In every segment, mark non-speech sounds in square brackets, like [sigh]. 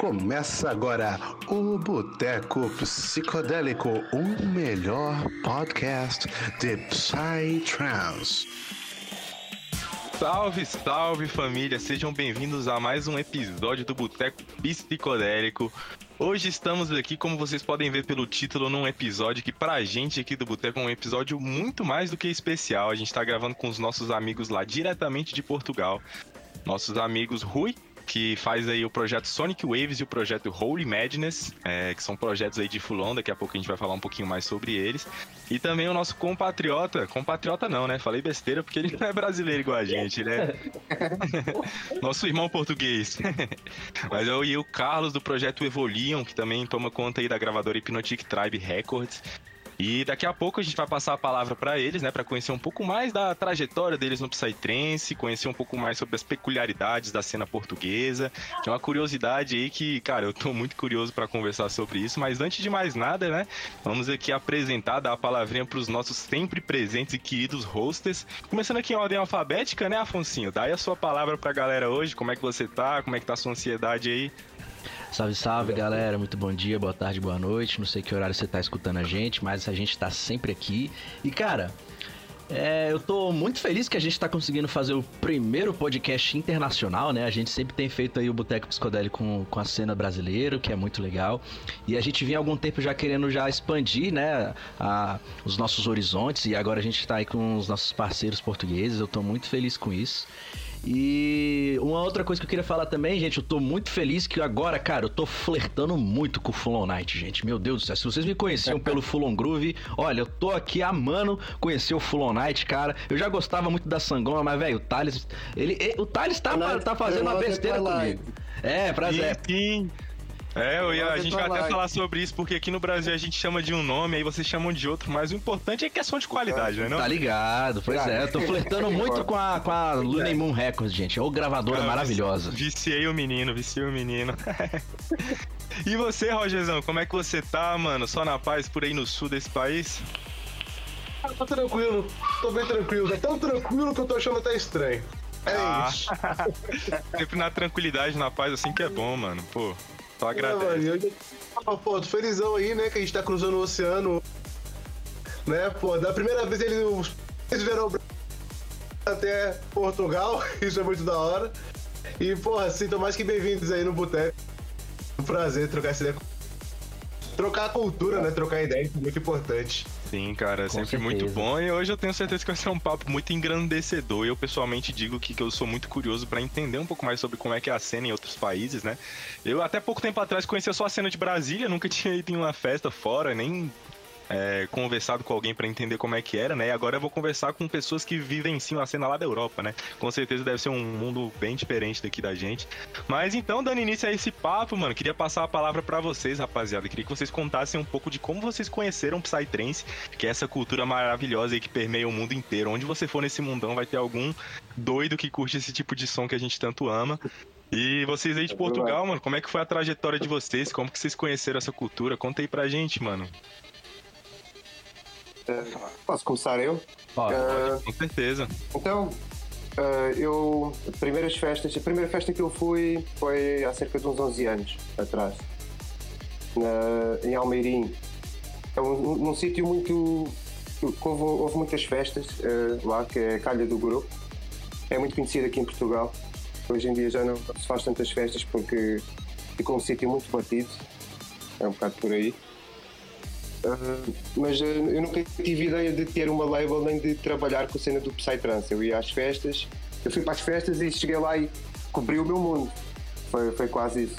Começa agora o Boteco Psicodélico, o melhor podcast de Psytrance. Salve, salve família, sejam bem-vindos a mais um episódio do Boteco Psicodélico. Hoje estamos aqui, como vocês podem ver pelo título, num episódio que pra gente aqui do Boteco é um episódio muito mais do que especial. A gente tá gravando com os nossos amigos lá diretamente de Portugal. Nossos amigos Rui que faz aí o projeto Sonic Waves e o projeto Holy Madness, é, que são projetos aí de Fulon, daqui a pouco a gente vai falar um pouquinho mais sobre eles. E também o nosso compatriota, compatriota não, né? Falei besteira porque ele não é brasileiro igual a gente, né? [laughs] nosso irmão português. [laughs] Mas eu e o Carlos do projeto Evolion, que também toma conta aí da gravadora Hypnotic Tribe Records. E daqui a pouco a gente vai passar a palavra para eles, né, para conhecer um pouco mais da trajetória deles no Psytrance, conhecer um pouco mais sobre as peculiaridades da cena portuguesa, é uma curiosidade aí que, cara, eu tô muito curioso para conversar sobre isso, mas antes de mais nada, né, vamos aqui apresentar, dar a palavrinha para os nossos sempre presentes e queridos hosters, começando aqui em ordem alfabética, né, Afonsinho? Dá aí a sua palavra pra galera hoje, como é que você tá, como é que tá a sua ansiedade aí? Salve, salve, galera. Muito bom dia, boa tarde, boa noite. Não sei que horário você tá escutando a gente, mas a gente tá sempre aqui. E, cara, é, eu tô muito feliz que a gente tá conseguindo fazer o primeiro podcast internacional, né? A gente sempre tem feito aí o Boteco Psicodélico com, com a cena brasileira, que é muito legal. E a gente vinha algum tempo já querendo já expandir, né? A, os nossos horizontes. E agora a gente tá aí com os nossos parceiros portugueses. Eu tô muito feliz com isso. E uma outra coisa que eu queria falar também, gente, eu tô muito feliz que agora, cara, eu tô flertando muito com o Full On Night, gente. Meu Deus do céu, se vocês me conheciam [laughs] pelo Full On Groove, olha, eu tô aqui amando conhecer o Full On Night, cara. Eu já gostava muito da Sangoma, mas, velho, o Thales, ele, ele, o Thales tá, tá fazendo uma besteira comigo. É, prazer. Sim, sim. É, eu ia, a gente vai até falar sobre isso, porque aqui no Brasil a gente chama de um nome, aí vocês chamam de outro, mas o importante é questão de qualidade, né? Não? Tá ligado, pois é. Eu tô flertando muito com a, com a Luna Moon Records, gente. Ô gravadora ah, maravilhosa. Viciei o menino, viciei o menino. [laughs] e você, Rogerzão, como é que você tá, mano? Só na paz por aí no sul desse país? Ah, tô tranquilo, tô bem tranquilo. É tão tranquilo que eu tô achando até estranho. É ah. isso. [laughs] Sempre na tranquilidade, na paz, assim que é bom, mano. Pô. Só agradece. É, mano, eu, pô, tô felizão aí, né? Que a gente tá cruzando o oceano. Né, pô, da primeira vez eles, eles vieram até Portugal, [laughs] isso é muito da hora. E, porra, sinto mais que bem-vindos aí no Boteco. Um prazer trocar essa ideia. Trocar a cultura, né? Trocar ideia, é muito importante. Sim, cara, é sempre certeza. muito bom. E hoje eu tenho certeza que vai ser um papo muito engrandecedor. Eu pessoalmente digo que, que eu sou muito curioso para entender um pouco mais sobre como é que é a cena em outros países, né? Eu até pouco tempo atrás conhecia só a cena de Brasília, nunca [laughs] tinha ido em uma festa fora, nem é, conversado com alguém para entender como é que era, né? E agora eu vou conversar com pessoas que vivenciam a cena lá da Europa, né? Com certeza deve ser um mundo bem diferente daqui da gente. Mas então, dando início a esse papo, mano, queria passar a palavra para vocês, rapaziada. Queria que vocês contassem um pouco de como vocês conheceram Psytrance, que é essa cultura maravilhosa aí que permeia o mundo inteiro. Onde você for nesse mundão vai ter algum doido que curte esse tipo de som que a gente tanto ama. E vocês aí de Portugal, mano, como é que foi a trajetória de vocês? Como que vocês conheceram essa cultura? Conta aí pra gente, mano. Uh, posso começar eu? Pode, uh, com certeza. Então, uh, eu. Primeiras festas. A primeira festa que eu fui foi há cerca de uns 11 anos atrás, na, em Almeirim. É um, num sítio muito. Houve, houve, muitas festas lá, que é a Calha do Grupo. É muito conhecido aqui em Portugal. Hoje em dia já não se faz tantas festas porque ficou um sítio muito batido. É um bocado por aí. Uh, mas uh, eu nunca tive ideia de ter uma label nem de trabalhar com a cena do Psytrance. Eu ia às festas, eu fui para as festas e cheguei lá e cobri o meu mundo. Foi, foi quase isso.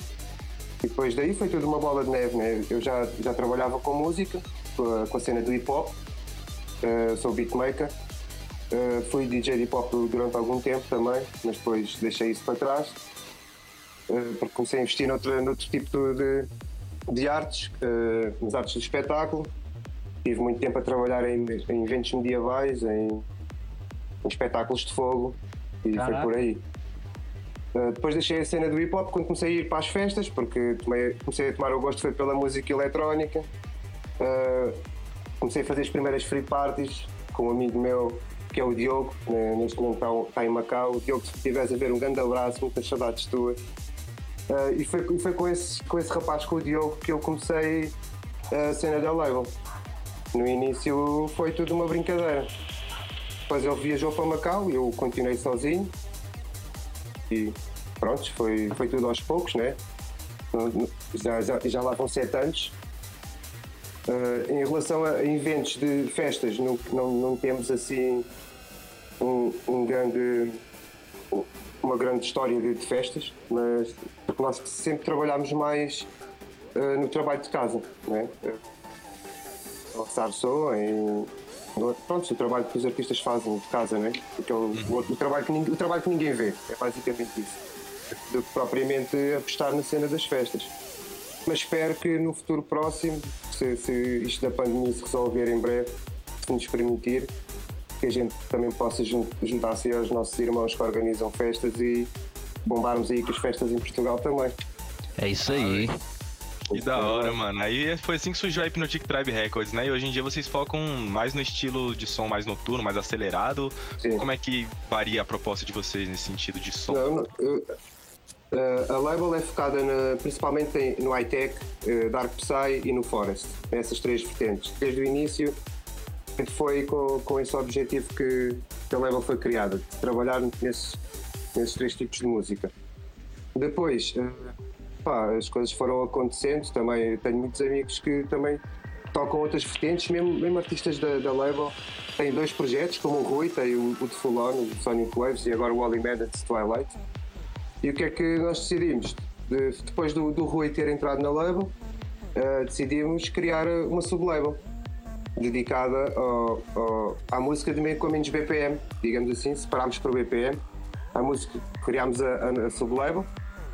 E depois daí foi tudo uma bola de neve, né? Eu já, já trabalhava com música, com a, cena do hip hop, uh, sou beatmaker. Uh, fui DJ de hip hop durante algum tempo também, mas depois deixei isso para trás. Porque comecei a investir noutro, noutro tipo de artes, uh, nas artes do espetáculo. Tive muito tempo a trabalhar em, em eventos medievais, em, em, espetáculos de fogo e Caraca. foi por aí. Uh, depois deixei a cena do hip hop quando comecei a ir para as festas, porque tomei, comecei a tomar o gosto foi pela música eletrónica. Uh, comecei a fazer as primeiras free parties com um amigo meu que é o Diogo, né, neste momento está, está em Macau. Diogo, se estiveres a ver, um grande abraço, muitas saudades tuas. Uh, e foi, foi com, esse, com esse rapaz, com o Diogo, que eu comecei a cena da label. No início foi tudo uma brincadeira. Depois ele viajou para Macau e eu continuei sozinho. E pronto, foi, foi tudo aos poucos, né? Já, já, já lá vão sete anos. Uh, em relação a eventos de festas, não, não, não temos assim um, um grande, uma grande história de, de, festas, mas nós sempre trabalhamos mais uh, no trabalho de casa, né? Roçar só, em, pronto, o trabalho que os artistas fazem de casa, né? Porque é o, o, trabalho que ninguém, o trabalho que ninguém vê, é basicamente isso. Do que propriamente apostar na cena das festas. Mas espero que no futuro próximo, se, se isto da pandemia se resolver em breve, se nos permitir, que a gente também possa juntar-se aos nossos irmãos que organizam festas e bombarmos aí com as festas em Portugal também. É isso aí. Que da hora, mano. Aí foi assim que surgiu a Hypnotic Tribe Records, né? E hoje em dia vocês focam mais no estilo de som mais noturno, mais acelerado. Sim. Como é que varia a proposta de vocês nesse sentido de som? Não, eu, Uh, a label é focada na, principalmente no high-tech, uh, Dark Psy e no Forest, nessas três vertentes. Desde o início foi com, com esse objetivo que, que a label foi criada, de trabalhar nesses, nesses três tipos de música. Depois, uh, pá, as coisas foram acontecendo, também tenho muitos amigos que também tocam outras vertentes, mesmo, mesmo artistas da, da label têm dois projetos, como o Rui, tem o, o de Full On, o Sonic Waves e agora o Wally Madness Twilight e o que é que nós decidimos? De, depois do, do Rui ter entrado na label, uh, decidimos criar uma sublabel dedicada à música de meio com menos BPM, digamos assim, separámos por BPM. A música, criámos a, a, a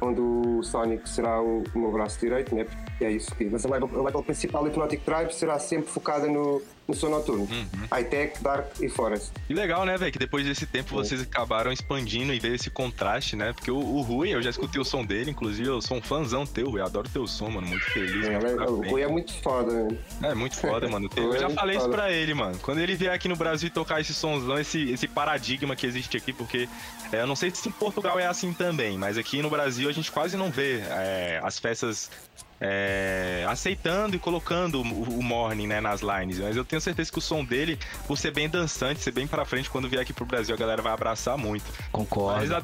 onde o Sonic será o, o meu braço direito, né? É isso. Mas a label, a label principal, Hypnotic Tribe, será sempre focada no, no som noturno. Uhum. High-tech, Dark e Forest. E legal, né, velho? Que depois desse tempo vocês acabaram expandindo e veio esse contraste, né? Porque o, o Rui, eu já escutei o som dele, inclusive eu sou um fãzão teu, Rui. Adoro teu som, mano. Muito feliz. É, muito o Rui é muito foda, né? É, muito foda, [laughs] mano. Eu é já falei foda. isso pra ele, mano. Quando ele vier aqui no Brasil e tocar esse somzão, esse, esse paradigma que existe aqui, porque é, eu não sei se em Portugal é assim também, mas aqui no Brasil a gente quase não vê é, as festas é, aceitando e colocando o, o, Morning né, nas lines. Mas eu tenho certeza que o som dele, por ser bem dançante, ser bem pra frente, quando vier aqui pro Brasil, a galera vai abraçar muito. Concordo. Mas a...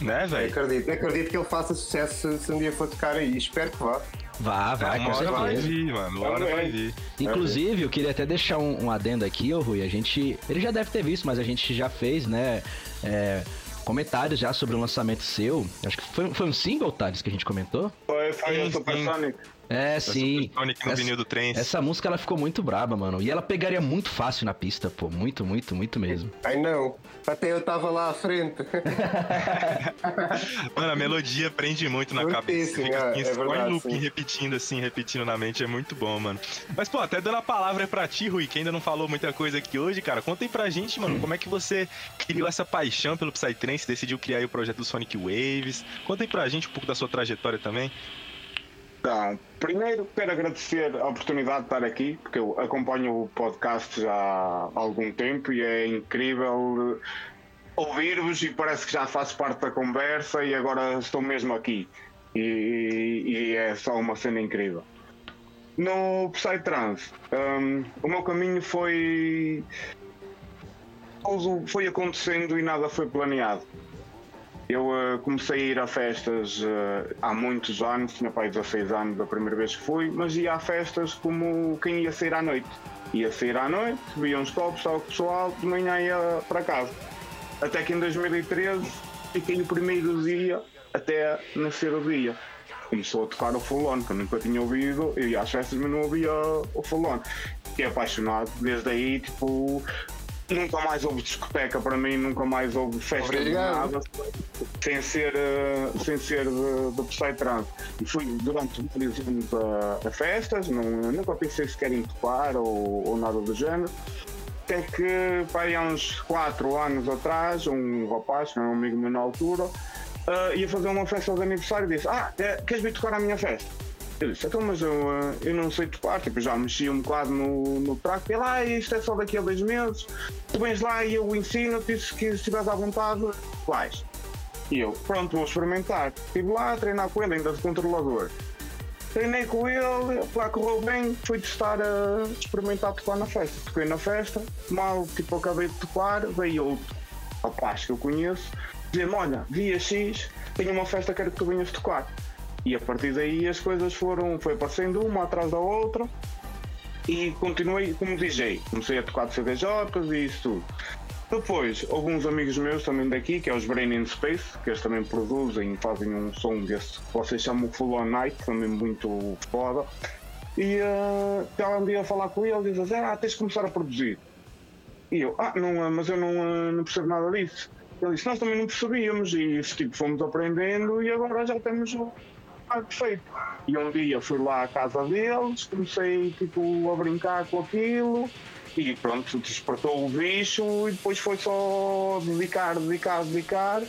Né, velho? Acredito, acredito que ele faça sucesso se um dia for tocar aí. Espero que vá. Vá, vai, é, com certeza. vai vir, mano. Uma hora vai vir. Inclusive, eu queria até deixar um, um adendo aqui, ô Rui. A gente. Ele já deve ter visto, mas a gente já fez, né? É, comentários já sobre o lançamento seu. Acho que foi, foi um single, Thales, que a gente comentou? Foi, foi o Supersonic. É, sim. Sonic no essa, vinil do trem. Essa música ela ficou muito braba, mano. E ela pegaria muito fácil na pista, pô. Muito, muito, muito mesmo. [laughs] Ai não. Até eu tava lá à frente. [laughs] mano, a melodia prende muito na muito cabeça. Fica é, assim, é verdade, looping repetindo assim, repetindo na mente. É muito bom, mano. Mas, pô, até dando a palavra pra ti, Rui, que ainda não falou muita coisa aqui hoje, cara. Conta aí pra gente, mano, como é que você criou essa paixão pelo Psytrance, decidiu criar o projeto do Sonic Waves. Conta aí pra gente um pouco da sua trajetória também. Tá. Primeiro, quero agradecer a oportunidade de estar aqui, porque eu acompanho o podcast já há algum tempo e é incrível ouvir-vos e parece que já faço parte da conversa e agora estou mesmo aqui. E, e é só uma cena incrível. No Psytrance, um, o meu caminho foi. Tudo foi acontecendo e nada foi planeado. Eu uh, comecei a ir a festas uh, há muitos anos, tinha pai 16 anos da primeira vez que fui, mas ia a festas como quem ia sair à noite. Ia sair à noite, via uns copos, com o pessoal, de manhã ia para casa. Até que em 2013 fiquei o primeiro dia até nascer o dia. Começou a tocar o Fulon, que eu nunca tinha ouvido, ia às festas, mas não ouvia o Fulon. Fiquei apaixonado, desde aí, tipo, Nunca mais houve discoteca para mim, nunca mais houve festa Obrigado. de nada sem ser, uh, sem ser de, de Psytrance. E fui durante vários anos a, a festas, não, nunca pensei sequer em tocar ou, ou nada do género. Até que, pai, há uns 4 anos atrás, um rapaz, era um amigo meu na altura, uh, ia fazer uma festa de aniversário e disse: Ah, queres vir tocar à minha festa? Eu disse, então, mas eu, eh, eu não sei tocar, tipo, já mexi um bocado no, no track, e lá, isto é só daqui a dois meses, tu vens lá e eu ensino-te, se estiveres à vontade, vais. E eu, pronto, vou experimentar. Estive lá a treinar com ele, ainda de controlador. Treinei com ele, lá correu bem, fui testar, a experimentar tocar na festa. Toquei na festa, mal, tipo, acabei de tocar, veio outro rapaz que eu conheço, dizer-me, olha, dia X, tenho uma festa, quero que tu venhas tocar. E a partir daí as coisas foram, foi aparecendo uma atrás da outra, e continuei como DJ. Comecei a tocar CDJs e isso tudo. Depois, alguns amigos meus também daqui, que é os Brain in Space, que eles também produzem e fazem um som desse que vocês chamam Full On Night, também muito foda. E uh, ela um dia a falar com ele diz assim, ah, tens de começar a produzir. E eu, ah, não, mas eu não, uh, não percebo nada disso. Ele disse, nós também não percebíamos e tipo, fomos aprendendo e agora já temos ah, perfeito. E um dia fui lá à casa deles, comecei tipo, a brincar com aquilo e pronto, despertou o bicho e depois foi só dedicar, dedicar, dedicar.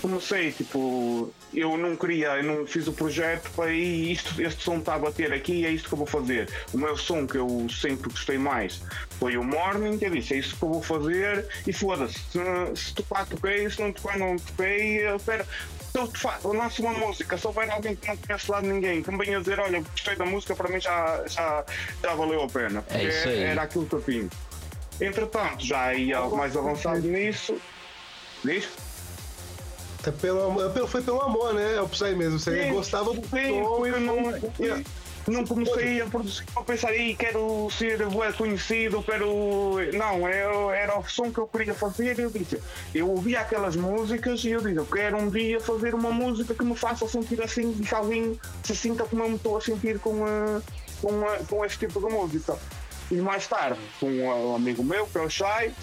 Comecei, tipo, eu não queria, eu não fiz o projeto para aí, isto, este som está a bater aqui, é isto que eu vou fazer. O meu som que eu sempre gostei mais foi o Morning, eu disse, é isto que eu vou fazer e foda-se, se, se tocar toquei, se não tocar não toquei, espera, se eu faço, lanço uma música, se houver alguém que não conhece lá de ninguém, que me venha dizer, olha, gostei da música, para mim já, já, já valeu a pena. É isso aí. Era aquilo que eu tinha. Entretanto, já ia mais avançado nisso. Diz? É pelo, é pelo, foi pelo amor, né? É mesmo. Você Sim, gostava do sim, som e não, não. eu não comecei a produzir, pensar, aí quero ser conhecido, quero. Não, eu, era o som que eu queria fazer e eu disse, eu ouvia aquelas músicas e eu disse, eu quero um dia fazer uma música que me faça sentir assim, que alguém se sinta como eu me estou a sentir com, a, com, a, com este tipo de música. E mais tarde, com um amigo meu, que é o Shai,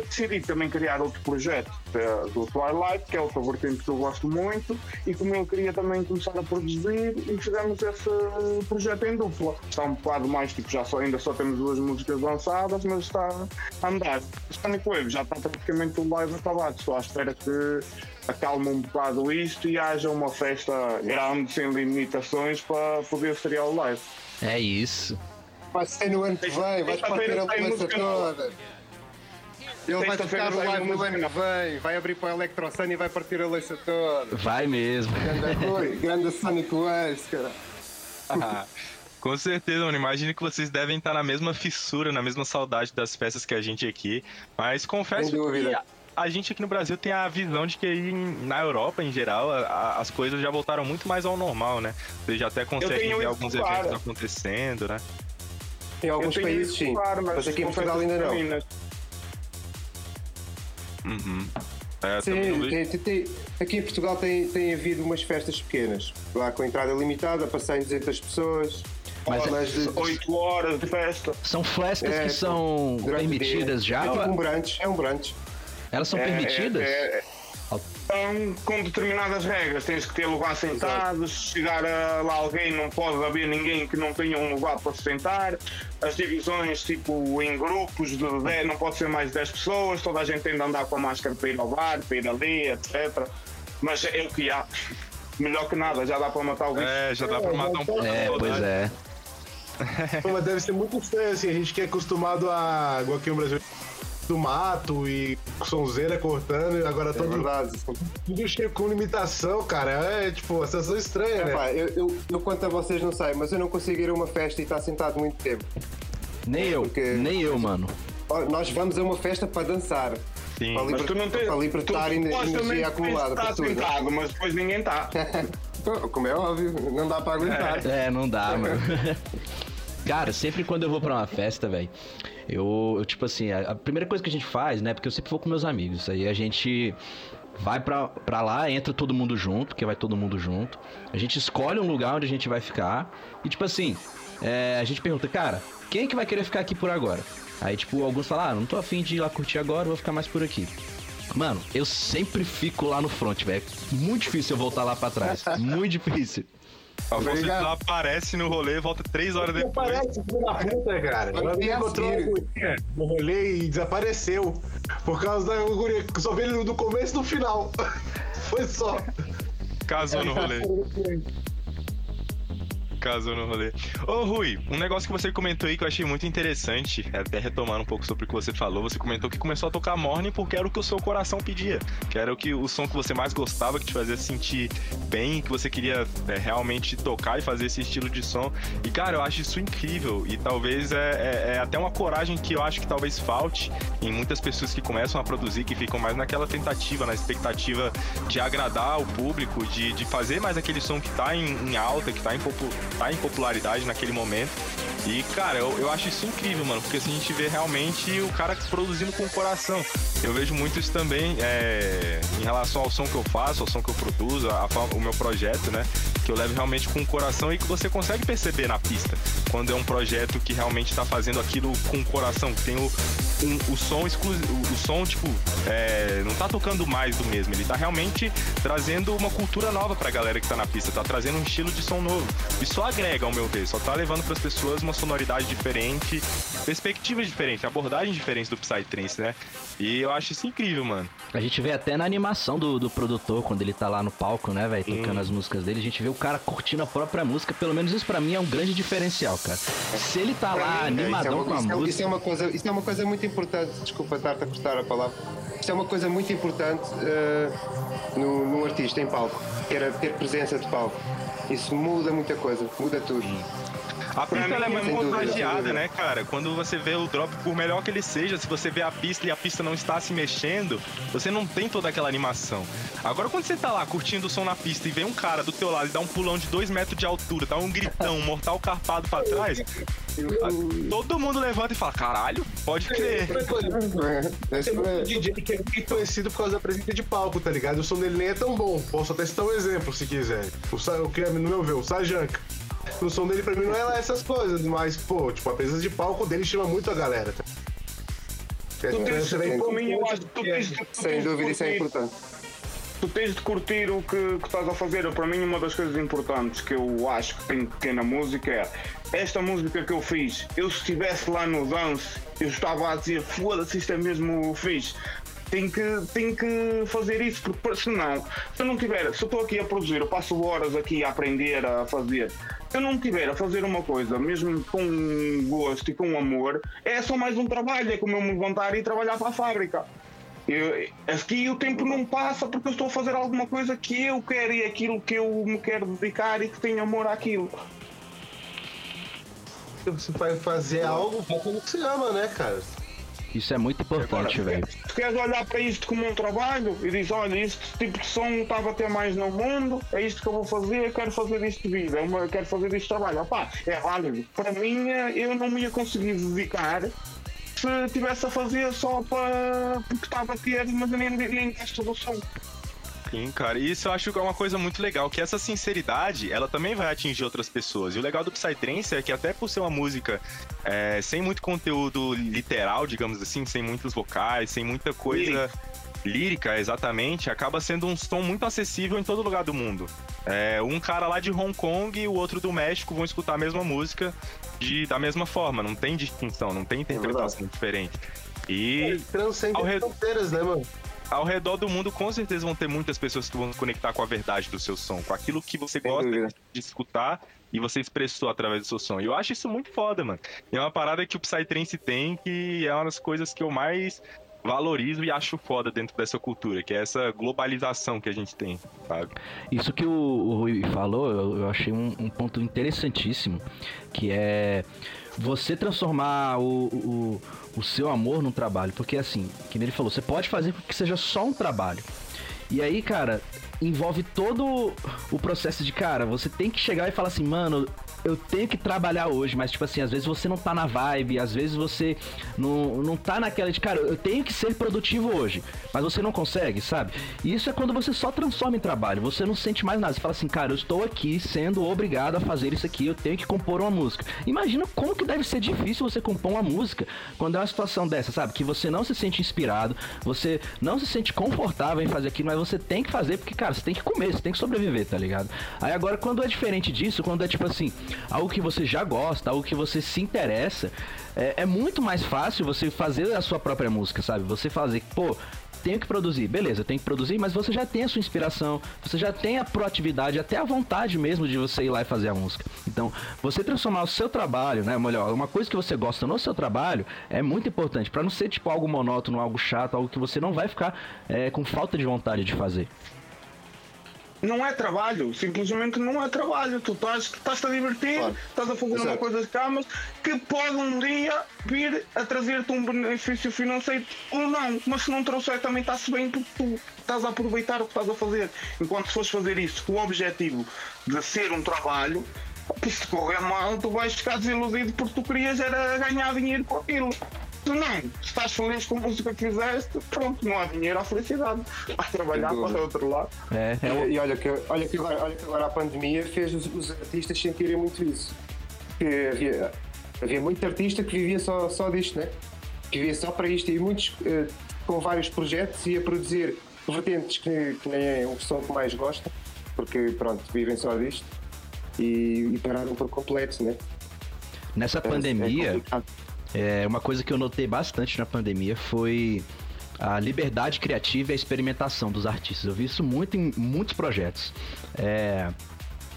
decidi também criar outro projeto eh, do Twilight, que é outra vertente que eu gosto muito, e como eu queria também começar a produzir, e fizemos esse projeto em dupla. Está um bocado mais, tipo, já só, ainda só temos duas músicas lançadas, mas está a andar. Sonic Wave já está praticamente o live acabado, estou à espera que acalme um bocado isto e haja uma festa grande, sem limitações, para poder estrear o live. É isso. Vai ser no ano que vem, vais partir a cabeça toda. Ele vai tocar o live no ano que vem, vai abrir para o Electrosun e vai partir a leixa toda. Vai mesmo. Grande, [laughs] grande Sonic Waves, cara. Ah, [laughs] com certeza, mano. Imagino que vocês devem estar na mesma fissura, na mesma saudade das festas que a gente aqui. Mas confesso que a, gente aqui no Brasil tem a visão de que aí na Europa, em geral, a- a- as coisas já voltaram muito mais ao normal, né? Vocês já até conseguem ver alguns claro. eventos acontecendo, né? Em alguns países isso sim, claro, mas aqui em Portugal ainda não. femininas. Uhum. É, Sim, tem- tem- tem- aqui em Portugal tem, tem havido umas festas pequenas, lá com entrada limitada, passar em 200 pessoas. Mas mas de- 8 horas de festa. São flascas É, que são permitidas já? É tipo um brunch, é um brunch. Elas são É, permitidas? é, é. Então, com determinadas regras, tens que ter lugar sentado. Se chegar a lá alguém, não pode haver ninguém que não tenha um lugar para se sentar. As divisões, tipo, em grupos de 10, não pode ser mais de 10 pessoas. Toda a gente tem de andar com a máscara para ir ao bar, para ir ali, etc. Mas é o que há. Melhor que nada, já dá para matar o bicho. É, já dá pra matar um pouco É, pois é. Mas deve ser muito estranho, assim, a gente que é acostumado a. igual aqui no Brasil, do mato e sonzeira cortando, e agora É todo, verdade. tudo cheio com limitação, cara. É tipo, uma sensação estranha, né? Epá, eu, eu, eu quanto a vocês não sei, mas eu não consigo ir a uma festa e estar sentado muito tempo. Nem eu, Porque- nem eu, mano. Nós vamos a uma festa para dançar. Sim. Para, Mas tu não tens. para libertar tu energia acumulada estar sentado, mas depois ninguém [laughs] está. Como é óbvio, não dá para aguentar. É, não dá, mano. [laughs] Cara, sempre quando eu vou pra uma festa, velho, eu, eu, tipo assim, a, a primeira coisa que a gente faz, né, porque eu sempre vou com meus amigos, aí a gente vai pra, pra lá, entra todo mundo junto, porque vai todo mundo junto, a gente escolhe um lugar onde a gente vai ficar, e tipo assim, é, a gente pergunta, cara, quem é que vai querer ficar aqui por agora? Aí, tipo, alguns falam, ah, não tô afim de ir lá curtir agora, vou ficar mais por aqui. Mano, eu sempre fico lá no front, velho. Muito difícil eu voltar lá pra trás. [laughs] Muito difícil. Você Obrigado. só aparece no rolê, volta três horas Não depois. parece filho da puta, cara. Ela me encontrou no rolê e desapareceu. Por causa da guria. Só vi ele do começo e do final. [laughs] Foi só. Casou no rolê. Casou no rolê. Ô, Rui, um negócio que você comentou aí que eu achei muito interessante, até retomando um pouco sobre o que você falou, você comentou que começou a tocar Morning porque era o que o seu coração pedia, que era o, que, o som que você mais gostava, que te fazia sentir bem, que você queria é, realmente tocar e fazer esse estilo de som. E, cara, eu acho isso incrível e talvez é, é, é até uma coragem que eu acho que talvez falte em muitas pessoas que começam a produzir, que ficam mais naquela tentativa, na expectativa de agradar o público, de, de fazer mais aquele som que tá em, em alta, que tá em, popu tá em popularidade naquele momento. E, cara, eu, eu acho isso incrível, mano, porque assim, a gente vê realmente o cara produzindo com o coração. Eu vejo muito isso também é, em relação ao som que eu faço, ao som que eu produzo, a, a, o meu projeto, né? Que eu levo realmente com o coração e que você consegue perceber na pista. Quando é um projeto que realmente tá fazendo aquilo com o coração, que tem o, um, o som exclusivo, o som, tipo, é, não tá tocando mais do mesmo, ele tá realmente trazendo uma cultura nova pra galera que tá na pista, tá trazendo um estilo de som novo. E só agrega, ao meu ver, só tá levando para as pessoas uma sonoridade diferente, perspectivas diferentes, abordagens diferentes do Psytrance, né? E eu acho isso incrível, mano. A gente vê até na animação do, do produtor, quando ele tá lá no palco, né, velho, tocando hum. as músicas dele, a gente vê o cara curtindo a própria música, pelo menos isso para mim é um grande diferencial, cara. Se ele tá pra lá mim, animadão é uma, com a isso música. É, isso é uma coisa, isso é uma coisa muito importante, desculpa estar-te a cortar a palavra. Isso é uma coisa muito importante uh, no, num artista em palco, que era ter presença de palco. Isso muda muita coisa, muda tudo. A pista ela é muito contagiada, né, cara? Quando você vê o drop, por melhor que ele seja, se você vê a pista e a pista não está se mexendo, você não tem toda aquela animação. Agora, quando você tá lá curtindo o som na pista e vem um cara do teu lado e dá um pulão de dois metros de altura, dá um gritão, um mortal carpado pra trás, todo mundo levanta e fala: caralho, pode crer. É, Tem um DJ que é muito conhecido por causa da presença de palco, tá ligado? O som dele nem é tão bom. Posso até citar um exemplo se quiser. O, o que é no meu ver, o Sajanka. O som dele pra mim não é lá essas coisas, mas, pô, tipo, a presença de palco dele chama muito a galera. Tá? Tu tens, por mim, eu acho que tu tens, tu Sem dúvida, isso é importante. Tu tens de curtir o que, que estás a fazer. Para mim, uma das coisas importantes que eu acho que tem pequena música é esta música que eu fiz. Eu, se estivesse lá no dance, eu estava a dizer: foda-se, isto é mesmo fixe tem que, tem que fazer isso, porque senão, se eu não tiver, se eu estou aqui a produzir, eu passo horas aqui a aprender a fazer, se eu não tiver a fazer uma coisa, mesmo com gosto e com amor, é só mais um trabalho, é como eu me levantar e trabalhar para a fábrica. Eu, aqui o tempo não passa porque eu estou a fazer alguma coisa que eu quero e aquilo que eu me quero dedicar e que tenho amor àquilo. Você vai fazer algo que você ama, né, cara? Isso é muito importante, velho. Se queres olhar para isto como um trabalho e diz, olha, este tipo de som está a bater mais no mundo, é isto que eu vou fazer, quero fazer isto de vida, eu quero fazer isto de trabalho. Opá, é válido. Para mim, eu não me ia conseguir dedicar se estivesse a fazer só para porque estava a ter, mas nem, nem gosto do som. Sim, cara. E isso eu acho que é uma coisa muito legal, que essa sinceridade, ela também vai atingir outras pessoas. E o legal do Psytrance é que até por ser uma música é, sem muito conteúdo literal, digamos assim, sem muitos vocais, sem muita coisa... lírica, exatamente, acaba sendo um som muito acessível em todo lugar do mundo. É, um cara lá de Hong Kong e o outro do México vão escutar a mesma música de, da mesma forma, não tem distinção, não tem interpretação é diferente. E. É, transcende ao fronteiras, né, mano? Ao redor do mundo, com certeza vão ter muitas pessoas que vão se conectar com a verdade do seu som, com aquilo que você gosta de escutar e você expressou através do seu som. E eu acho isso muito foda, mano. É uma parada que o Psytrance tem, que é uma das coisas que eu mais valorizo e acho foda dentro dessa cultura, que é essa globalização que a gente tem, sabe? Isso que o, o Rui falou, eu, eu achei um, um ponto interessantíssimo, que é você transformar o, o, o seu amor num trabalho. Porque assim, que ele falou, você pode fazer que seja só um trabalho. E aí, cara, envolve todo o processo de, cara, você tem que chegar e falar assim, mano, eu tenho que trabalhar hoje, mas tipo assim, às vezes você não tá na vibe, às vezes você não, não tá naquela de, cara, eu tenho que ser produtivo hoje, mas você não consegue, sabe? E isso é quando você só transforma em trabalho, você não sente mais nada, você fala assim, cara, eu estou aqui sendo obrigado a fazer isso aqui, eu tenho que compor uma música. Imagina como que deve ser difícil você compor uma música quando é uma situação dessa, sabe? Que você não se sente inspirado, você não se sente confortável em fazer aquilo, mas você tem que fazer porque, cara, você tem que comer, você tem que sobreviver, tá ligado? Aí agora, quando é diferente disso, quando é tipo assim, algo que você já gosta, algo que você se interessa, é, é muito mais fácil você fazer a sua própria música, sabe? Você fazer, pô, tenho que produzir. Beleza, eu tenho que produzir, mas você já tem a sua inspiração, você já tem a proatividade, até a vontade mesmo de você ir lá e fazer a música. Então, você transformar o seu trabalho, né, melhor, uma coisa que você gosta no seu trabalho é muito importante, para não ser tipo algo monótono, algo chato, algo que você não vai ficar é, com falta de vontade de fazer não é trabalho, simplesmente não é trabalho. Tu estás, estás a divertir, claro. estás a fazer Exato. uma coisa de camas que pode um dia vir a trazer-te um benefício financeiro ou não, mas se não trouxer também está-se bem porque tu estás a aproveitar o que estás a fazer. Enquanto se fores fazer isso com o objetivo de ser um trabalho, se correr mal, tu vais ficar desiludido porque tu querias era ganhar dinheiro com aquilo tu não estás feliz com a música que fizeste, pronto, não há dinheiro, há felicidade. Vais trabalhar para o outro lado. É, é. E, e, olha, que, olha, que agora, olha que agora a pandemia fez os, os artistas sentirem muito isso. Que havia, havia muito artista que vivia só, só disto, né? Que vivia só para isto e muitos uh, com vários projetos e a produzir vertentes que, que nem é o som que mais gosta, porque pronto, vivem só disto e, e pararam por completo, né? Nessa é, pandemia, é é, uma coisa que eu notei bastante na pandemia foi a liberdade criativa e a experimentação dos artistas. Eu vi isso muito em muitos projetos. É,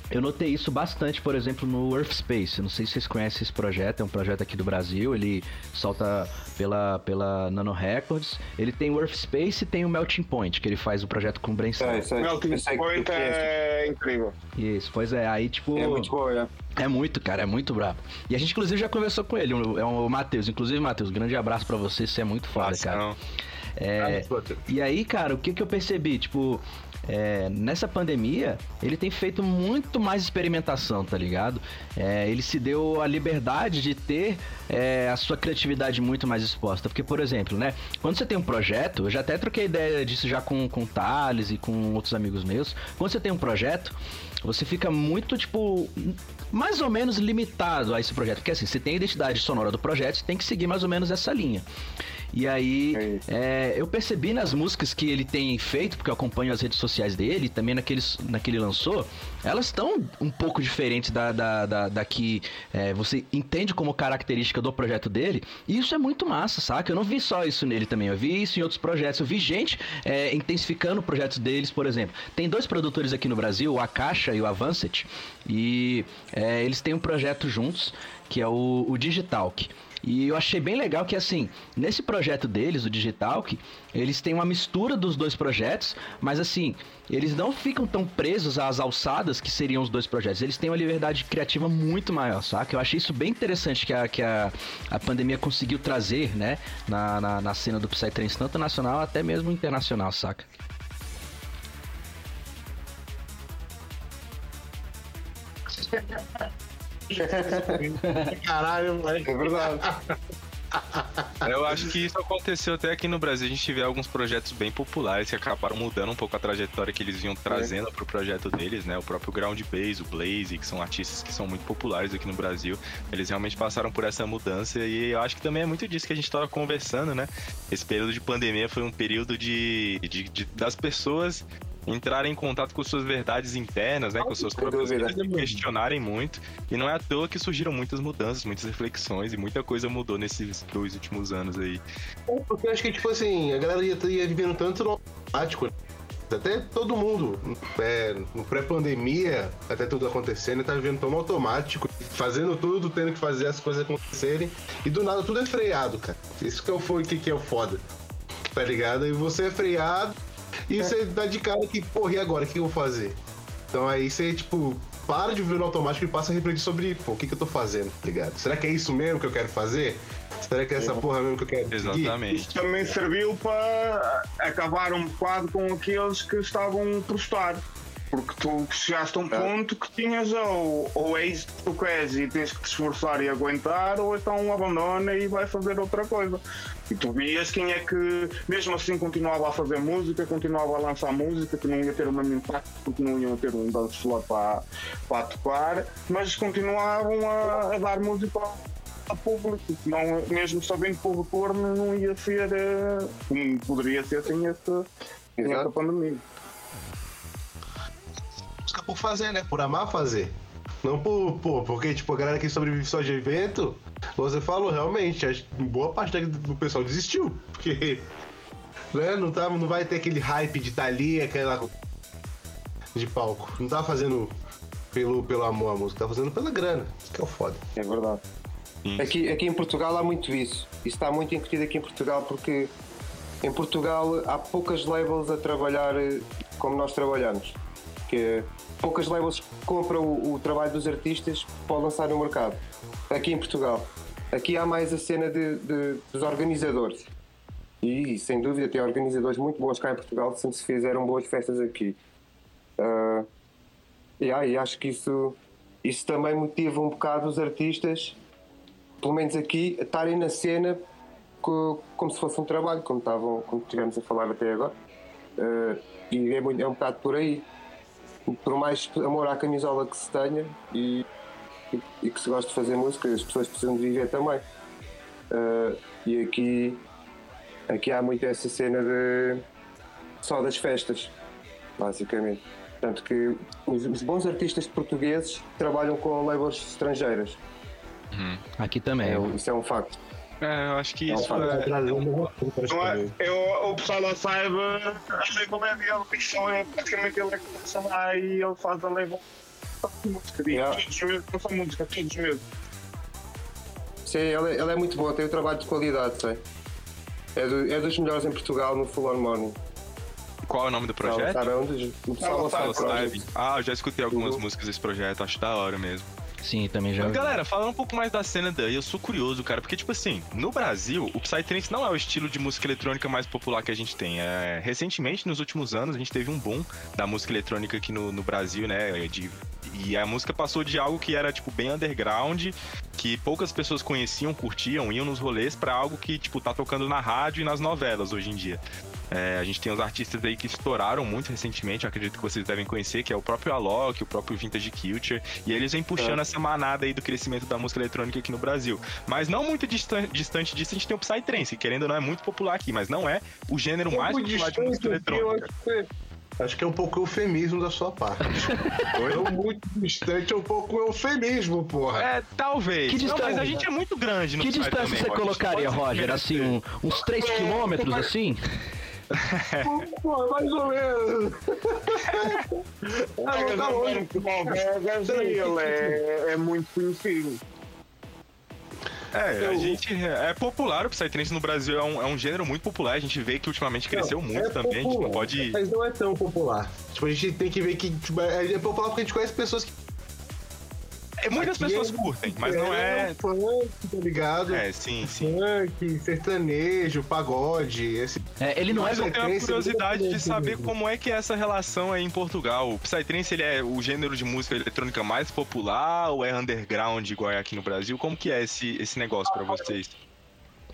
eu notei isso bastante, por exemplo, no Earth Space. Não sei se vocês conhecem esse projeto, é um projeto aqui do Brasil. Ele solta pela, pela Nano Records. Ele tem o Earth Space e tem o Melting Point, que ele faz o projeto com o Brainstorm. É, é, Melting Point é incrível. Isso, pois é. Aí, tipo. É muito bom, é. É muito, cara, é muito brabo. E a gente, inclusive, já conversou com ele, é o Matheus. Inclusive, Matheus, grande abraço para você, você é muito foda, Nossa, cara. Não. É, e aí, cara, o que, que eu percebi? Tipo, é, nessa pandemia, ele tem feito muito mais experimentação, tá ligado? É, ele se deu a liberdade de ter é, a sua criatividade muito mais exposta. Porque, por exemplo, né? Quando você tem um projeto, eu já até troquei ideia disso já com, com o Thales e com outros amigos meus. Quando você tem um projeto, você fica muito, tipo, mais ou menos limitado a esse projeto. Porque assim, você tem a identidade sonora do projeto, você tem que seguir mais ou menos essa linha. E aí, é, eu percebi nas músicas que ele tem feito, porque eu acompanho as redes sociais dele, também naqueles, naquele lançou, elas estão um pouco diferentes da, da, da, da que é, você entende como característica do projeto dele. E isso é muito massa, saca? Eu não vi só isso nele também, eu vi isso em outros projetos. Eu vi gente é, intensificando projetos deles, por exemplo. Tem dois produtores aqui no Brasil, o Akasha e o Avancet, e é, eles têm um projeto juntos, que é o, o Digitalk. E eu achei bem legal que, assim, nesse projeto deles, o Digitalk, eles têm uma mistura dos dois projetos, mas, assim, eles não ficam tão presos às alçadas que seriam os dois projetos. Eles têm uma liberdade criativa muito maior, saca? Eu achei isso bem interessante que a, que a, a pandemia conseguiu trazer, né, na, na, na cena do Psytrance, tanto nacional até mesmo internacional, saca? [laughs] [laughs] Caralho, velho. É verdade. [laughs] Eu acho que isso aconteceu até aqui no Brasil. A gente vê alguns projetos bem populares que acabaram mudando um pouco a trajetória que eles vinham trazendo é. pro projeto deles, né? O próprio Ground Base, o Blaze, que são artistas que são muito populares aqui no Brasil. Eles realmente passaram por essa mudança e eu acho que também é muito disso que a gente estava conversando, né? Esse período de pandemia foi um período de, de, de das pessoas entrarem em contato com suas verdades internas, né, com suas próprias vidas, e questionarem muito. E não é à toa que surgiram muitas mudanças, muitas reflexões e muita coisa mudou nesses dois últimos anos aí. É, porque eu acho que, tipo assim, a galera ia, ia vivendo tanto no automático, né? até todo mundo, é, no pré-pandemia, até tudo acontecendo, tá vivendo tão automático, fazendo tudo, tendo que fazer as coisas acontecerem, e do nada tudo é freado, cara. Isso que é o, que, que é o foda, tá ligado? E você é freado, e você dá de cara que, porra, e agora? O que eu vou fazer? Então aí você, tipo, para de viver no automático e passa a refletir sobre, pô, o que, que eu tô fazendo, tá ligado? Será que é isso mesmo que eu quero fazer? Será que é essa porra mesmo que eu quero Exatamente. Isso também serviu para acabar um bocado com aqueles que estavam estar. Porque tu chegaste a um é. ponto que tinhas ou, ou é isso que tu queres e tens que te esforçar e aguentar, ou então abandona e vai fazer outra coisa. E tu vias quem é que, mesmo assim, continuava a fazer música, continuava a lançar música, que não ia ter o mesmo impacto porque não iam ter um dance floor para, para tocar, mas continuavam a, a dar música a público, não, mesmo sabendo que o retorno não ia ser eh, como poderia ser sem essa, sem essa pandemia por fazer, né? Por amar fazer. Não por, por porque, tipo, a galera que sobrevive só de evento, você falou, realmente, boa parte do pessoal desistiu. Porque né? Não, tá, não vai ter aquele hype de estar tá ali, aquela de palco. Não tá fazendo pelo, pelo amor à música, tá fazendo pela grana. Isso que é o foda. É verdade. Aqui, aqui em Portugal há muito isso. Isso está muito incutido aqui em Portugal porque em Portugal há poucas labels a trabalhar eh, como nós trabalhamos. Que poucas labels compram o, o trabalho dos artistas para lançar no mercado. Aqui em Portugal. Aqui há mais a cena de, de, dos organizadores. E sem dúvida tem organizadores muito bons cá em Portugal, sempre se fizeram boas festas aqui. Uh, yeah, e acho que isso, isso também motiva um bocado os artistas, pelo menos aqui, a estarem na cena como se fosse um trabalho, como, estavam, como estivemos a falar até agora. Uh, e é, é um bocado por aí. Por mais amor à camisola que se tenha e, e, e que se gosta de fazer música, as pessoas precisam de viver também. Uh, e aqui, aqui há muito essa cena de só das festas, basicamente. Tanto que os, os bons artistas portugueses trabalham com labels estrangeiras. Uhum. Aqui também. É, isso é um facto. É, eu acho que isso é. é, eu, o pessoal não saiba, a label é dele, que é praticamente ele é que começa lá e ele faz a label. Música, todos mesmo, não são música, todos mesmo. Sim, ele, ele é muito bom, tem um trabalho de qualidade, sei. É, do, é dos melhores em Portugal no Full On Morning. Qual é o nome do projeto? O Salo Ah, eu já escutei algumas uhum. músicas desse projeto, acho da hora mesmo. Sim, também já. Mas, galera, falando um pouco mais da cena daí, eu sou curioso, cara, porque, tipo assim, no Brasil, o Psytrance não é o estilo de música eletrônica mais popular que a gente tem. É, recentemente, nos últimos anos, a gente teve um boom da música eletrônica aqui no, no Brasil, né? De, e a música passou de algo que era, tipo, bem underground, que poucas pessoas conheciam, curtiam, iam nos rolês, para algo que, tipo, tá tocando na rádio e nas novelas hoje em dia. É, a gente tem os artistas aí que estouraram muito recentemente, eu acredito que vocês devem conhecer, que é o próprio Alok, o próprio Vintage Culture, e eles vêm puxando é. essa manada aí do crescimento da música eletrônica aqui no Brasil. Mas não muito distante, distante disso, a gente tem o Psytrance, que querendo ou não é muito popular aqui, mas não é o gênero mais popular de música eletrônica. Acho que é um pouco eufemismo da sua parte. [laughs] Não muito distante, é um pouco eufemismo, porra. É, talvez. Que distância, não, mas a gente é muito grande no Que distância também, você colocaria, Roger? Assim, um, uns 3 quilômetros, assim? Pô, mais ou menos. ah, não, tá longe. É, é muito conhecido. É, a gente é popular o Psytrance no Brasil, é um, é um gênero muito popular. A gente vê que ultimamente cresceu não, muito é também. Popular, a gente não pode. Mas não é tão popular. Tipo, a gente tem que ver que tipo, é, é popular porque a gente conhece pessoas que é, muitas Aqui pessoas é, curtem, mas é, não é. Funk, tá ligado? É, sim, sim. Funk, sertanejo, pagode. Esse... É, ele não mas é. eu tenho a curiosidade de saber como é que é essa relação aí em Portugal. O Psytrance ele é o gênero de música eletrônica mais popular ou é underground igual é aqui no Brasil? Como que é esse, esse negócio para vocês?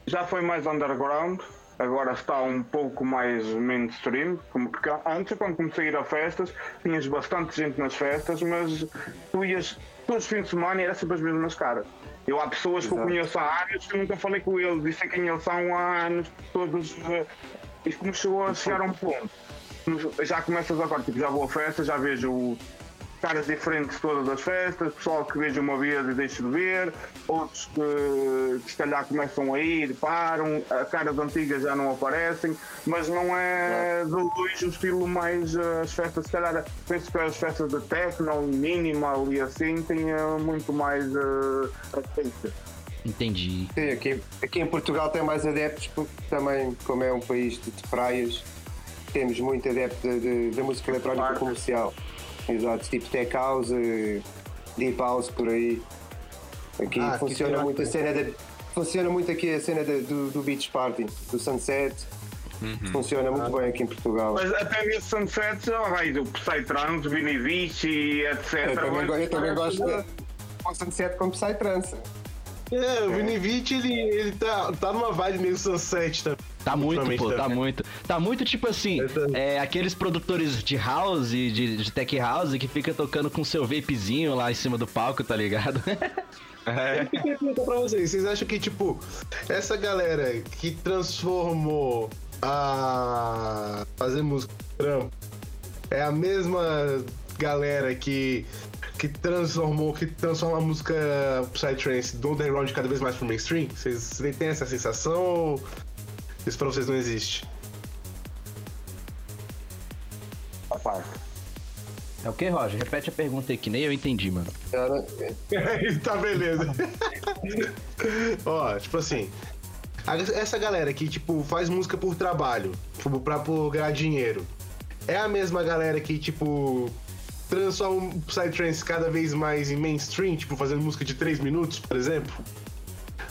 Já foi mais underground, agora está um pouco mais mainstream, porque antes quando comecei a ir a festas, tinhas bastante gente nas festas, mas tu ias todos os fins de semana era sempre as mesmas caras. Eu há pessoas Exato. que eu conheço há anos que nunca falei com eles, e sei quem eles são há anos, todos. Uh, isto começou a chegar a um ponto. Já começas agora, tipo, já vou a festa, já vejo caras diferentes todas as festas, pessoal que vejo uma vez e deixo de ver, outros que, que se calhar começam a ir, param, caras antigas já não aparecem, mas não é de longe o estilo mais eh, as festas, se calhar penso que as festas de techno, minimal e assim têm eh, muito mais uh, Entendi. Sim, aqui, aqui em Portugal tem mais adeptos porque também, como é um país de, de praias, temos muito adepto da música eletrónica comercial. Exato, tipo tech house, deep house por aí. Aqui ah, funciona aqui muito a cena de, Funciona muito aqui a cena de, do, do beach party, do sunset. Uhum. Funciona muito ah. bem aqui em Portugal. Mas até nesse sunset já vai do Psytrance, Vini Vici, etc. Eu também, eu também gosto de um sunset com Psytrance. É, o Vini Vici ele, ele tá, tá numa vibe meio sunset também. Tá muito, pô, tá muito. Tá muito tipo assim, é, aqueles produtores de house, de, de tech house, que fica tocando com seu vapezinho lá em cima do palco, tá ligado? [laughs] É. Eu queria perguntar pra vocês, vocês acham que, tipo, essa galera que transformou a fazer música trampo é a mesma galera que que transformou, que transforma a música Psytrance do underground cada vez mais pro mainstream? Vocês, vocês têm essa sensação? Isso pra vocês não existe? parte. É o que, Roger? Repete a pergunta aí, que nem eu entendi, mano. Era- [laughs] tá beleza. [laughs] Ó, tipo assim. a- Essa galera que, tipo, faz música por trabalho, tipo, pra por ganhar dinheiro, é a mesma galera que, tipo, transforma o Psytrance cada vez mais em mainstream, tipo, fazendo música de 3 minutos, por exemplo?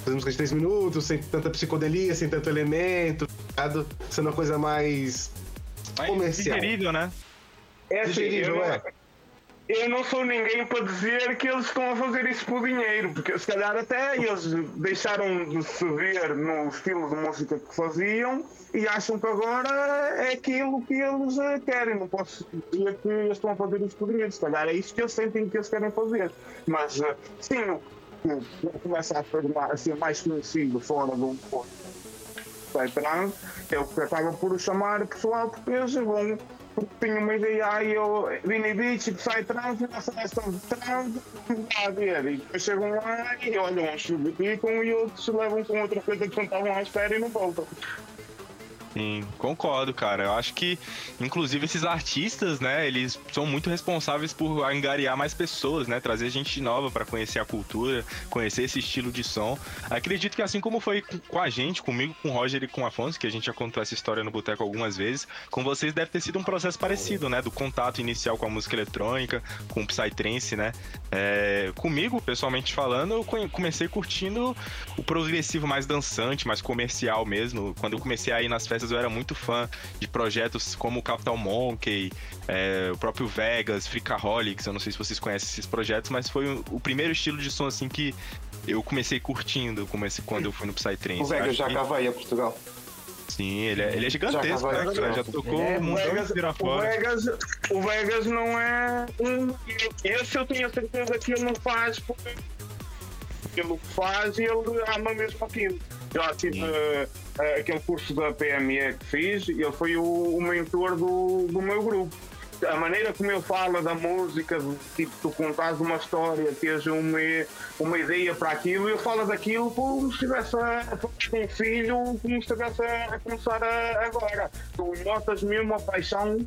Fazendo música de 3 minutos, sem tanta psicodelia, sem tanto elemento, tá ligado? sendo uma coisa mais Mas comercial. digerível, né? É assim, Digerível, eu, não, é. eu não sou ninguém para dizer que eles estão a fazer isso por dinheiro, porque se calhar até eles deixaram de se ver no estilo de música que faziam e acham que agora é aquilo que eles eh, querem. Não posso dizer que eles estão a fazer isso por dinheiro, se calhar é isso que eles sentem que eles querem fazer. Mas eh, sim, começa a a ser mais conhecido fora do Psytrance, é o que acaba por chamar o pessoal porque eles vão porque tinha uma ideia aí, eu Vini Beach, Psytrance, nossa seleção de trance, a ver, e depois chegam lá e olham, uns ficam e outros levam com outra coisa que não estavam à espera e não voltam. Sim, concordo, cara. Eu acho que, inclusive, esses artistas, né, eles são muito responsáveis por angariar mais pessoas, né, trazer gente nova pra conhecer a cultura, conhecer esse estilo de som. Acredito que assim como foi com- a gente, comigo, com o Roger e com o Afonso, que a gente já contou essa história no Boteco algumas vezes, com vocês deve ter sido um processo parecido, né, do contato inicial com a música eletrônica, com o Psytrance, né. É, comigo, pessoalmente falando, eu comecei curtindo o progressivo mais dançante, mais comercial mesmo. Quando eu comecei a ir nas festas, eu era muito fã de projetos como o Capital Monkey, é, o próprio Vegas, Freakaholics. Eu não sei se vocês conhecem esses projetos, mas foi o, o primeiro estilo de som assim que eu comecei curtindo, comecei quando eu fui no Psytrance. O Vegas já que- veio a Portugal. Sim, ele é, ele é gigantesco, Já né, cara? Já tocou É, o mundo Vegas, inteiro o. Vegas, o Vegas não é um. Esse eu tenho certeza que ele não faz porque ele faz e ele ama mesmo aquilo. Já tive eh, aquele curso da PME que fiz ele foi o, o mentor do, do meu grupo. A maneira como ele fala da música, tipo, tu contares uma história, teres uma, uma ideia para aquilo, ele fala daquilo como se estivesse a um filho, como se estivesse a, a começar a- agora. Tu notas mesmo a paixão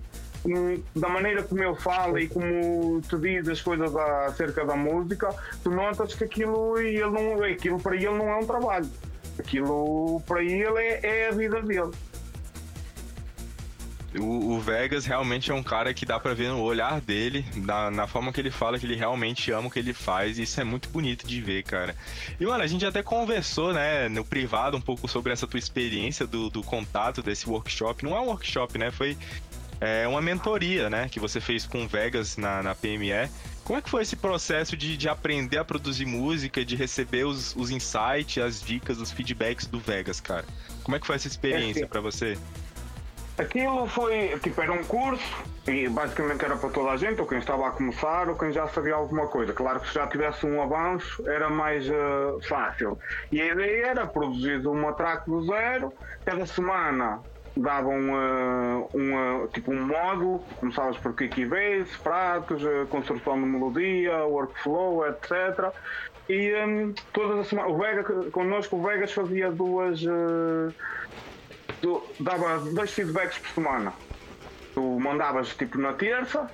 hum, da maneira como ele fala e como te diz as coisas acerca da música, tu notas que aquilo, ele não, aquilo para ele não é um trabalho. Aquilo para ele é, é a vida dele. O, o Vegas realmente é um cara que dá pra ver no olhar dele, na, na forma que ele fala, que ele realmente ama o que ele faz, e isso é muito bonito de ver, cara. E, mano, a gente até conversou, né, no privado um pouco sobre essa tua experiência do, do contato desse workshop. Não é um workshop, né? Foi é, uma mentoria, né, que você fez com o Vegas na, na PME. Como é que foi esse processo de, de aprender a produzir música, de receber os, os insights, as dicas, os feedbacks do Vegas, cara? Como é que foi essa experiência pra você? Aquilo foi, tipo, era um curso e basicamente era para toda a gente, ou quem estava a começar, ou quem já sabia alguma coisa. Claro que se já tivesse um avanço era mais eh, fácil. E a ideia era produzir uma track do zero, cada semana davam eh, um, eh, tipo um módulo, começavas por kick e bass, pratos, eh, construção de melodia, workflow, etc. E hum, todas as semanas, o Vegas, connosco o Vegas fazia duas. eh, tu dava dois feedbacks por semana. Tu mandavas tipo na terça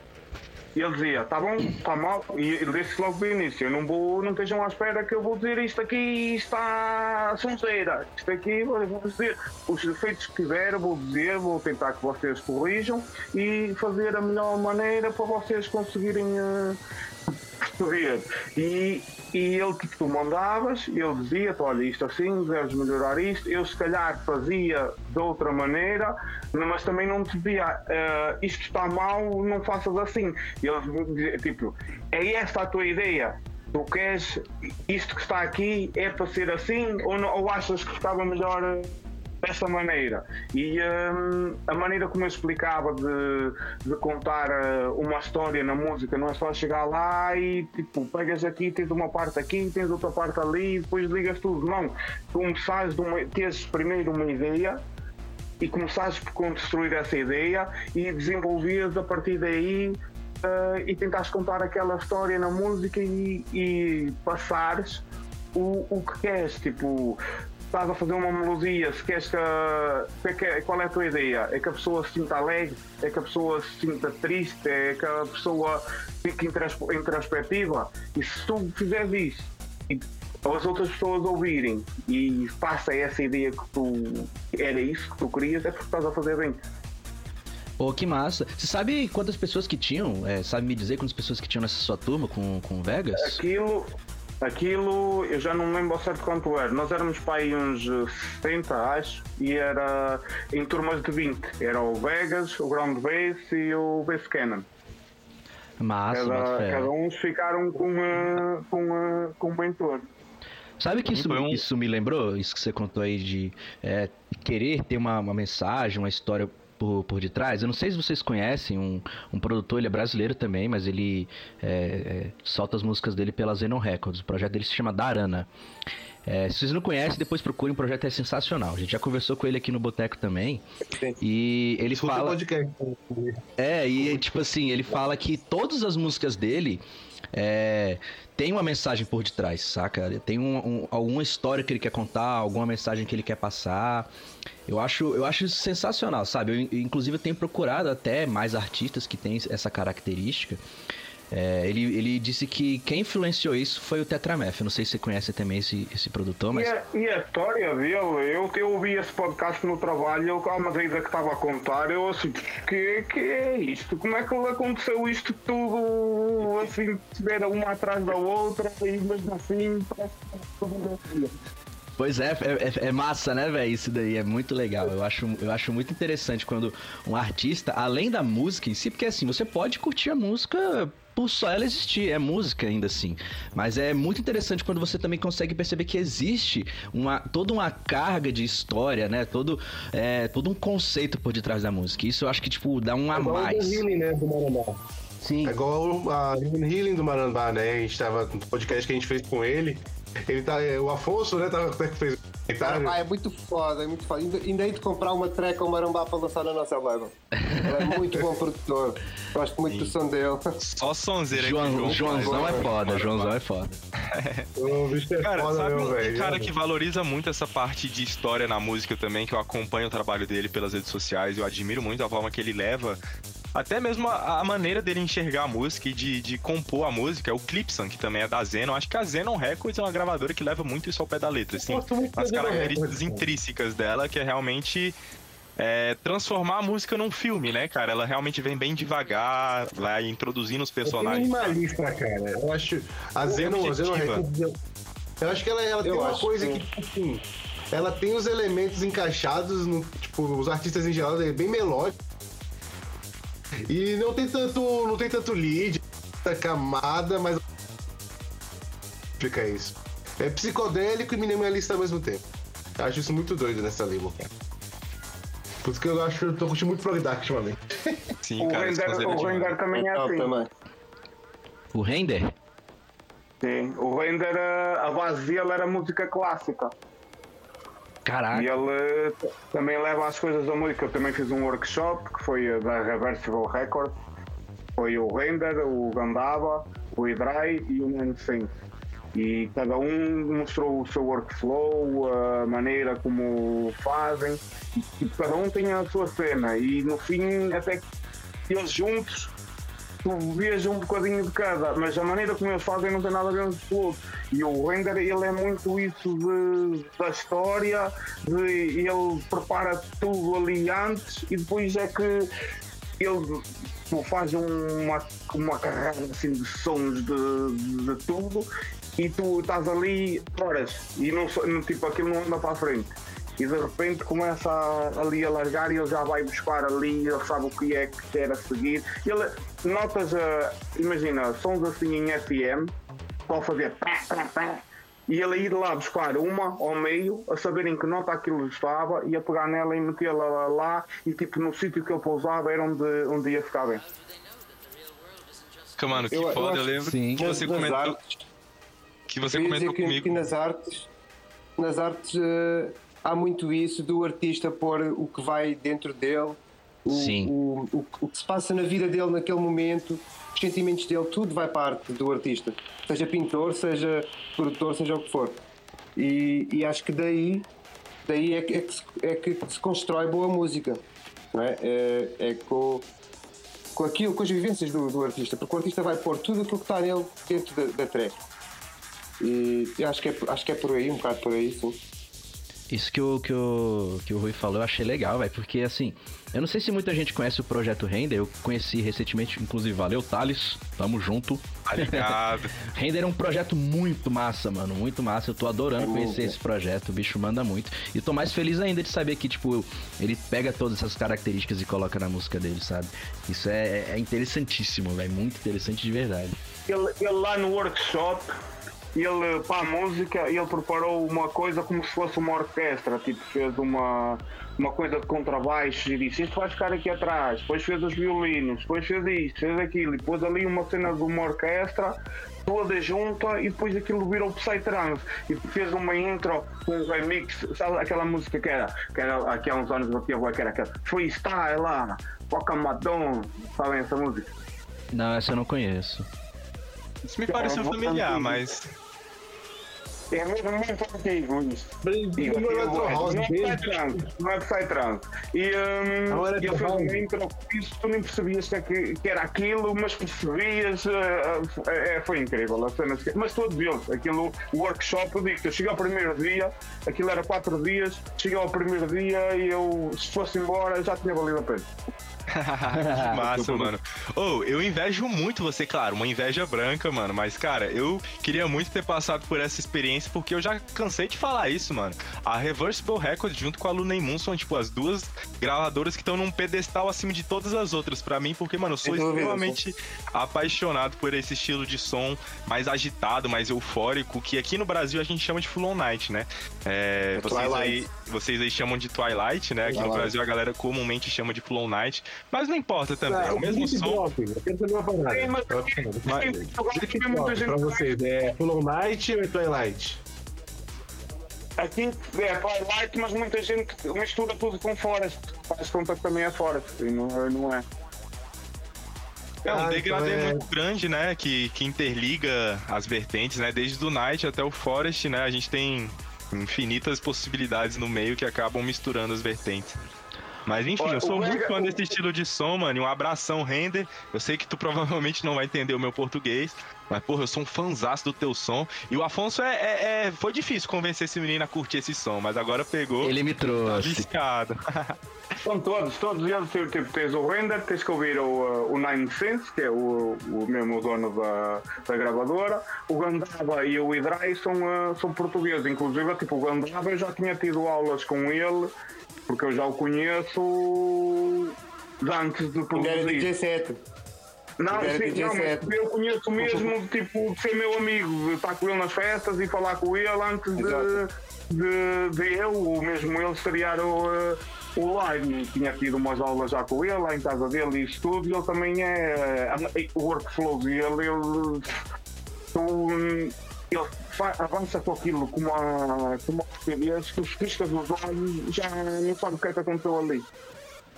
e ele dizia, tá bom, tá mal, e ele disse logo do início, não vou, não estejam à espera que eu vou dizer isto aqui está sonzeira, isto aqui vou dizer, os defeitos que tiver vou dizer, vou tentar que vocês corrijam e fazer a melhor maneira para vocês conseguirem eh, perceber. E, e ele, tipo, tu mandavas, e ele dizia-te, olha, isto assim, deves melhorar isto. Eu, se calhar, fazia de outra maneira, mas também não te dizia, "Ah, isto está mal, não faças assim. E ele tipo, é esta a tua ideia? Tu queres isto que está aqui é para ser assim ou, não- ou achas que ficava melhor eh, desta maneira. E hum, a maneira como eu explicava de, de contar eh, uma história na música não é só chegar lá e tipo, pegas aqui, tens uma parte aqui, tens outra parte ali e depois ligas tudo. Não. Começares de uma, tens primeiro uma ideia e começares por construir essa ideia e desenvolveres a partir daí eh, e tentares contar aquela história na música e, e passares o, o que queres, tipo estás a fazer uma melodia, se queres que, a- que é- qual é a tua ideia? É que a pessoa se sinta alegre? É que a pessoa se sinta triste? É que a pessoa fique intros- introspectiva? E se tu fizeres isso e as outras pessoas ouvirem e passa essa ideia que tu era isso que tu querias, é porque estás a fazer bem. Pô, que massa. Você sabe quantas pessoas que tinham? É, sabe me dizer quantas pessoas que tinham nessa sua turma com, com Vegas? Aquilo, aquilo, eu já não me lembro ao certo quanto era. Nós éramos para aí uns eh, 70, acho, e era em turmas de 20. Era o Vegas, o Ground Base e o Base Cannon. Massa, Cada, cada um ficaram com, eh, com, eh, com um mentor. Sabe que isso, um- isso me lembrou? Isso que você contou aí de é, querer ter uma, uma mensagem, uma história por, por detrás. Eu não sei se vocês conhecem um, um produtor, ele é brasileiro também, mas ele é, é, solta as músicas dele pela Zenon Records. O projeto dele se chama Darana. É, se vocês não conhecem, depois procurem, o projeto é sensacional. A gente já conversou com ele aqui no Boteco também. E ele Escuta fala. É, e tipo assim, ele fala que todas as músicas dele é, tem uma mensagem por detrás, saca? Tem um- um- alguma história que ele quer contar, alguma mensagem que ele quer passar. Eu acho, eu acho isso sensacional, sabe? Eu, inclusive, eu tenho procurado até mais artistas que têm essa característica. É, ele, ele disse que quem influenciou isso foi o Tetramef. Não sei se você conhece também esse, esse produtor, E mas. a, e a história dele, eu, eu ouvi esse podcast no trabalho, eu, uma vez que estava a contar, eu assim, que, que é isto? Como é que aconteceu isto tudo assim, tiver uma atrás da outra e mesmo assim parece que assim. Pois é, é, é- é massa, né, velho? Isso daí é muito legal. Eu acho, eu acho muito interessante quando um artista, além da música em si, porque assim, você pode curtir a música por só ela existir, é música ainda assim. Mas é muito interessante quando você também consegue perceber que existe uma, toda uma carga de história, né? Todo, é, todo um conceito por detrás da música. Isso eu acho que, tipo, dá um a o mais. Healing, né, do Marambá. Sim. É igual a Healing do Marambá, né? A gente tava no podcast que a gente fez com ele. Ele tá. O Afonso, né? Até que fez. comentário. Ah, é muito foda, é muito foda. Ainda, hei de comprar uma track ao Marambá para lançar na nossa label. Ele é muito bom produtor. Gosto muito do som dele. Só sonzeira aqui, João, João. Joãozão é faz. foda, Joãozão é foda. O bicho é Cara, foda sabe mesmo, um, um velho. cara que valoriza muito essa parte de história na música também, que eu acompanho o trabalho dele pelas redes sociais, eu admiro muito a forma que ele leva, até mesmo a, a maneira dele enxergar a música e de, de compor a música, é o Clipson, que também é da Zenon. Acho que a Zenon Records é uma gravadora que leva muito isso ao pé da letra, assim, as Zenon características intrínsecas dela, que é realmente é, transformar a música num filme, né, cara? Ela realmente vem bem devagar, vai introduzindo os É personagens. minimalista, cara. Eu acho. A Pô, Zeno, a Zeno objetiva. Records, eu- Eu acho que ela, ela tem Eu uma coisa que- que, tipo assim. Ela tem os elementos encaixados, no, tipo, os artistas em geral, é bem melódico. E não tem tanto. Não tem tanto lead, tanta camada, mas. Fica isso. É psicodélico e minimalista ao mesmo tempo. Eu acho isso muito doido nessa label, cara. Por isso que eu acho que eu tô curtindo muito Prog Dark ultimamente. [laughs] Sim, O cara, Render, o demais. Render também é assim. também. O Render? Sim, o Render, a a base dele era música clássica. Caraca. E ele também leva as coisas da música. Eu também fiz um workshop que foi da Reversible Records. Foi o Render, o Gandava, o Idrai e o Nansen. E cada um mostrou o seu workflow, a maneira como fazem. E cada um tem a sua cena. E no fim, até que eles juntos tu vês um bocadinho de cada, mas a maneira como eles fazem não tem nada a ver com o outro. E o Render, ele é muito isso de, da história, de, ele prepara tudo ali antes e depois é que ele faz uma, uma carreira assim, de sons de, de tudo e tu estás ali horas e não, tipo, aquilo não anda para a frente. E de repente começa a- ali a largar e ele já vai buscar ali, ele sabe o que é que quer a seguir. Ele, notas, ah, imagina, sons assim em FM, pode fazer pá, pá, pá, e ele ir lá buscar uma ao meio, a saber em que nota aquilo estava, e a pegar nela e metê-la lá, e tipo no sítio que ele pousava era onde, onde ia ficar bem. Fica, Mano, que Eu- eu foda, eu acho lembro sim. que você comentou, artes, que você eu comentou que, comigo. que nas artes, nas artes eh, há muito isso do artista pôr o que vai dentro dele, o, Sim. o, o, o que se passa na vida dele naquele momento, os sentimentos dele, tudo vai parte do artista, seja pintor, seja produtor, seja o que for. E, e acho que daí daí é que, é que se, é que se constrói boa música. Não é? É, é com, com aquilo, com as vivências do, do artista, porque o artista vai pôr tudo aquilo que está nele dentro da, da track. E acho que, é, acho que é por aí, um bocado por aí, sim. Isso que o, que o, que o Rui falou eu achei legal, velho, porque assim, eu não sei se muita gente conhece o projeto Render, eu conheci recentemente, inclusive, valeu, Thales, tamo junto. Obrigado. [laughs] Render é um projeto muito massa, mano, muito massa, eu tô adorando conhecer esse projeto, o bicho manda muito. E tô mais feliz ainda de saber que, tipo, ele pega todas essas características e coloca na música dele, sabe? Isso é, é interessantíssimo, velho, muito interessante de verdade. Ele, ele lá no workshop, ele para a música, ele preparou uma coisa como se fosse uma orquestra, tipo, fez uma, uma coisa de contrabaixo e disse isto vai ficar aqui atrás, depois fez os violinos, depois fez isto, fez aquilo, e pôs ali uma cena de uma orquestra toda junta e depois aquilo virou Psytrance e fez uma intro com um remix, sabe aquela música que era, que era aqui há uns anos batia a que era aquela freestyle lá, Pocamadon, sabem essa música? Não, essa eu não conheço. Isso me pareceu familiar, mas. É mesmo muito antigo isso. Bem-vindo ao Não é bem. Psytrance, não é. E um, Não era e ele fez Psytrance. uma intro, isso tu nem percebias que, que, que era aquilo, mas percebias, eh, eh, foi incrível a cena. Mas todos eles, aquilo, o workshop, eu digo, eu cheguei ao primeiro dia, aquilo era quatro dias, cheguei ao primeiro dia e eu, se fosse embora, já tinha valido a pena. [laughs] que massa, mano. Ô, eu invejo muito você, claro, uma inveja branca, mano. Mas, cara, eu queria muito ter passado por essa experiência, porque eu já cansei de falar isso, mano. A Reversible Records, junto com a Luna Moon, são, tipo, as duas gravadoras que estão num pedestal acima de todas as outras pra mim, porque, mano, eu sou extremamente apaixonado por esse estilo de som mais agitado, mais eufórico, que aqui no Brasil a gente chama de Full On Night, né? É, É vocês, Twilight. aí, vocês aí chamam de Twilight, né? Aqui no Twilight. Brasil a galera comumente chama de Full On Night, mas não importa também, é o mesmo Hip som. Hop, eu quero saber uma parada. Sim, mas- Hop, gente- pra vocês, é Full On Night ou é Twilight? Aqui é Twilight, mas muita gente mistura tudo com Forest. Faz conta que também é Forest, e não, não é. É um Ah, degradê então é- muito grande, né? Que, que interliga as vertentes, né? Desde o Night até o Forest, né? A gente tem infinitas possibilidades no meio que acabam misturando as vertentes. Mas enfim, Olha, eu sou o muito Vega- fã o- desse estilo de som, mano. Um abração, Render. Eu sei que tu provavelmente não vai entender o meu português. Mas, porra, eu sou um fanzaço do teu som. E o Afonso é, é- é- Foi difícil convencer esse menino a curtir esse som, mas agora pegou. Ele me Tá trouxe. viciado. São [laughs] todos, todos eles, tipo, tipo, tens o Render, tens que ouvir o, uh, o Nine Sense, que é o, o mesmo dono da, da gravadora. O Gandava e o Idrai são, uh, são portugueses, inclusive, tipo, o Gandava eu já tinha tido aulas com ele, porque eu já o conheço antes de Ainda era produzir. DJ 7. Não, Era sim, não, mas eu conheço [laughs] mesmo, tipo, de ser meu amigo, de estar com ele nas festas e falar com ele antes de, de, de eu, ou mesmo ele estrear o, eh, o live. Tinha tido umas aulas já com ele, lá em casa dele e isso tudo, e ele também é. O workflow dele, ele. tu- ele avança com aquilo com uma, com uma rapidez que os piscas dos olhos já não sabem o que é que aconteceu ali.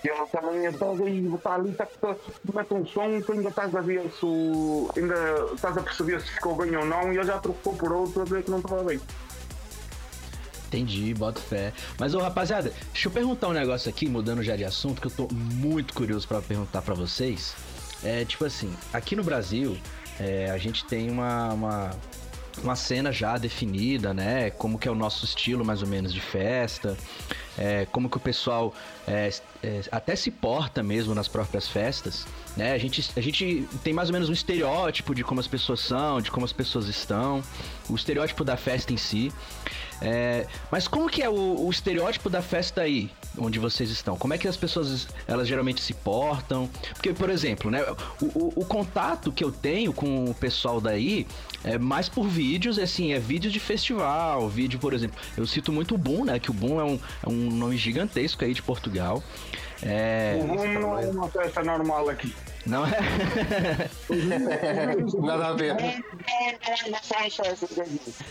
E ele também pega e está ali, tá, tá, mete um som, tu ainda estás a ver se ainda estás a perceber se ficou bem ou não, e ele já trocou por outro a ver que não estava bem. Entendi, boto fé. Mas, ô rapaziada, deixa eu perguntar um negócio aqui, mudando já de assunto, que eu tô muito curioso pra perguntar pra vocês. É tipo assim, aqui no Brasil, é, a gente tem uma, uma, uma cena já definida, né? Como que é o nosso estilo, mais ou menos, de festa. é, como que o pessoal é, é, até se porta mesmo nas próprias festas, né? A gente, a gente tem mais ou menos um estereótipo de como as pessoas são, de como as pessoas estão, o estereótipo da festa em si. É, mas como que é o, o estereótipo da festa aí, onde vocês estão? Como é que as pessoas, elas geralmente se portam? Porque, por exemplo, né, o, o- o contato que eu tenho com o pessoal daí é mais por vídeos, assim, é vídeo de festival, vídeo, por exemplo, eu cito muito o Boom, né, que o Boom é um, é um nome gigantesco aí de Portugal. É, O Boom não é uma festa normal aqui. Não é? Nada a ver.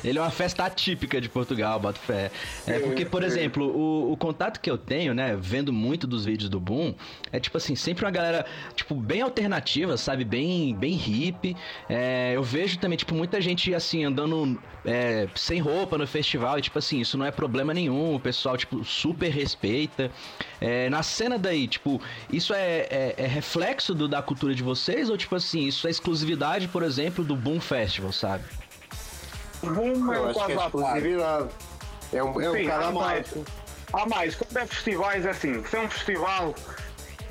Ele é uma festa atípica de Portugal, boto fé. É porque, por exemplo, o, o contato que eu tenho, né, vendo muito dos vídeos do Boom, é tipo assim, sempre uma galera, tipo, bem alternativa, sabe? Bem, bem hippie. É, eu vejo também, tipo, muita gente, assim, andando é, sem roupa no festival, e tipo assim, isso não é problema nenhum, o pessoal, tipo, super respeita. É, na cena daí, tipo, isso é, é, é reflexo do, da cultura de vocês, ou tipo assim, isso é exclusividade, por exemplo, do Boom Festival, sabe? Boom é um é à parte. exclusividade. É um, é um Sim, à mais. parte. Há mais, quando é festivais é assim, se é um festival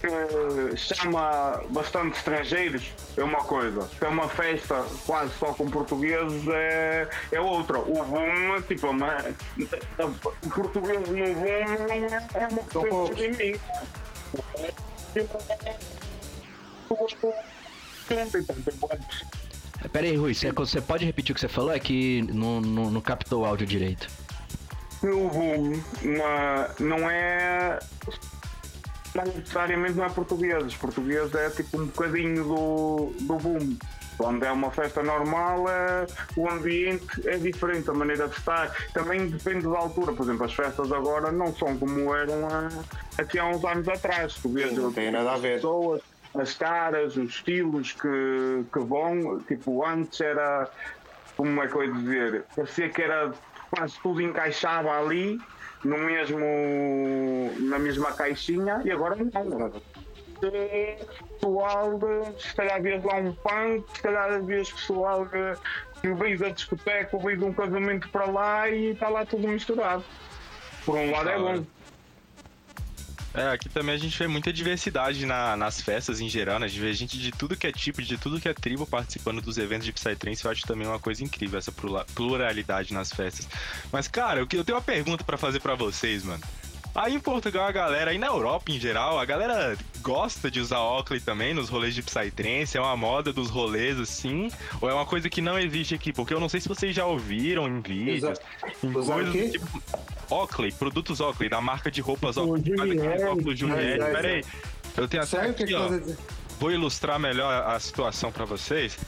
que chama bastante estrangeiros, é uma coisa. Se é uma festa quase só com portugueses, é, é outra. O boom, tipo, uma, o português no boom é uma coisa de mim. Pera aí, Rui, você, você pode repetir o que você falou? É que não, não, não captou o áudio direito. O boom uma- não é. Não necessariamente não é português. Português é tipo um bocadinho do, do boom. Quando é uma festa normal, é, o ambiente é diferente, a maneira de estar. Também depende da altura. Por exemplo, as festas agora não são como eram há, aqui há uns anos atrás. Tu vês Não tem nada a ver. pessoas, as caras, os estilos que, que vão. Tipo, antes era. Como é que eu ia dizer? Parecia que era quase tudo encaixava ali, no mesmo, na mesma caixinha, e agora não. Eh, Pessoal, de- se calhar vês lá um punk, se calhar vês pessoal que veio da discoteca, veio de um casamento para lá e está lá tudo misturado. Por um lado é bom. É, aqui também a gente vê muita diversidade na- nas festas em geral, né? A gente vê gente de tudo que é tipo, de tudo que é tribo participando dos eventos de Psytrance. Eu acho também uma coisa incrível, essa plura- pluralidade nas festas. Mas, cara, eu, tenho uma pergunta pra fazer pra vocês, mano. Aí em Portugal, a galera, aí na Europa em geral, a galera gosta de usar Oakley também nos rolês de Psytrance? É uma moda dos rolês, assim? Ou é uma coisa que não existe aqui? Porque eu não sei se vocês já ouviram em vídeos, em usar coisas tipo... Oakley, produtos Oakley, da marca de roupas O Oakley. Óculos Juliette. Ah, já, Pera aí. Eu tenho até aqui, ó. Vou ilustrar melhor a situação pra vocês.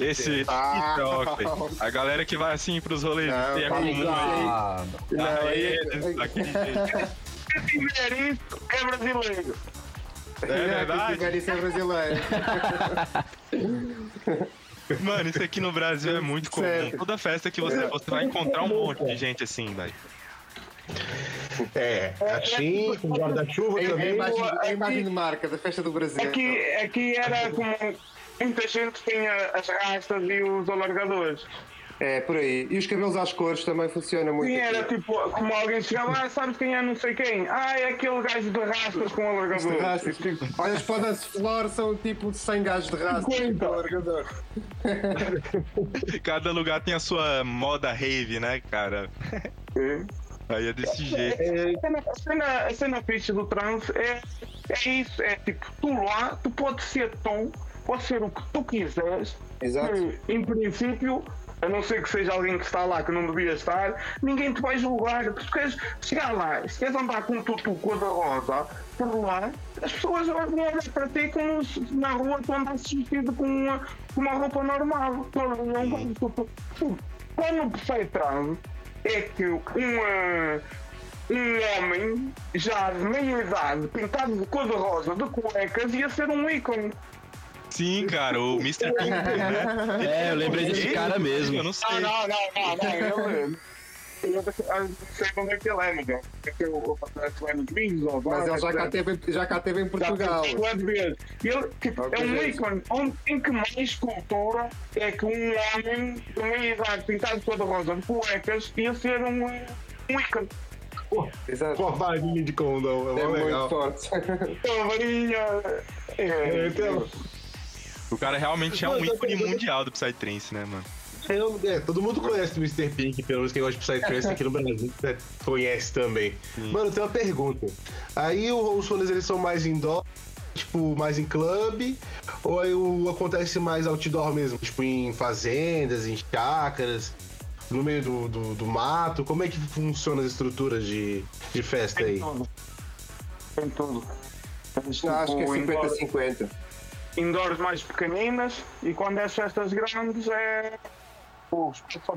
Esse Ah. esse Oakley. A galera que vai assim pros rolês Não, tem a calma, comum aí. Ah, Não, Ah, aí- daquele jeito. Se tiver isso, é brasileiro. É verdade? Quem tiver isso é brasileiro. [laughs] Mano, isso aqui no Brasil é muito comum. Sério. Toda festa que você, você vai encontrar um monte de gente assim, velho. É, assim, com guarda-chuva É a também. imagem, é imagem de marca da festa do Brasil. Aqui, aqui era como muita gente tinha as rastas e os alargadores. É, por aí. E os cabelos às cores também funcionam muito. Sim, era aqui. tipo, como alguém chegava, ah, sabes quem é não sei quem? Ah, é aquele gajo de rastas com alargador. De rastas. Tipo, [laughs] Olha, as podas flor são tipo 100 gajos de. Cinquenta. com largador. [laughs] Cada lugar tem a sua moda rave, né, cara? é. Aí é desse jeito. A cena, a cena, a cena fixe do trance é, é isso, é tipo, tu lá, tu podes ser tu, podes ser o que tu quiseres, Exato. que, em princípio, a não ser que seja alguém que está lá que não devia estar, ninguém te vai julgar. Se tu queres chegar lá, se queres andar com um tutu cor-de-rosa por lá, as pessoas vão olhar para ti como se na rua tu andasses vestido com uma, com uma roupa normal. Não Quando o Psytrance é que uma, um homem já de meia idade, pintado de cor-de-rosa, de cuecas, ia ser um ícone. Sim, cara, o Mr. [laughs] Pink, né? É, eu lembrei desse cara mesmo. Eu não sei. Ah, não, não, não, não, ele. Eu não sei onde é que ele é, mas é que eu faço vinhos, ou Mas ele já cá, teve, já cá teve em Portugal. Já quatro vezes. Ele tipo, é um ícone. Onde, em que mais cultura é que um homem de meia idade pintado de cor-de-rosa de cuecas ia ser um, um ícone. Exato. Com a varinha de condão, é, É mó muito legal. forte. Uma varinha. É, É, então, O cara realmente é um ícone mundial do Psytrance, né, mano? eu- é, todo mundo conhece o Mr. Pink, pelo menos quem gosta de Psytrance aqui no Brasil né, [laughs] conhece também. Mano, eu tenho uma pergunta. Aí o- os rolês eles são mais indoor, tipo, mais em clube, ou aí o, acontece mais outdoor mesmo, tipo em fazendas, em chácaras, no meio do, do, do mato? Como é que funcionam as estruturas de, de festa aí? tudo. Tem tudo. Não, acho que é tipo, indoor- 50-50. Indoors mais pequeninas e quando é festas grandes é o espaço.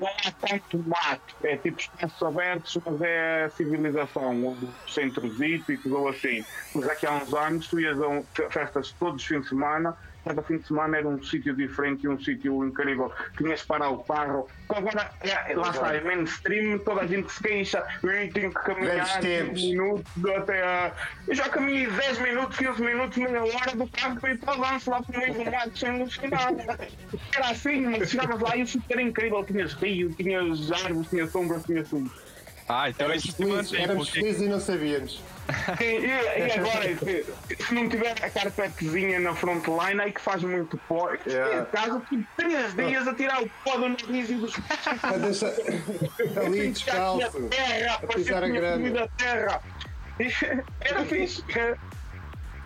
Não há tanto mato, é tipo espaços abertos, mas é civilização, centros hípicos ou assim. Mas aqui há uns anos tu ias a festas todos os fins de semana, cada fim de semana era um sítio diferente um sítio incrível. Tinhas de parar o carro. Agora, é, lá está, é mainstream, toda a gente se queixa, eu tenho que caminhar Velhos 15 tempos. minutos até a. Eu já caminhei 10 minutos, 15 minutos, meia hora do carro para ir para o avanço lá para o meio do mato sem luz. Era assim, mas chegavas lá e o sítio era incrível. Tinhas rio, tinhas árvores, tinhas sombras, tinhas tudo. Ah, então Éramos isso se mantém, éramos porque felizes e não sabíamos. [laughs] E, e- [laughs] agora, se, se não tiver a carpetezinha na frontline, aí que faz muito pó. Yeah. Caso que 3 dias a tirar o pó do nariz e dos [laughs] A deixar ali descalço. terra, a pisar a a terra. Era fixe.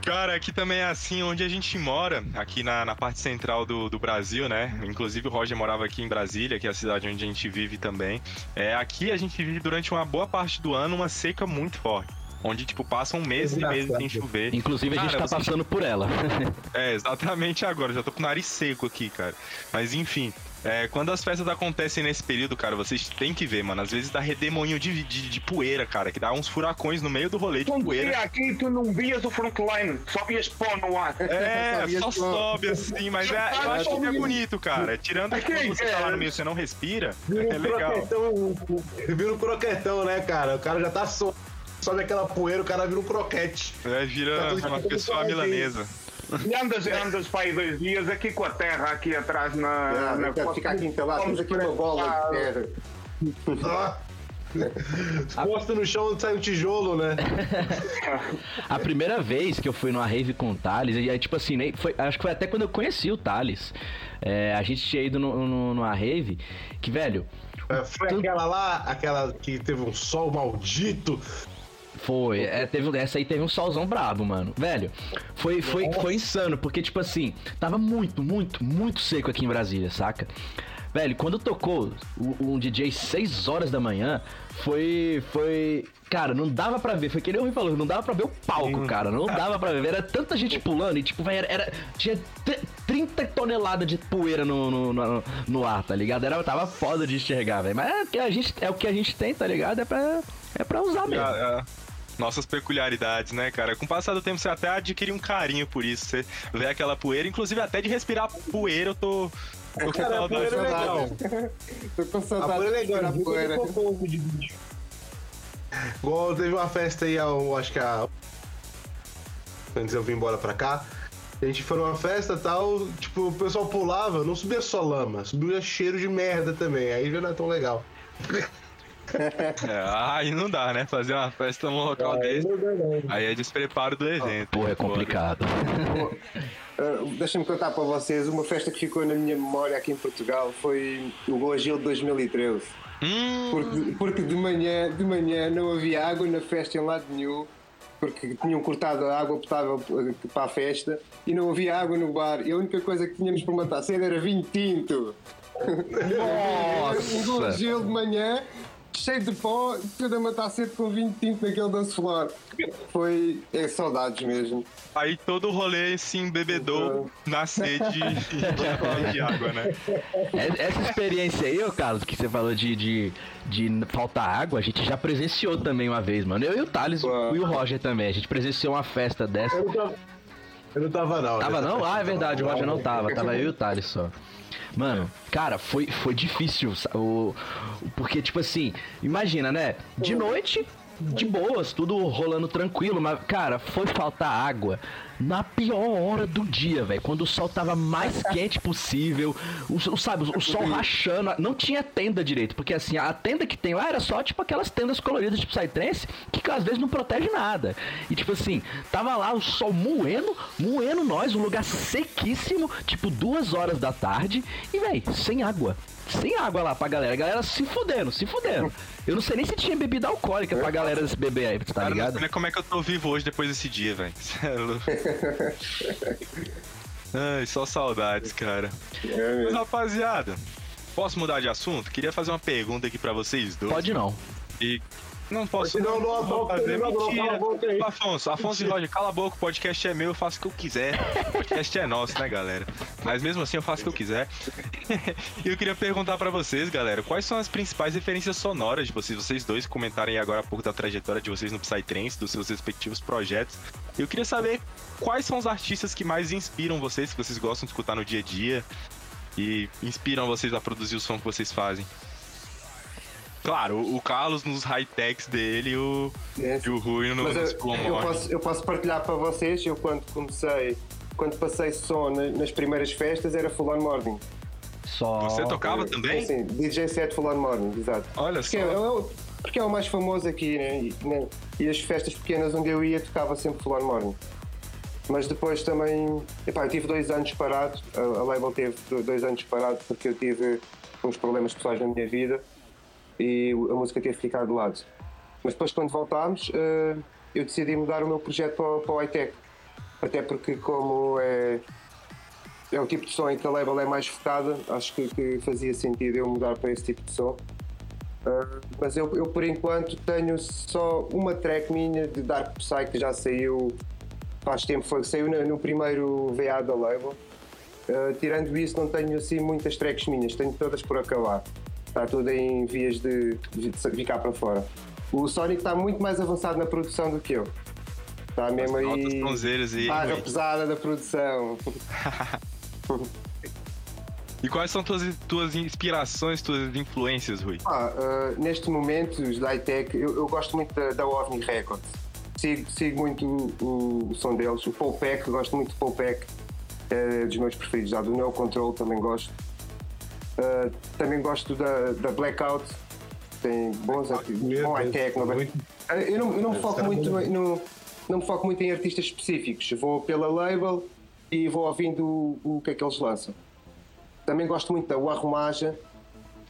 Cara, aqui também é assim, onde a gente mora, aqui na, na parte central do, do Brasil, né? Inclusive o Roger morava aqui em Brasília, que é a cidade onde a gente vive também. É, aqui a gente vive durante uma boa parte do ano uma seca muito forte. Onde, tipo, passam meses e meses sem chover. Inclusive a gente Cara, tá você- passando por ela. É, exatamente agora. Já tô com o nariz seco aqui, cara. Mas enfim, é, quando as festas acontecem nesse período, cara, vocês têm que ver, mano. Às vezes dá redemoinho de, de, de poeira, cara, que dá uns furacões no meio do rolê de Quando poeira. ia aqui, tu não vias o frontline, só vias pó no ar. É, [laughs] só que- sobe assim, mas é, eu acho que é bonito, cara. Tirando que quando você tá lá no meio você não respira, Vira é um legal. croquetão, vira um croquetão, né, cara? O cara já tá so... sobe aquela poeira, o cara vira um croquete. É, vira uma pessoa milanesa. E [laughs] andas, andas para aí dois dias aqui com a terra aqui atrás na. Ah, na então fica aqui entalado. Temos aqui uma bola de terra. Ah. [laughs] Posta no chão onde sai um tijolo, né? [laughs] A primeira vez que eu fui numa rave com o Thales, e aí, tipo assim, foi, acho que foi até quando eu conheci o Thales. É, a gente tinha ido no, no- numa rave que, velho, É, Foi aquela lá, aquela que teve um sol maldito. Foi, é, teve, essa aí teve um solzão brabo, mano. Velho, foi, foi, foi insano, porque, tipo assim, tava muito, muito, muito seco aqui em Brasília, saca? Velho, quando tocou um DJ 6 horas da manhã, foi. Foi. Cara, não dava pra ver, foi que nem o Rui falou, não dava pra ver o palco, cara, não dava pra ver. Era tanta gente pulando e, tipo, velho, era, tinha tr- 30 toneladas de poeira no, no, no, no ar, tá ligado? Era, tava foda de enxergar, velho. Mas é o, que a gente, é o que a gente tem, tá ligado? É pra, é pra usar mesmo. Ah, ah, Nossas peculiaridades, né, cara? Com o passar do tempo você até adquire um carinho por isso. Você vê aquela poeira, inclusive até de respirar poeira eu tô. tô com Cara, a poeira é legal. Tô com A saudade poeira é legal. a poeira. Igual teve uma festa aí, eu acho que a. Antes eu vim embora pra cá. A gente foi numa festa e tal, tipo, o pessoal pulava, não subia só lama, subia cheiro de merda também. Aí já não é tão legal. [laughs] É, aí não dá, né? Fazer uma festa num local desse. Aí é despreparo do evento. Porra, é complicado. Uh, Deixa-me contar para vocês, uma festa que ficou na minha memória aqui em Portugal foi o Goa Gil de 2013. Hum, Porque, porque de, manhã, de manhã não havia água na festa em lado nenhum, porque tinham cortado a água potável eh, para a festa e não havia água no bar. E a única coisa que tínhamos para matar cedo era vinho tinto. Um Nossa! Gil de manhã, cheio de pó, tudo a matar cedo com vinho tinto naquele dance floor. Foi. É saudades mesmo. aí todo o rolê se embebedou na sede de, [laughs] de água, né? É- Essa experiência aí, ô Carlos, que você falou de, de, de faltar água, a gente já presenciou também uma vez, mano. Eu e o Thales e o Roger também. A gente presenciou uma festa dessa. Eu não tava, eu não tava não. Tava não? Ah, é verdade, o não. Roger não tava. Tava eu e o Thales só. Mano, cara, foi, foi difícil. O, o- porque, tipo assim, imagina, né? De noite, de boas, tudo rolando tranquilo, mas, cara, foi faltar água na pior hora do dia, velho. Quando o sol tava mais [laughs] quente possível, o, o- sabe, o sol rachando. Não tinha tenda direito, porque assim, a tenda que tem lá era só, tipo, aquelas tendas coloridas, tipo Psytrance, que às vezes não protege nada. E, tipo assim, tava lá o sol moendo, moendo nós, um lugar sequíssimo, tipo, duas horas da tarde, e, velho, sem água. Sem água lá pra galera. A galera se fudendo, se fudendo. Eu não sei nem se tinha bebida alcoólica pra galera desse beber aí, tá Cara, não ligado? sei nem como é que eu tô vivo hoje depois desse dia, velho. [laughs] Cê é louco. [laughs] Ai, só saudades, cara. Mas, rapaziada, posso mudar de assunto? Queria fazer uma pergunta aqui pra vocês dois. Pode não. E Não posso. Não fazer. não, não, a Mentira. Afonso, Afonso e Roger, cala a boca, o podcast é meu, eu faço o que eu quiser. O podcast é nosso, né, galera? Mas mesmo assim eu faço o que eu quiser. [laughs] E eu queria perguntar pra vocês, galera, quais são as principais referências sonoras de vocês? Vocês dois comentarem aí agora há pouco da trajetória de vocês no Psytrance, dos seus respectivos projetos. Eu queria saber quais são os artistas que mais inspiram vocês, que vocês gostam de escutar no dia a dia e inspiram vocês a produzir o som que vocês fazem. Claro, o Carlos nos high-techs dele e o, É. e o Rui no, Mas nos eu, eu, posso, eu posso partilhar para vocês, eu quando comecei, quando passei som na- nas primeiras festas era Full On Morning. Só. Você tocava também? Sim, DJ set Full On Morning, exato. Olha Porque só. é, é o- porque é o mais famoso aqui, né? E, né? E as festas pequenas onde eu ia tocava sempre Full On Morning. Mas depois também, epá, eu tive dois anos parado, a, a label teve do- dois anos parado porque eu tive uns problemas pessoais na minha vida e a música teve que ficar de lado. Mas depois quando voltámos, eh, eu decidi mudar o meu projeto para, para o iTech. Até porque como é, é o tipo de som em que a label é mais focada, acho que, que fazia sentido eu mudar para esse tipo de som. Uh, mas eu, eu, por enquanto tenho só uma track minha de Dark Psy que já saiu faz tempo, foi, saiu no, no primeiro VA da label. Uh, tirando isso, não tenho assim muitas tracks minhas, tenho todas por acabar. Está tudo em vias de, de, ficar para fora. O Sonic está muito mais avançado na produção do que eu. Está mesmo Altas aí. sonzeiras e. Barra pesada da produção. [laughs] E quais são tuas, tuas inspirações, tuas influências, Rui? Ah, uh, neste momento, os da high-tech, eu, eu gosto muito da, da OVNI Records. Sigo, sigo muito o, o som deles. O Paul Peck, gosto muito do Paul Peck. É dos meus preferidos. Já do Neo Control também gosto. Uh, também gosto da, da Blackout. Tem bons artistas. Bom não é? Muito. Uh, Eu não, eu não me foco muito no, não me foco muito em artistas específicos. Vou pela label e vou ouvindo o, o que é que eles lançam. Também gosto muito da Warrumaja.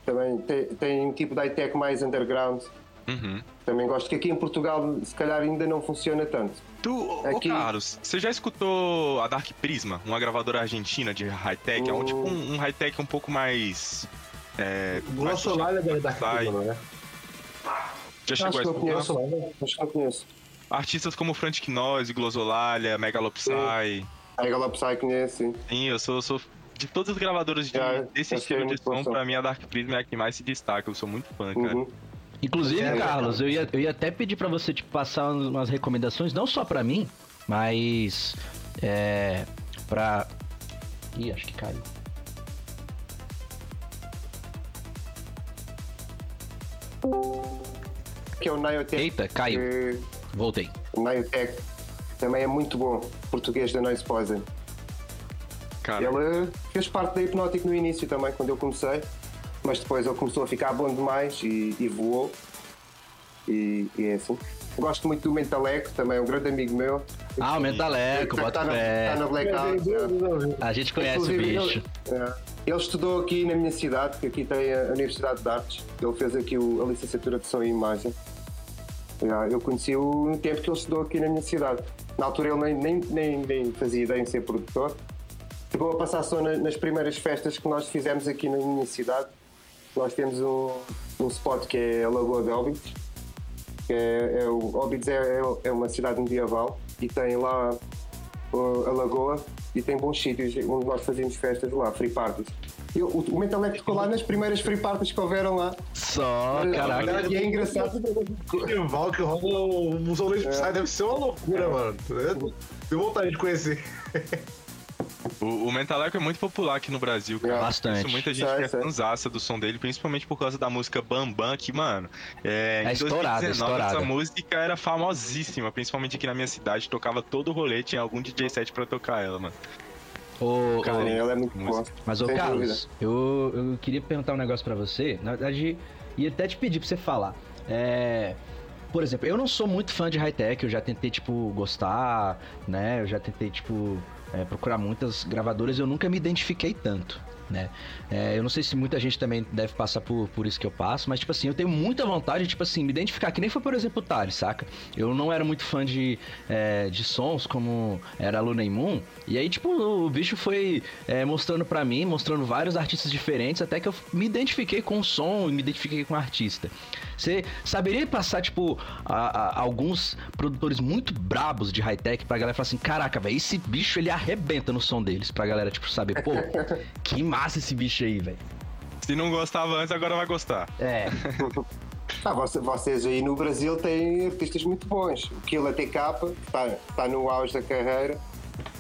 Também tem, tem um tipo de high-tech mais underground. Uhum. Também gosto que aqui em Portugal se calhar ainda não funciona tanto. Tu, Aqui- Carlos, você já escutou a Dark Prisma, uma gravadora argentina de high-tech? É um tipo um, um high-tech um pouco mais. É, O mais é da da Sai. Prisma, não é? Já chegou Acho a que eu escutar? conheço. Acho que eu conheço. Artistas como Frantic Noise, Glosolalia, Megalopsy. A Galapsai conhece, sim. Sim, eu sou, sou de todas as gravadoras de, Já, desse estilo de som, pra mim a Dark Prisma é a que mais se destaca. Eu sou muito fã, cara. Inclusive, É, Carlos, eu ia, eu ia até pedir pra você tipo, passar umas- recomendações, não só pra mim, mas. É. Pra. Ih, acho que caiu. Que é o Niotech. Eita, caiu. que- Voltei. O Niotech também é muito bom. Português da Noise Poison. Cara, Ele fez parte da Hipnotic no início também, quando eu comecei. Mas depois ele começou a ficar bom demais e, e voou. E, e é assim. Gosto muito do Mentaleco, também é um grande amigo meu. Ah, o Mentaleco, Está bota na, fé. tá na Blackout. é. A gente conhece o bicho. Ele, é, ele estudou aqui na minha cidade, que aqui tem a Universidade de Artes. Ele fez aqui o- a licenciatura de Som e Imagem. É, Eu conheci-o no tempo que ele estudou aqui na minha cidade. Na altura ele nem, nem, nem, nem fazia ideia em ser produtor. Chegou a passar som na- nas primeiras festas que nós fizemos aqui na minha cidade. Nós temos um, um spot que é a Lagoa de Óbidos. Que é, é o, Óbidos é, é- é uma cidade medieval e tem lá uh, a lagoa e tem bons sítios onde nós fazíamos festas lá, free parties. E o, o Mentalec ficou lá nas primeiras free parties que houveram lá. Só, caraca. E é engraçado. Festival que rola o Museu Leite Psy deve ser uma loucura, mano. Deu vontade de conhecer. O, o Mentaleco é muito popular aqui no Brasil, cara. É, bastante. Isso, muita gente Sai, que é sai. fanzaça do som dele, principalmente por causa da música Bam Bam, que, mano, é, É em estourada, 2019 estourada. essa música era famosíssima, principalmente aqui na minha cidade, tocava todo o rolê, tinha algum DJ set pra tocar ela, mano. Ô, Cara, Sim, ela é muito boa. Mas, ô Sem Carlos, eu, eu queria perguntar um negócio pra você. Na verdade, ia até te pedir pra você falar. É. Por exemplo, eu não sou muito fã de high-tech, eu já tentei, tipo, gostar, né? Eu já tentei, tipo, é, procurar muitas gravadoras, eu nunca me identifiquei tanto. né? É, eu não sei se muita gente também deve passar por, por isso que eu passo, mas, tipo assim, eu tenho muita vontade de, tipo assim, me identificar, que nem foi, por exemplo, o Thales, saca? Eu não era muito fã de, é, de sons como era Luna Moon, e aí, tipo, o bicho foi é, mostrando para mim, mostrando vários artistas diferentes, até que eu me identifiquei com o som e me identifiquei com o artista. Você saberia passar, tipo, a, a, alguns produtores muito brabos de high-tech pra galera falar assim, caraca, velho, esse bicho ele arrebenta no som deles, pra galera, tipo, saber, pô, [laughs] que massa esse bicho aí, velho. Se não gostava antes, agora vai gostar. É. [laughs] Ah, vocês aí no Brasil têm artistas muito bons. O Killa TK está tá no auge da carreira,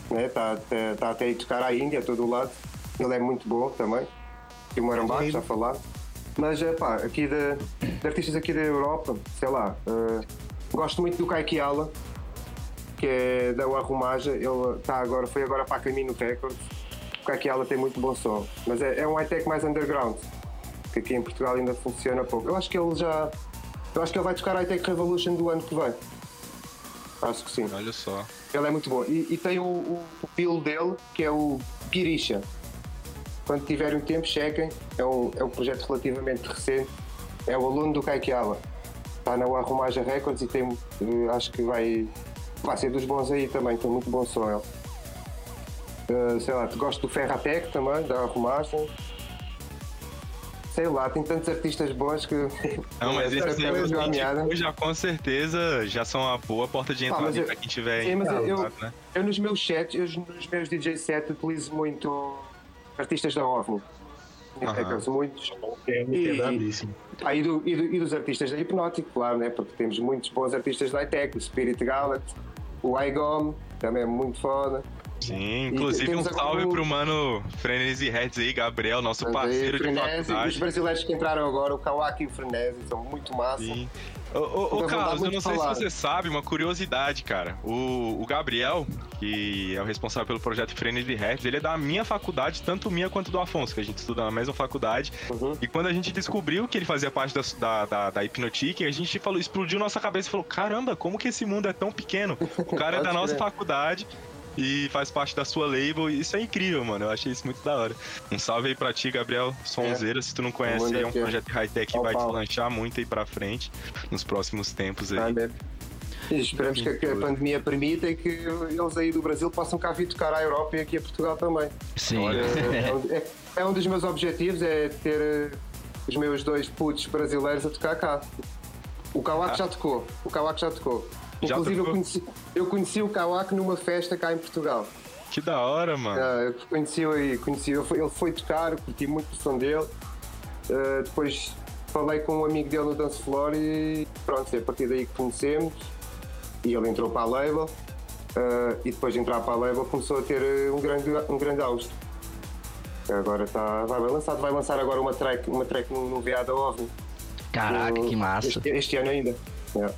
está né? Tá, tá, tá até a tocar à Índia, a todo lado. Ele é muito bom também. E o Morambaco, já falar. Mas, pá, aqui de, de, artistas aqui da Europa, sei lá, uh, gosto muito do Kaikiala, que é da Arrumaja. Ele tá agora, foi agora para a Camino Records. O Kaikiala tem muito bom som, mas é, é um high-tech mais underground, que aqui em Portugal ainda funciona pouco. Eu acho que ele já. Eu acho que ele vai tocar a High-Tech Revolution do ano que vem. Acho que sim. Olha só. Ele é muito bom. E, e tem o, o, o pilo dele, que é o Girisha. Quando tiverem um tempo, chequem. É um, é um projeto relativamente recente. É o aluno do Kaikiala. Está na Arrumaja Records e tem, eh, acho que vai, vai ser dos bons aí também. Tem muito bom som ele. Uh, sei lá, gosto do Ferratec também, da Arrumagem. Sei lá, tem tantos artistas bons que. Não, mas [laughs] esses aí já com certeza já são uma boa porta de entrada ah, para quem tiver sim, mas eu, né? eu, nos meus sets, eu, nos meus DJ sets utilizo muito artistas da OVNI. Uhum. muitos. É e, ah, e, do, e, do, e, dos artistas da Hipnótico, claro, né? porque temos muitos bons artistas da iTech, o Spirit Galaxy, o iGom, também é muito foda. Sim, inclusive um salve pro mano Frenesi Heads aí, Gabriel, nosso parceiro aí, Frenesi, de faculdade. Os brasileiros que entraram agora, o Kawaki e o Frenesi, são muito massa. Sim. Ô, ô, ô Carlos, eu não sei falar. se você sabe, uma curiosidade, cara. O, o Gabriel, que é o responsável pelo projeto Frenesi Heads, ele é da minha faculdade, tanto minha quanto do Afonso, que a gente estuda na mesma faculdade. Uhum. E quando a gente descobriu que ele fazia parte da, da, da, da Hipnotic, a gente falou, explodiu nossa cabeça e falou: caramba, como que esse mundo é tão pequeno? O cara é da nossa faculdade e faz parte da sua label. Isso é incrível, mano. Eu achei isso muito da hora. Um salve aí pra ti, Gabriel Sonzeira. É. Se tu não conhece, é um projeto high-tech que vai te lanchar muito aí pra frente nos próximos tempos aí. Ah, e esperamos que a pandemia permita e que eles aí do Brasil possam cá vir tocar à Europa e aqui a Portugal também. Sim. [laughs] É, é, é um dos meus objetivos, é ter eh, os meus dois putos brasileiros a tocar cá. O Kawak ah. já tocou. O Kawak já tocou. Inclusive, eu conheci, eu conheci o Kawak numa festa cá em Portugal. Que da hora, mano. Uh, e conheci ele foi tocar, curti muito o som dele. Uh, depois falei com um amigo dele no Dance Floor e pronto, é a partir daí que conhecemos. E ele entrou para a label. Uh, e depois de entrar para a label começou a ter um grande, um grande auge. Agora está. Vai, vai lançar, vai lançar agora uma track, uma track no, no VA da OVNI. Caraca, que massa! Este, este ano ainda. Yeah.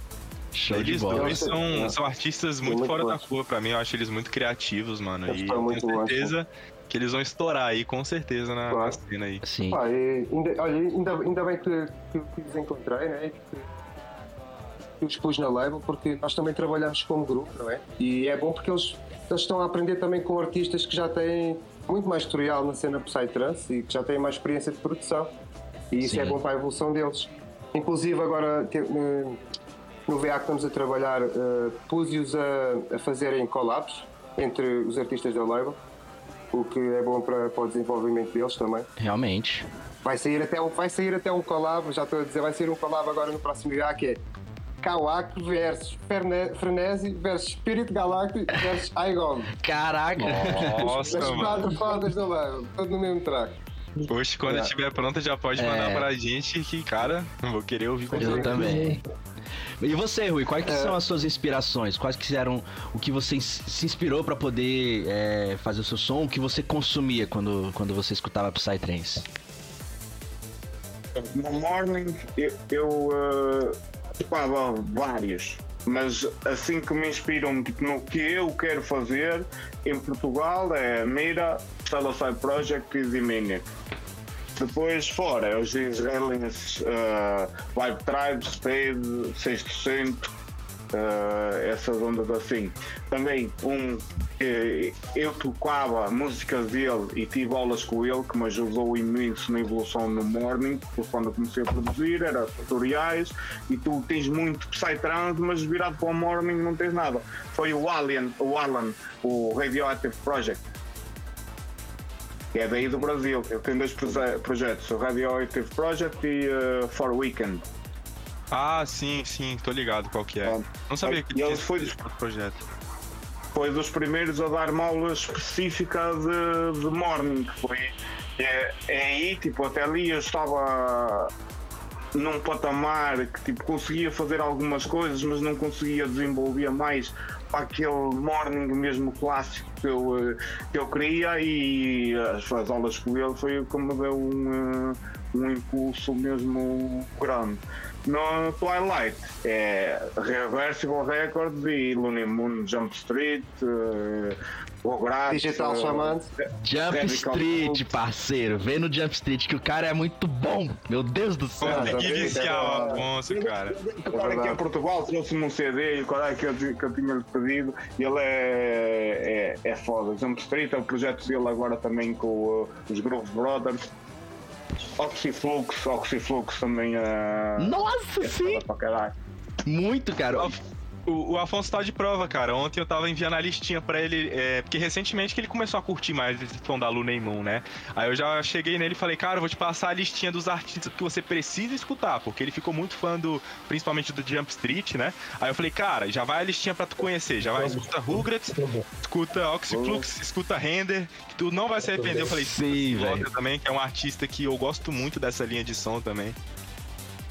Show eles de bola. dois são, são artistas muito, muito fora da curva pra mim. Eu acho eles muito criativos, mano. Eu e tenho certeza que eles vão estourar aí, com certeza, na, claro. na cena aí. Sim. Ah, ainda, olha, ainda, ainda bem que, que, que os encontrei, né? Que, que os pus na label, porque nós também trabalhamos como grupo, não é? E é bom porque eles, eles estão a aprender também com artistas que já têm muito mais tutorial na cena Psytrance e que já têm mais experiência de produção. E isso é Sim. é bom para a evolução deles. Inclusive agora no VA que estamos a trabalhar, uh, pus-os a, a fazerem collabs entre os artistas da label, o que é bom para, para o desenvolvimento deles também. Realmente. Vai sair, até um, vai sair até um collab, já estou a dizer, vai sair um collab agora no próximo VA que é Kawak versus Frenesi versus Spirit Galactic versus Igon. Caraca! Nossa, As quatro fodas da label, tudo no mesmo track. Poxa, quando é. estiver pronta já pode mandar é. pra gente que, cara, vou querer ouvir com Eu também. E você, Rui, quais é. são as suas inspirações? Quais que eram o que você se inspirou para poder é, fazer o seu som? O que você consumia quando, quando você escutava Psytrance? No Morning eu, eu uh, ocupava vários, mas assim que me inspiram tipo, no que eu quero fazer em Portugal é Mira, Side Project e Diminic. Depois, fora, os israelenses, uh, Vibe Tribe, Spade, 6%, uh, essas ondas assim. Também um eu tocava músicas dele e tive aulas com ele que me ajudou imenso na evolução no morning, porque quando comecei a produzir era tutoriais e tu tens muito Psytrance, mas virado para o morning não tens nada. Foi o Alien, o Alan, o Radioactive Project. Que é daí do Brasil. Eu tenho dois projetos, o Radioactive Project e uh, For Weekend. Ah, sim, sim, tô ligado qual que é. Não sabia que tinha foi, projeto. Foi dos primeiros a dar uma aula específica de, de morning. Foi, é, é aí, tipo, até ali eu estava num patamar que tipo, conseguia fazer algumas coisas, mas não conseguia desenvolver mais para aquele morning mesmo clássico que eu, que eu queria e as, as aulas com ele foi como deu um, um impulso mesmo grande. No Twilight é Reversible Records e Looney Moon Jump Street, uh, o grátis, Digital uh, Shaman. Jump Street, parceiro. Vem no Jump Street que o cara é muito bom. Meu Deus do céu. Que viciar o Afonso, cara. O cara aqui em Portugal trouxe-me um CD e o cara que eu, que eu tinha pedido. Ele é, é, é foda. Jump Street é o projeto dele agora também com uh, os Groove Brothers. Oxyflux, Oxyflux também é. Nossa, é sim! Muito, cara. O, o, Afonso tá de prova, cara. Ontem eu tava enviando a listinha pra ele, é, porque recentemente que ele começou a curtir mais esse som da Luna Moon, né? Aí eu já cheguei nele e falei, cara, eu vou te passar a listinha dos artistas que você precisa escutar, porque ele ficou muito fã do, principalmente do Jump Street, né? Aí eu falei, cara, já vai a listinha pra tu conhecer, já vai, escuta Rugrats, escuta Oxyflux, escuta Render, que tu não vai se arrepender. Eu falei, sim, velho. também, que é um artista que eu gosto muito dessa linha de som também.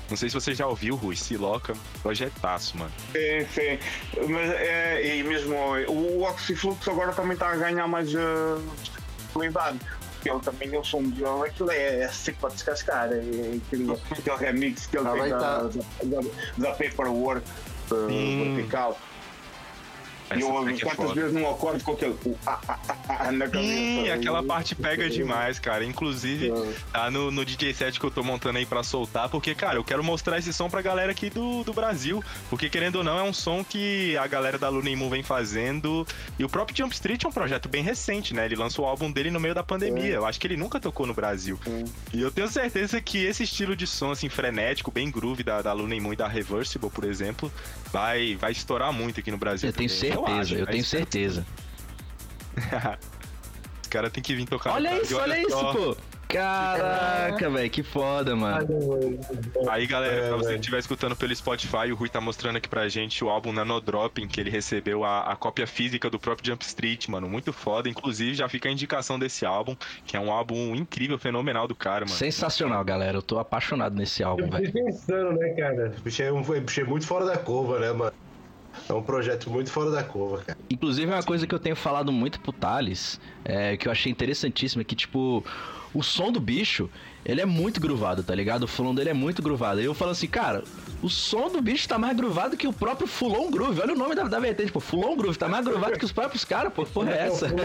Não sei se você já ouviu, Rui, Siloca, projetaço, mano. Sim, sim. Mas é, e mesmo o Oxyflux agora também está a ganhar mais uh. Porque ele também, eu sou um dele, aquilo é, é seco para descascar. É, é aquele, aquele remix que ele tá tem da, da, da, Paperwork uh, vertical. E eu é quantas vezes não acordo com aquele ah, ah, ah, na cabeça. Sim, aquela parte pega demais, cara. Inclusive, tá no, no DJ set que eu tô montando aí pra soltar, porque, cara, eu quero mostrar esse som pra galera aqui do, do Brasil. Porque, querendo ou não, é um som que a galera da Luna Moon vem fazendo. E o próprio Jump Street é um projeto bem recente, né? Ele lançou o álbum dele no meio da pandemia. Eu acho que ele nunca tocou no Brasil. E eu tenho certeza que esse estilo de som, assim, frenético, bem groove da, da Luna Moon e da Reversible, por exemplo, vai, vai estourar muito aqui no Brasil. Eu tenho certeza certeza, acho, eu tenho certeza. [laughs] Os caras tem que vir tocar Olha isso, olha, olha isso, pô! Caraca, velho, que foda, mano. Aí, galera, pra você que estiver escutando pelo Spotify, o Rui tá mostrando aqui pra gente o álbum Nanodropping, que ele recebeu a, a, cópia física do próprio Jump Street, mano. Muito foda. Inclusive, já fica a indicação desse álbum, que é um álbum incrível, fenomenal do cara, mano. Sensacional, galera. Eu tô apaixonado nesse álbum, velho. Pensando, né, cara? É, um, bicho é muito fora da curva, né, mano? É um projeto muito fora da curva, cara. Inclusive, uma coisa que eu tenho falado muito pro Thales, é, que eu achei interessantíssimo, é que, tipo, o som do bicho, ele é muito gruvado, tá ligado? O fulon dele é muito gruvado. E eu falo assim, cara, o som do bicho tá mais gruvado que o próprio Fulon Groove. Olha o nome da, da vertente, pô. Fulon Groove tá mais gruvado que os próprios caras, pô. Que porra é essa? [laughs]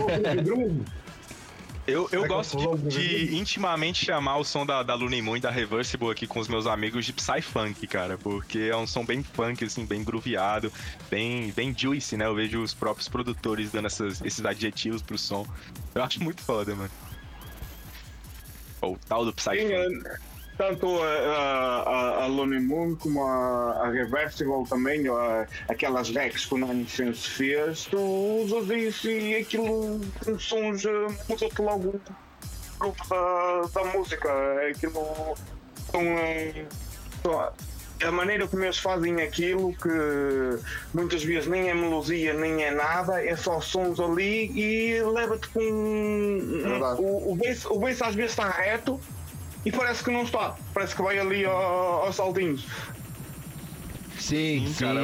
Eu, eu gosto de, de, intimamente chamar o som da, da Luna Moon e da Reversible aqui com os meus amigos de Psy-Funk, cara, porque é um som bem funk, assim, bem grooveado, bem, bem juicy, né? Eu vejo os próprios produtores dando essas, esses adjetivos pro som. Eu acho muito foda, mano. O tal do Psy-Funk tanto a, a, a Moon como a, a Reversible também, a, aquelas decks que o Nonsense fez, tu usas isso e aquilo sons muda-te logo o grupo da, da música. Aquilo são, são a maneira como eles fazem aquilo que muitas vezes nem é melodia nem é nada, é só sons ali e leva-te com um, o, o, bass, o bass às vezes está reto e parece que não está. Parece que vai ali aos saltinhos. Sim, sim. Cara,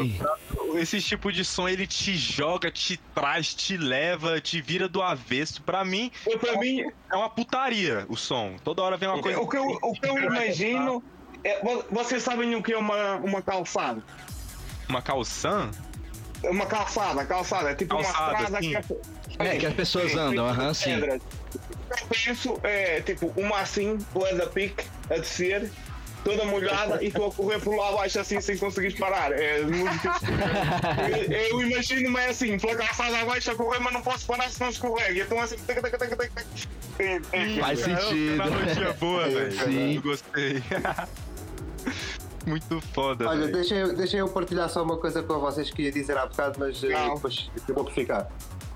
esse tipo de som ele te joga, te traz, te leva, te vira do avesso. Pra mim, pra mim é uma putaria o som. Toda hora vem uma coisa. O que eu, o que eu imagino. É, vocês sabem o que é uma, uma calçada? Uma calçã? Uma calçada, calçada. É tipo calçada, uma estrada que, é, que as pessoas andam, aham, sim. Eu penso, é tipo, uma assim, leda pique a descer toda molhada e estou a correr por lá abaixo assim sem conseguir parar. É música. eu, imagino-me é assim, pela calçada abaixo a correr, mas não posso parar senão escorrega. Então assim. Tac, tac, tac, tac, tac. É, é, Faz É sentido. uma analogia boa, velho. Sim. Eu gostei. [laughs] Muito foda, Olha, deixem eu, deixem eu partilhar só uma coisa com vocês que ia dizer há bocado, mas eh, Não. depois acabou por ficar.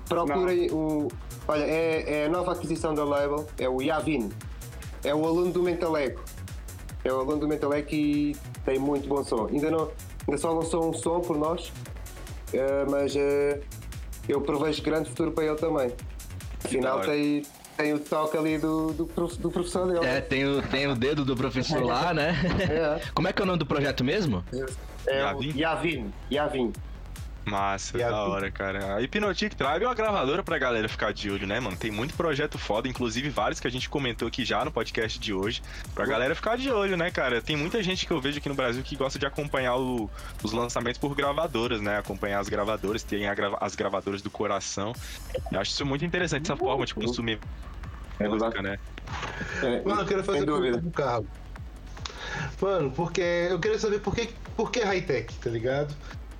Procurem o. Olha, é, é a nova aquisição da label, é o Yavin. É o aluno do Mentalego. É o aluno do Mentalego e tem muito bom som. Ainda, não, ainda só lançou um som por nós, eh, mas eh, eu prevejo grande futuro para ele também. Afinal, tem, tem o toque ali do, do, do professor dele. É, tem o, tem o dedo do professor lá, né? É. [laughs] Como é que é o nome do projeto mesmo? É o Yavin? Yavin. Yavin. Massa, E a- da hora, cara. A Hypnotic Tribe é uma gravadora pra galera ficar de olho, né, mano? Tem muito projeto foda, inclusive vários que a gente comentou aqui já no podcast de hoje. Pra galera ficar de olho, né, cara? Tem muita gente que eu vejo aqui no Brasil que gosta de acompanhar o- os lançamentos por gravadoras, né? Acompanhar as gravadoras, tem grava- as gravadoras do coração. Eu acho isso muito interessante, essa forma de consumir É música, né? É, Mano, eu quero fazer do carro. Mano, porque eu queria saber por que, por que high-tech, tá ligado?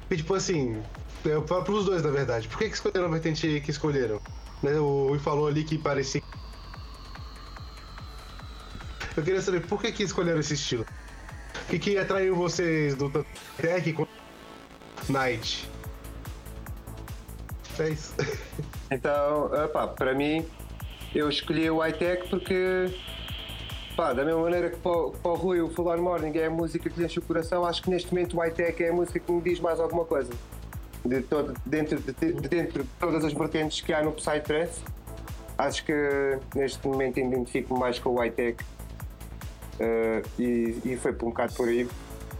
E, tipo assim, eu falo pros dois, na verdade. Por que, que escolheram a vertente que escolheram? Né, o Rui falou ali que parecia. Eu queria saber por que, que escolheram esse estilo. O que, que atraiu vocês do Tech com Night? É isso. [laughs] Então, epá, para mim, eu escolhi o high-tech porque, pá, da mesma maneira que para, o- para o Rui o Full On Morning é a música que lhe enche o coração, acho que neste momento o high-tech é a música que me diz mais alguma coisa. De todo, dentro, de, de dentro de todas as vertentes que há no Psytrance, acho que neste momento identifico-me mais com o high-tech. Eh, e, e foi por um bocado por aí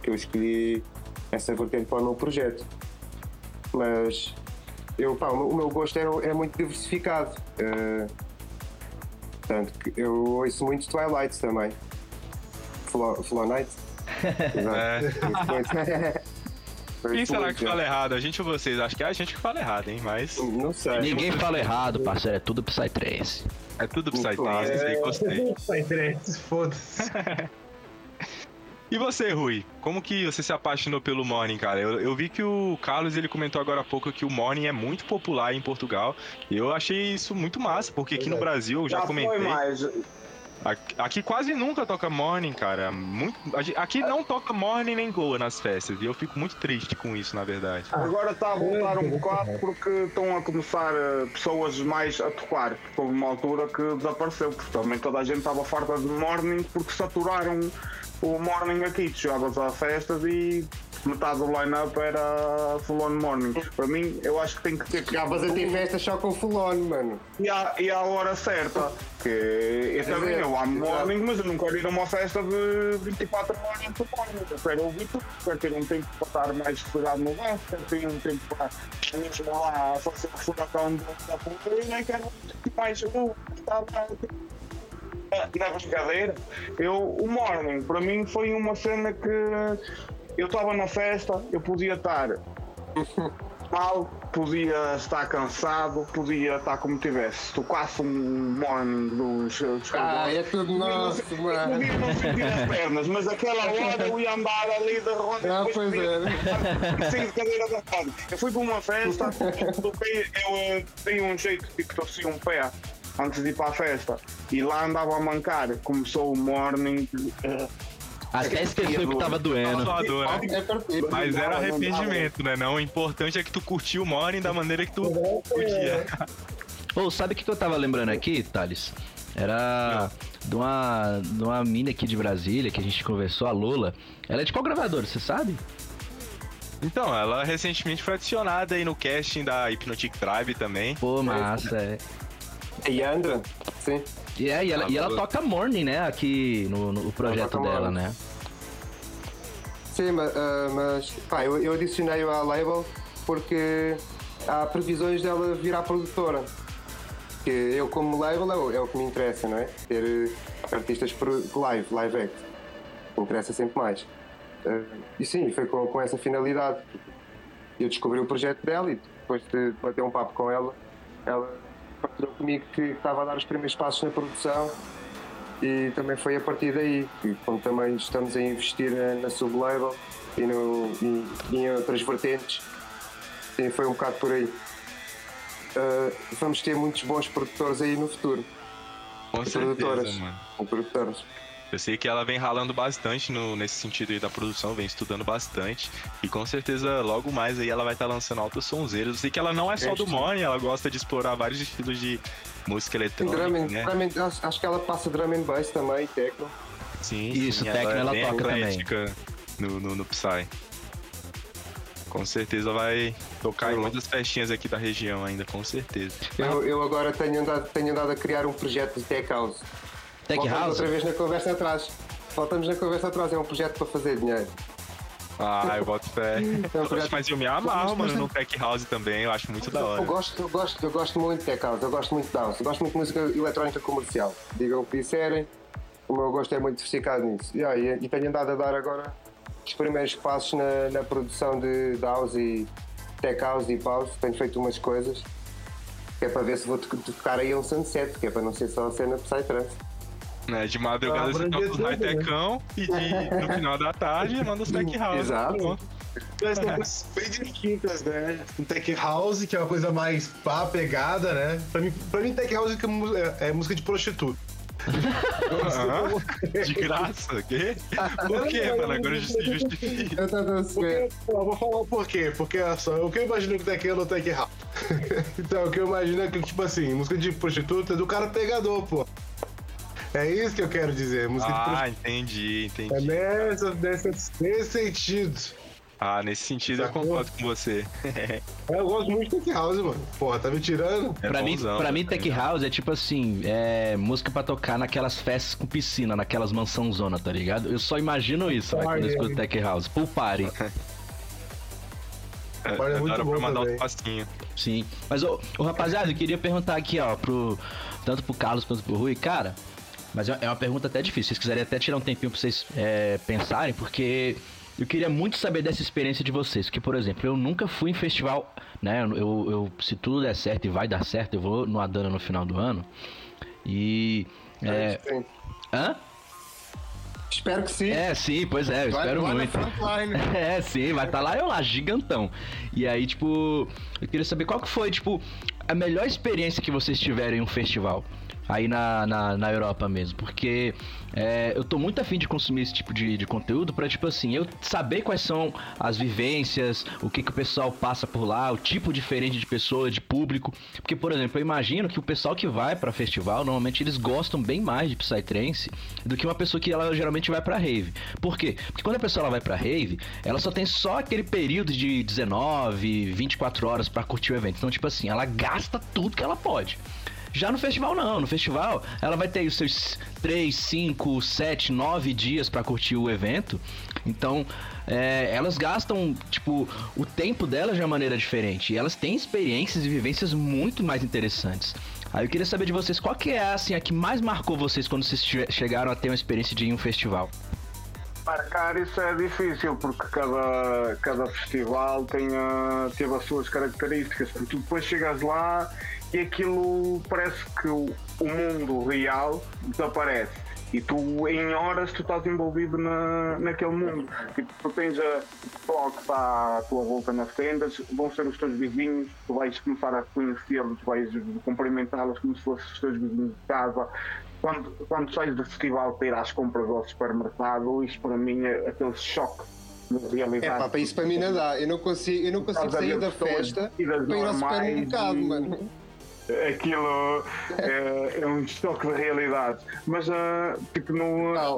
que eu escolhi essa vertente para o meu projeto. Mas eu, pá, o meu- gosto é, é muito diversificado. Eh, Portanto, que eu ouço muito Twilight também. Flow, Flow Night. [laughs] É. Quem Ouço será que é. fala errado? A gente ou vocês? Acho que é a gente que fala errado, hein? Mas Não sei. Ninguém fala errado, parceiro. É tudo Psytrance. é tudo Psytrance, aí gostei. [laughs] Foda-se. [laughs] E você, Rui? Como que você se apaixonou pelo Morning, cara? Eu, eu vi que o Carlos ele comentou agora há pouco que o Morning é muito popular em Portugal. E eu achei isso muito massa, porque aqui no Brasil eu já, Já comentei. foi mais. Aqui, aqui quase nunca toca Morning, cara. Muito, aqui não toca Morning nem Goa nas festas. E eu fico muito triste com isso, na verdade. Agora está a voltar um bocado porque estão a começar eh, pessoas mais a tocar. Porque houve uma altura que desapareceu, porque também toda a gente estava farta de morning porque saturaram o morning aqui. Tu chegavas a festas e metade do line-up era full on morning. Para mim, eu acho que tem que ter que Já vas a ter festas só com Full On, mano. e à, e à hora certa. Que eu também eu amo morning, mas eu não quero ir a uma festa de 24 horas por morning. Eu quero ouvir tudo, quero ter um tempo para estar mais descuidado no banco, quero ter um tempo para ir lá a fazer o furacão da poltrona e quero mais um estar na brincadeira. Eu, o morning, para mim, foi uma cena que eu estava na festa, eu podia estar [laughs] mal, podia estar cansado, podia estar como tivesse. Tocasse um morning dos. dos Ah, é tudo nosso, eu mano. podia não sentir as pernas, mas aquela [laughs] hora eu ia andar ali da roda Ah, pois Sim, de cadeira da roda. Eu fui para uma festa, [laughs] toquei, eu eh, dei um jeito, tipo, torci um pé antes de ir para a festa e lá andava a mancar. Começou o morning. eh, Até esqueceu que tava doendo. Salvador, né? É partido. Mas era arrependimento, né? Não, o importante é que tu curtiu o Morning da maneira que tu curtia. Ô, sabe o que que eu tava lembrando aqui, Thales? Era de uma, de uma mina aqui de Brasília que a gente conversou, a Lola. Ela é de qual gravadora, você sabe? Então, ela recentemente foi adicionada aí no casting da Hypnotic Tribe também. Pô, massa, é. E Andra? Sim. E, é, e, ela, e ela toca Morning, né? Aqui no, no projeto dela, Morning. né? Sim, ma- ah, mas pá, eu, eu adicionei-o à label porque há previsões dela virar produtora. Que eu, como label, é o, é o que me interessa, não é? Ter eh, artistas live, live act. Me interessa sempre mais. Ah, e sim, foi com, com essa finalidade. Eu descobri o projeto dela e depois de bater um papo com ela, ela partilhou comigo que estava a dar os primeiros passos na produção E também foi a partir daí, e como também estamos a investir na, na sublabel e, no, e, e em outras vertentes, e foi um bocado por aí. Uh, vamos ter muitos bons produtores aí no futuro. Com certeza, produtoras. mano. Produtoras. Eu sei que ela vem ralando bastante no, nesse sentido aí da produção, vem estudando bastante. E com certeza, logo mais aí ela vai estar lançando altas sonzeiras. Eu sei que ela não é só do. Money, ela gosta de explorar vários estilos de música eletrônica, Drum and- né? drum and- acho, que ela passa drum and bass também, techno. Sim, Isso, sim, techno ela bem toca também. No, no, no Psy. Com certeza vai tocar em muitas festinhas aqui da região ainda, com certeza. Eu, eu agora tenho andado, tenho andado a criar um projeto de tech house. Tech Voltamos House? outra vez na conversa atrás. Voltamos na conversa atrás, é um projeto para fazer dinheiro. Ah, eu boto fé. [laughs] É projeto- Mas eu me amarro, mano, no Tech House também, eu acho muito da hora. Eu gosto, eu, gosto, eu gosto muito de tech house, eu gosto muito de house, eu gosto muito de música eletrónica comercial. Digam o que disserem, o meu gosto é muito diversificado nisso. E, ah, e, e tenho andado a dar agora os primeiros passos na, na produção de, de house e tech house e house. Tenho feito umas coisas que é para ver se vou to- tocar aí um sunset, que é para não ser só a cena Psytrance. Né, de madrugada Ah, você toca os tudo, né? high-techão e de- no final da tarde manda os Tech House. Exato. Mas são coisas bem distintas, né? Um tech house, que é uma coisa mais pá, pegada, né? Pra mim, pra mim tech house é é, é música de prostituta. Aham. De graça? Quê? Por quê, mano? Agora se justifica. Eu Porque, eu vou falar o porquê. Porque olha só, o que eu imagino que tech no tech house. [laughs] então, o que eu imagino é que, tipo assim, música de prostituta é do cara pegador, pô. É isso que eu quero dizer, música. Ah, entendi, É entendi. nessa, nessa, nesse sentido. Ah, nesse sentido eu concordo com você. [laughs] Eu gosto muito de tech house, mano. Porra, tá me tirando? É pra, mim, bonzão, pra né? mim, Tech House é tipo assim, é música pra tocar naquelas festas com piscina, naquelas mansão zona, tá ligado? Eu só imagino isso, né, quando eu escuto Tech House. Pool party. É, [laughs] Olha, é é muito pra mandar também. outro passinho. Sim. Mas, ô, ô, rapaziada, eu queria perguntar aqui, ó, pro. Tanto pro Carlos quanto pro Rui, cara. Mas é é uma pergunta até difícil. Vocês quiserem até tirar um tempinho pra vocês é, pensarem, porque eu queria muito saber dessa experiência de vocês. Porque, por exemplo, eu nunca fui em festival, né? Eu, eu- se tudo der certo e vai dar certo, eu vou no Adana no final do ano. E. É. Sim. Hã? Espero que sim. É, sim, pois é, eu Vai- espero vai muito. [laughs] É, sim, vai estar lá eu lá, gigantão. E aí, tipo, eu queria saber qual que foi, tipo, a melhor experiência que vocês tiveram em um festival. Aí na, na, na Europa mesmo. Porque é, eu tô muito afim de consumir esse tipo de, de conteúdo pra, tipo assim, eu saber quais são as vivências, o que, que o pessoal passa por lá, o tipo diferente de pessoa, de público. Porque, por exemplo, eu imagino que o pessoal que vai pra festival, normalmente eles gostam bem mais de Psytrance do que uma pessoa que ela geralmente vai pra rave. Por quê? Porque quando a pessoa ela vai pra rave, ela só tem só aquele período de 19, 24 horas pra curtir o evento. Então, tipo assim, ela gasta tudo que ela pode. Já no festival não, no festival ela vai ter os seus 3, 5, 7, 9 dias pra curtir o evento. Então, é, elas gastam, tipo, o tempo delas de uma maneira diferente. E elas têm experiências e vivências muito mais interessantes. Aí eu queria saber de vocês, qual que é assim, a que mais marcou vocês quando vocês che- chegaram a ter uma experiência de ir em um festival? Marcar isso é difícil porque cada, cada festival tem, a, teve as suas características. Tu depois chegas lá e aquilo parece que o, o mundo real desaparece. E tu, em horas, tu estás envolvido na, naquele mundo. Tipo, tu tens a o pessoal que está à tua volta nas tendas, vão ser os teus vizinhos, tu vais começar a conhecê-los, vais cumprimentá-los como se fossem os teus vizinhos de casa. Quando, quando sais do festival para ir às compras ao supermercado, isto para mim é aquele choque É pá, para isso para mim não dá. Eu não consigo, eu não consigo sair da festa para ir ao supermercado, e- mano. Aquilo é, é um choque de realidade. Mas, ah, tipo,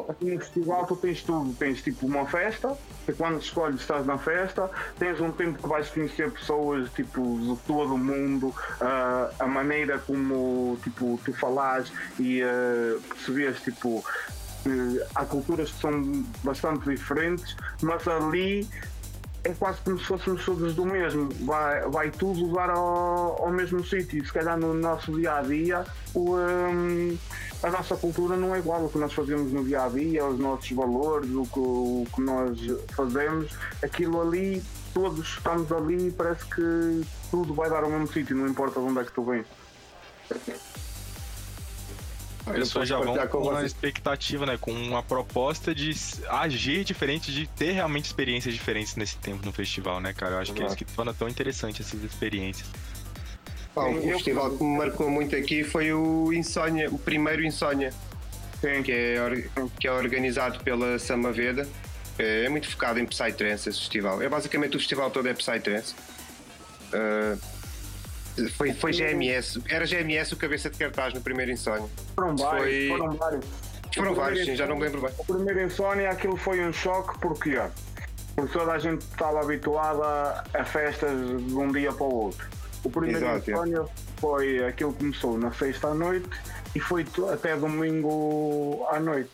aqui no festival tu tens tudo. Tens, tipo, uma festa, que quando escolhes estás na festa, tens um tempo que vais conhecer pessoas, tipo, de todo o mundo, ah, a maneira como, tipo, tu falas e ah, percebes, tipo, que há culturas que são bastante diferentes, mas ali é quase como se fôssemos todos do mesmo. Vai, vai tudo levar ao, ao mesmo sítio. Se calhar no nosso dia a dia, hum, a nossa cultura não é igual. O que nós fazemos no dia a dia, os nossos valores, o que, o que nós fazemos, aquilo ali, todos estamos ali e parece que tudo vai dar ao mesmo sítio, não importa de onde é que tu vens. As pessoas já vão com uma expectativa, né? Com uma proposta de agir diferente, de ter realmente experiências diferentes nesse tempo no festival, né, cara? Eu acho Exato. que é isso que torna tão interessante essas experiências. Bom, o festival que me marcou muito aqui foi o Insônia, o primeiro Insônia, que é, que é organizado pela Samaveda. É, é muito focado em Psytrance esse festival. É basicamente o festival todo é Psytrance. Uh, foi, foi GMS, era GMS o cabeça de cartaz no primeiro Insónia. Foram vários, foi... foram vários. Foram vários, sim, já não me lembro bem. O primeiro Insónia aquilo foi um choque porque, porque toda a gente estava habituada a festas de um dia para o outro. O primeiro Exato, Insónia é. foi aquilo que começou na sexta à noite e foi até domingo à noite.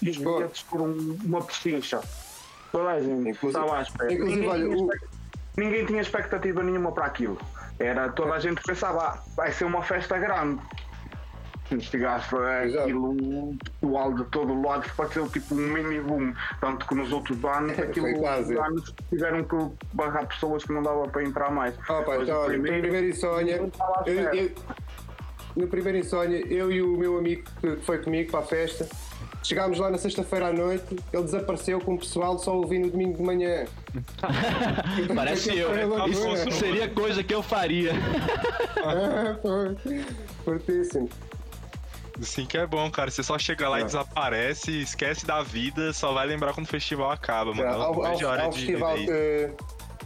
E os bilhetes foram uma pechincha. Toda a gente estava à espera. Inclusive, ninguém, olha, tinha o... ninguém tinha expectativa nenhuma para aquilo. Era toda a gente pensava, ah, vai ser uma festa grande. Chegaste aquilo, o aldo de todo o lado pareceu tipo um mini boom. Tanto que nos outros anos, [laughs] aquilo, anos tiveram que barrar pessoas que não dava para entrar mais. Oh, pá, então, primeiro, no primeiro insónia, eu, eu, no primeiro insónia, eu e o meu amigo que foi comigo para a festa, Chegámos lá na sexta-feira à noite, ele desapareceu com o pessoal só ouvindo no domingo de manhã. [laughs] Parece eu. Isso seria coisa que eu faria. é, fortíssimo. Sim que é bom, cara. Você só chega lá é. e desaparece, esquece da vida, só vai lembrar quando o festival acaba, mano. É, ao, ao, ao festival que,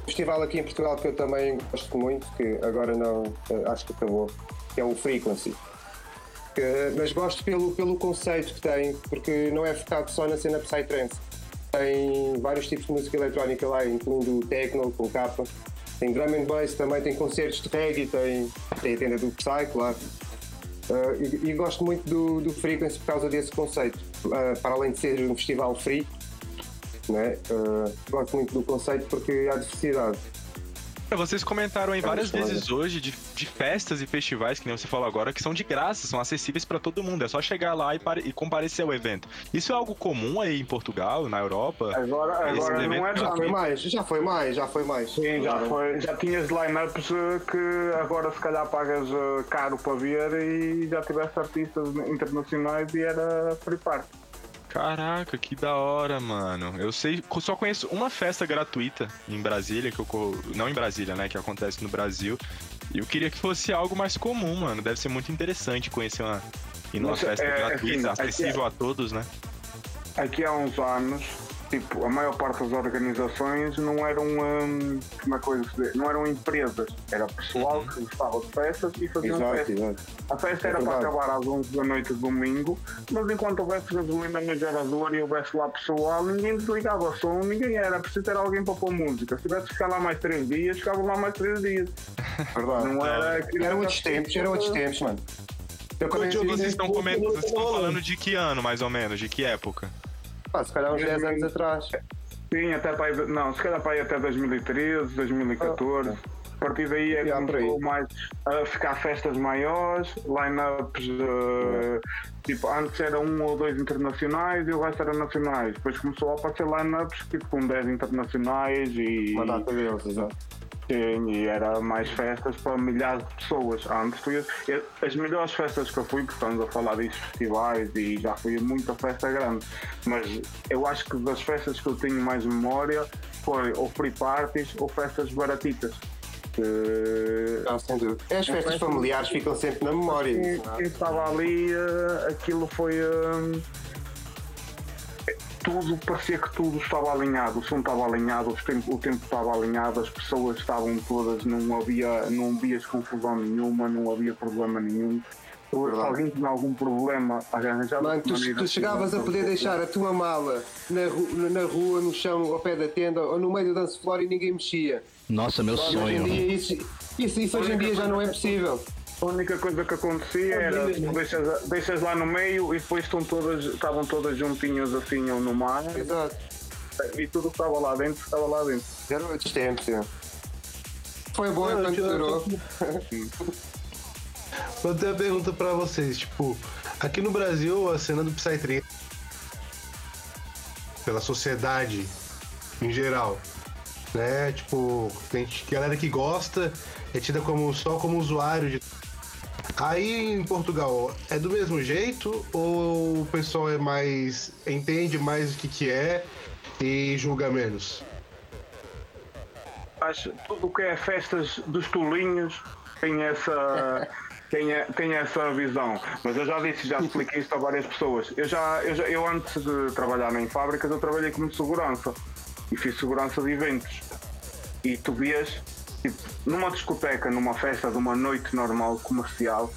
festival aqui em Portugal que eu também gosto muito, que agora não, acho que acabou, que é o Frequency mas gosto pelo, pelo conceito que tem, porque não é focado só na cena Psytrance. Tem vários tipos de música eletrónica lá, incluindo o techno com capa. Tem drum and bass, também tem concertos de reggae, tem, tem a tenda do Psy, claro. Uh, e, e, gosto muito do, do Frequency por causa desse conceito. Uh, para além de ser um festival free, né? Uh, gosto muito do conceito porque há diversidade. Vocês comentaram aí várias vezes hoje de, de, festas e festivais, que nem você falou agora, que são de graça, são acessíveis para todo mundo. É só chegar lá e, e, comparecer ao evento. Isso é algo comum aí em Portugal, na Europa? Agora, agora não é já foi mais, já foi mais, já foi mais. Sim, já foi. Já tinhas lineups eh, que agora se calhar pagas eh, caro para ver e já tiveste artistas internacionais e era free party. Caraca, que da hora, mano. Eu sei, só conheço uma festa gratuita em Brasília, que eu não em Brasília, né, que acontece no Brasil. E eu queria que fosse algo mais comum, mano. Deve ser muito interessante conhecer uma ir numa Nossa, festa é, gratuita, assim, acessível é, a todos, né? Aqui há uns anos tipo, a maior parte das organizações não eram um, uma coisa não eram empresas, era pessoal uhum. que gostava de festas e faziam exato, festas. Exato. A festa era é para acabar às 11 da noite de domingo, mas enquanto houvesse gasolina no gerador e houvesse lá pessoal, ninguém desligava o som, ninguém era, preciso ter alguém para pôr música. Se tivesse que ficar lá mais 3 dias, ficavam lá mais 3 dias. Verdade. Não era, eram outros tempos, eram outros tempos, mano. Eu vocês estão, comentando, vocês estão falando de que ano, mais ou menos? De que época? Se calhar uns 10 anos atrás. Sim, até para aí, não, se calhar para aí até 2013, 2014. Ah, a partir daí é que começou mais a ficar festas maiores, line-ups, uh, tipo, antes era um ou dois internacionais e o resto era nacionais. Depois começou a aparecer line-ups tipo com 10 internacionais e. Uma data deles, exato. Sim, e era mais festas para milhares de pessoas. Antes fui, as melhores festas que eu fui, porque estamos a falar disso, festivais, e já fui a muita festa grande, mas eu acho que das festas que eu tenho mais memória foi ou free parties ou festas baratitas. Que... Ah, sem dúvida. As festas familiares ficam sempre na memória. Quem estava ali, eh, aquilo foi. Tudo, parecia que tudo estava alinhado, o som estava alinhado, o tempo, o tempo estava alinhado, as pessoas estavam todas, não havia, não havia confusão nenhuma, não havia problema nenhum. Se alguém tinha algum problema, arranjava Mano, tu, tu chegavas a poder deixar a tua mala na, ru, na rua, no chão, ao pé da tenda ou no meio do dance floor e ninguém mexia. Nossa, meu sonho. Isso, isso, isso hoje em dia já não é possível. A única coisa que acontecia era deixas, deixas lá no meio e depois estão todas, estavam todas juntinhas assim no mar. Exato. E tudo que estava lá dentro estava lá dentro. Era outros tempos. Foi bom ah, enquanto durou. [laughs] Vou ter uma pergunta pra vocês, tipo, aqui no Brasil a cena do Psytrance pela sociedade em geral, né? Tipo, tem galera que gosta, é tida como só como usuário de Aí em Portugal é do mesmo jeito ou o pessoal é mais entende mais o que que é e julga menos? Acho tudo que é festas dos tolinhos tem essa [laughs] tem, tem essa visão. Mas eu já disse, já expliquei isto a várias pessoas. Eu já, eu já eu antes de trabalhar em fábricas eu trabalhei como segurança e fiz segurança de eventos. E tu vias tipo, numa discoteca, numa festa de uma noite normal comercial,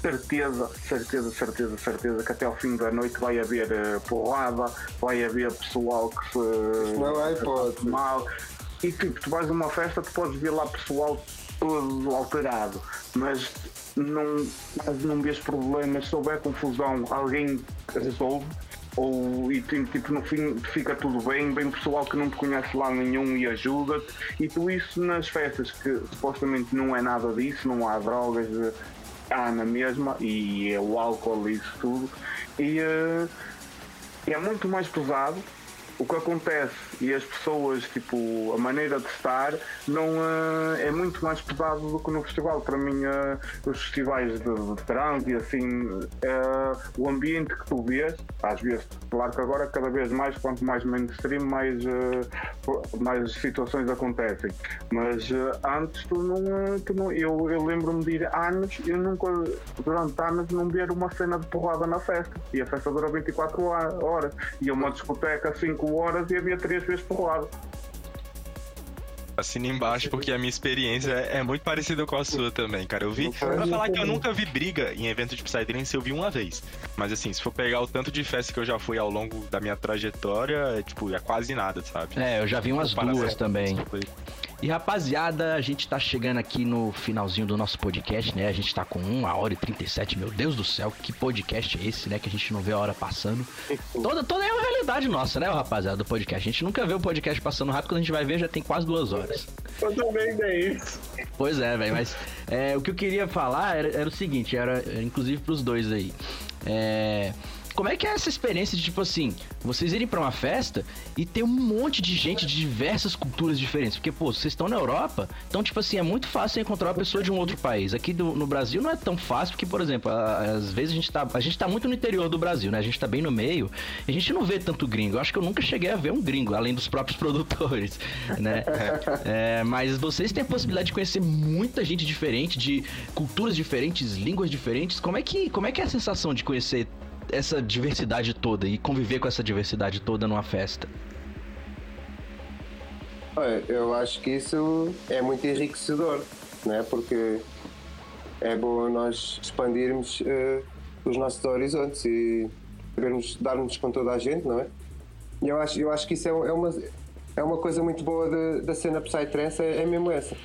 certeza, certeza, certeza, certeza que até ao fim da noite vai haver uh, porrada, vai haver pessoal que se não é hipótese. se mal. E tipo, tu vais a uma festa, tu podes ver lá pessoal todo alterado, mas não, mas não vês problemas, se houver confusão, alguém resolve. Ou e tipo, no fim fica tudo bem, bem pessoal que não te conhece lá nenhum e ajuda-te. E tu isso nas festas que supostamente não é nada disso, não há drogas, eh, há na mesma, e é o álcool e isso tudo. E eh, é muito mais pesado o que acontece e as pessoas, tipo, a maneira de estar não eh, é muito mais pesado do que no festival. Para mim, eh, os festivais de, de trânsito e assim, eh, o ambiente que tu vês, às vezes, claro que agora cada vez mais, quanto mais mainstream, mais, mais situações acontecem. Mas antes tu não, tu não eu, eu lembro-me de ir anos, eu nunca, durante anos, não ver uma cena de porrada na festa. E a festa dura 24 horas. E uma discoteca 5 horas e havia 3 vezes porrada. Assina embaixo porque a minha experiência é muito parecida com a sua também, cara. Eu vi. Pra falar que eu nunca vi briga em evento de Psytrance, eu vi uma vez. Mas assim, se for pegar o tanto de festa que eu já fui ao longo da minha trajetória, é tipo, é quase nada, sabe? É, eu já vi umas duas também. E rapaziada, a gente tá chegando aqui no finalzinho do nosso podcast, né? A gente tá com 1 hora e 37. Meu Deus do céu, que podcast é esse, né? Que a gente não vê a hora passando. [laughs] Toda, toda é uma realidade nossa, né, rapaziada, do podcast. A gente nunca vê o podcast passando rápido, quando a gente vai ver já tem quase duas horas. Eu também dei isso. Pois é, velho, mas é, o que eu queria falar era, era o seguinte, era, era inclusive pros dois aí. É, como é que é essa experiência de, tipo assim, vocês irem pra uma festa e ter um monte de gente de diversas culturas diferentes? Porque, pô, vocês estão na Europa, então, tipo assim, é muito fácil encontrar uma pessoa de um outro país. Aqui do- no Brasil não é tão fácil, porque, por exemplo, a- às vezes a gente, tá, a gente tá muito no interior do Brasil, né? A gente tá bem no meio, e a gente não vê tanto gringo. Eu acho que eu nunca cheguei a ver um gringo, além dos próprios [laughs] produtores, né? [laughs] É, mas vocês têm a possibilidade de conhecer muita gente diferente, de culturas diferentes, línguas diferentes. Como é que, como é, que é a sensação de conhecer essa diversidade toda e conviver com essa diversidade toda numa festa? Eu acho que isso é muito enriquecedor, né? porque é bom nós expandirmos eh, os nossos horizontes e sabermos dar-nos com toda a gente, não é? E eu acho, eu acho que isso é, é uma, é uma coisa muito boa de- da cena Psytrance, é, é mesmo essa.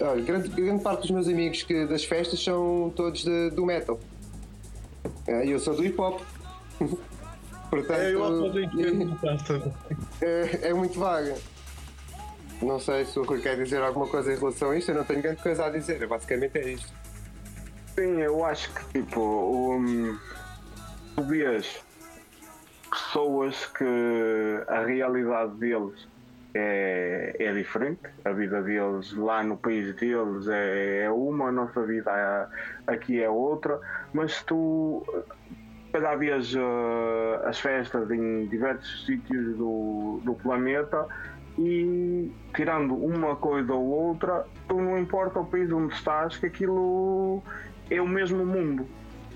Olha, grande, grande parte dos meus amigos que, das festas são todos de- do metal. E eu sou do hip hop. [laughs] Portanto, É, eu é, é muito vaga. Não sei se o Rui quer dizer alguma coisa em relação a isto, eu não tenho grande coisa a dizer, basicamente é isto. Sim, eu acho que tipo, um, tu vês pessoas que a realidade deles é, é diferente, a vida deles lá no país deles é, é uma, a nossa vida aqui é outra, mas tu cada vez uh, as festas em diversos sítios do, do planeta e tirando uma coisa ou outra, tu não importa o país onde estás, que aquilo é o mesmo mundo.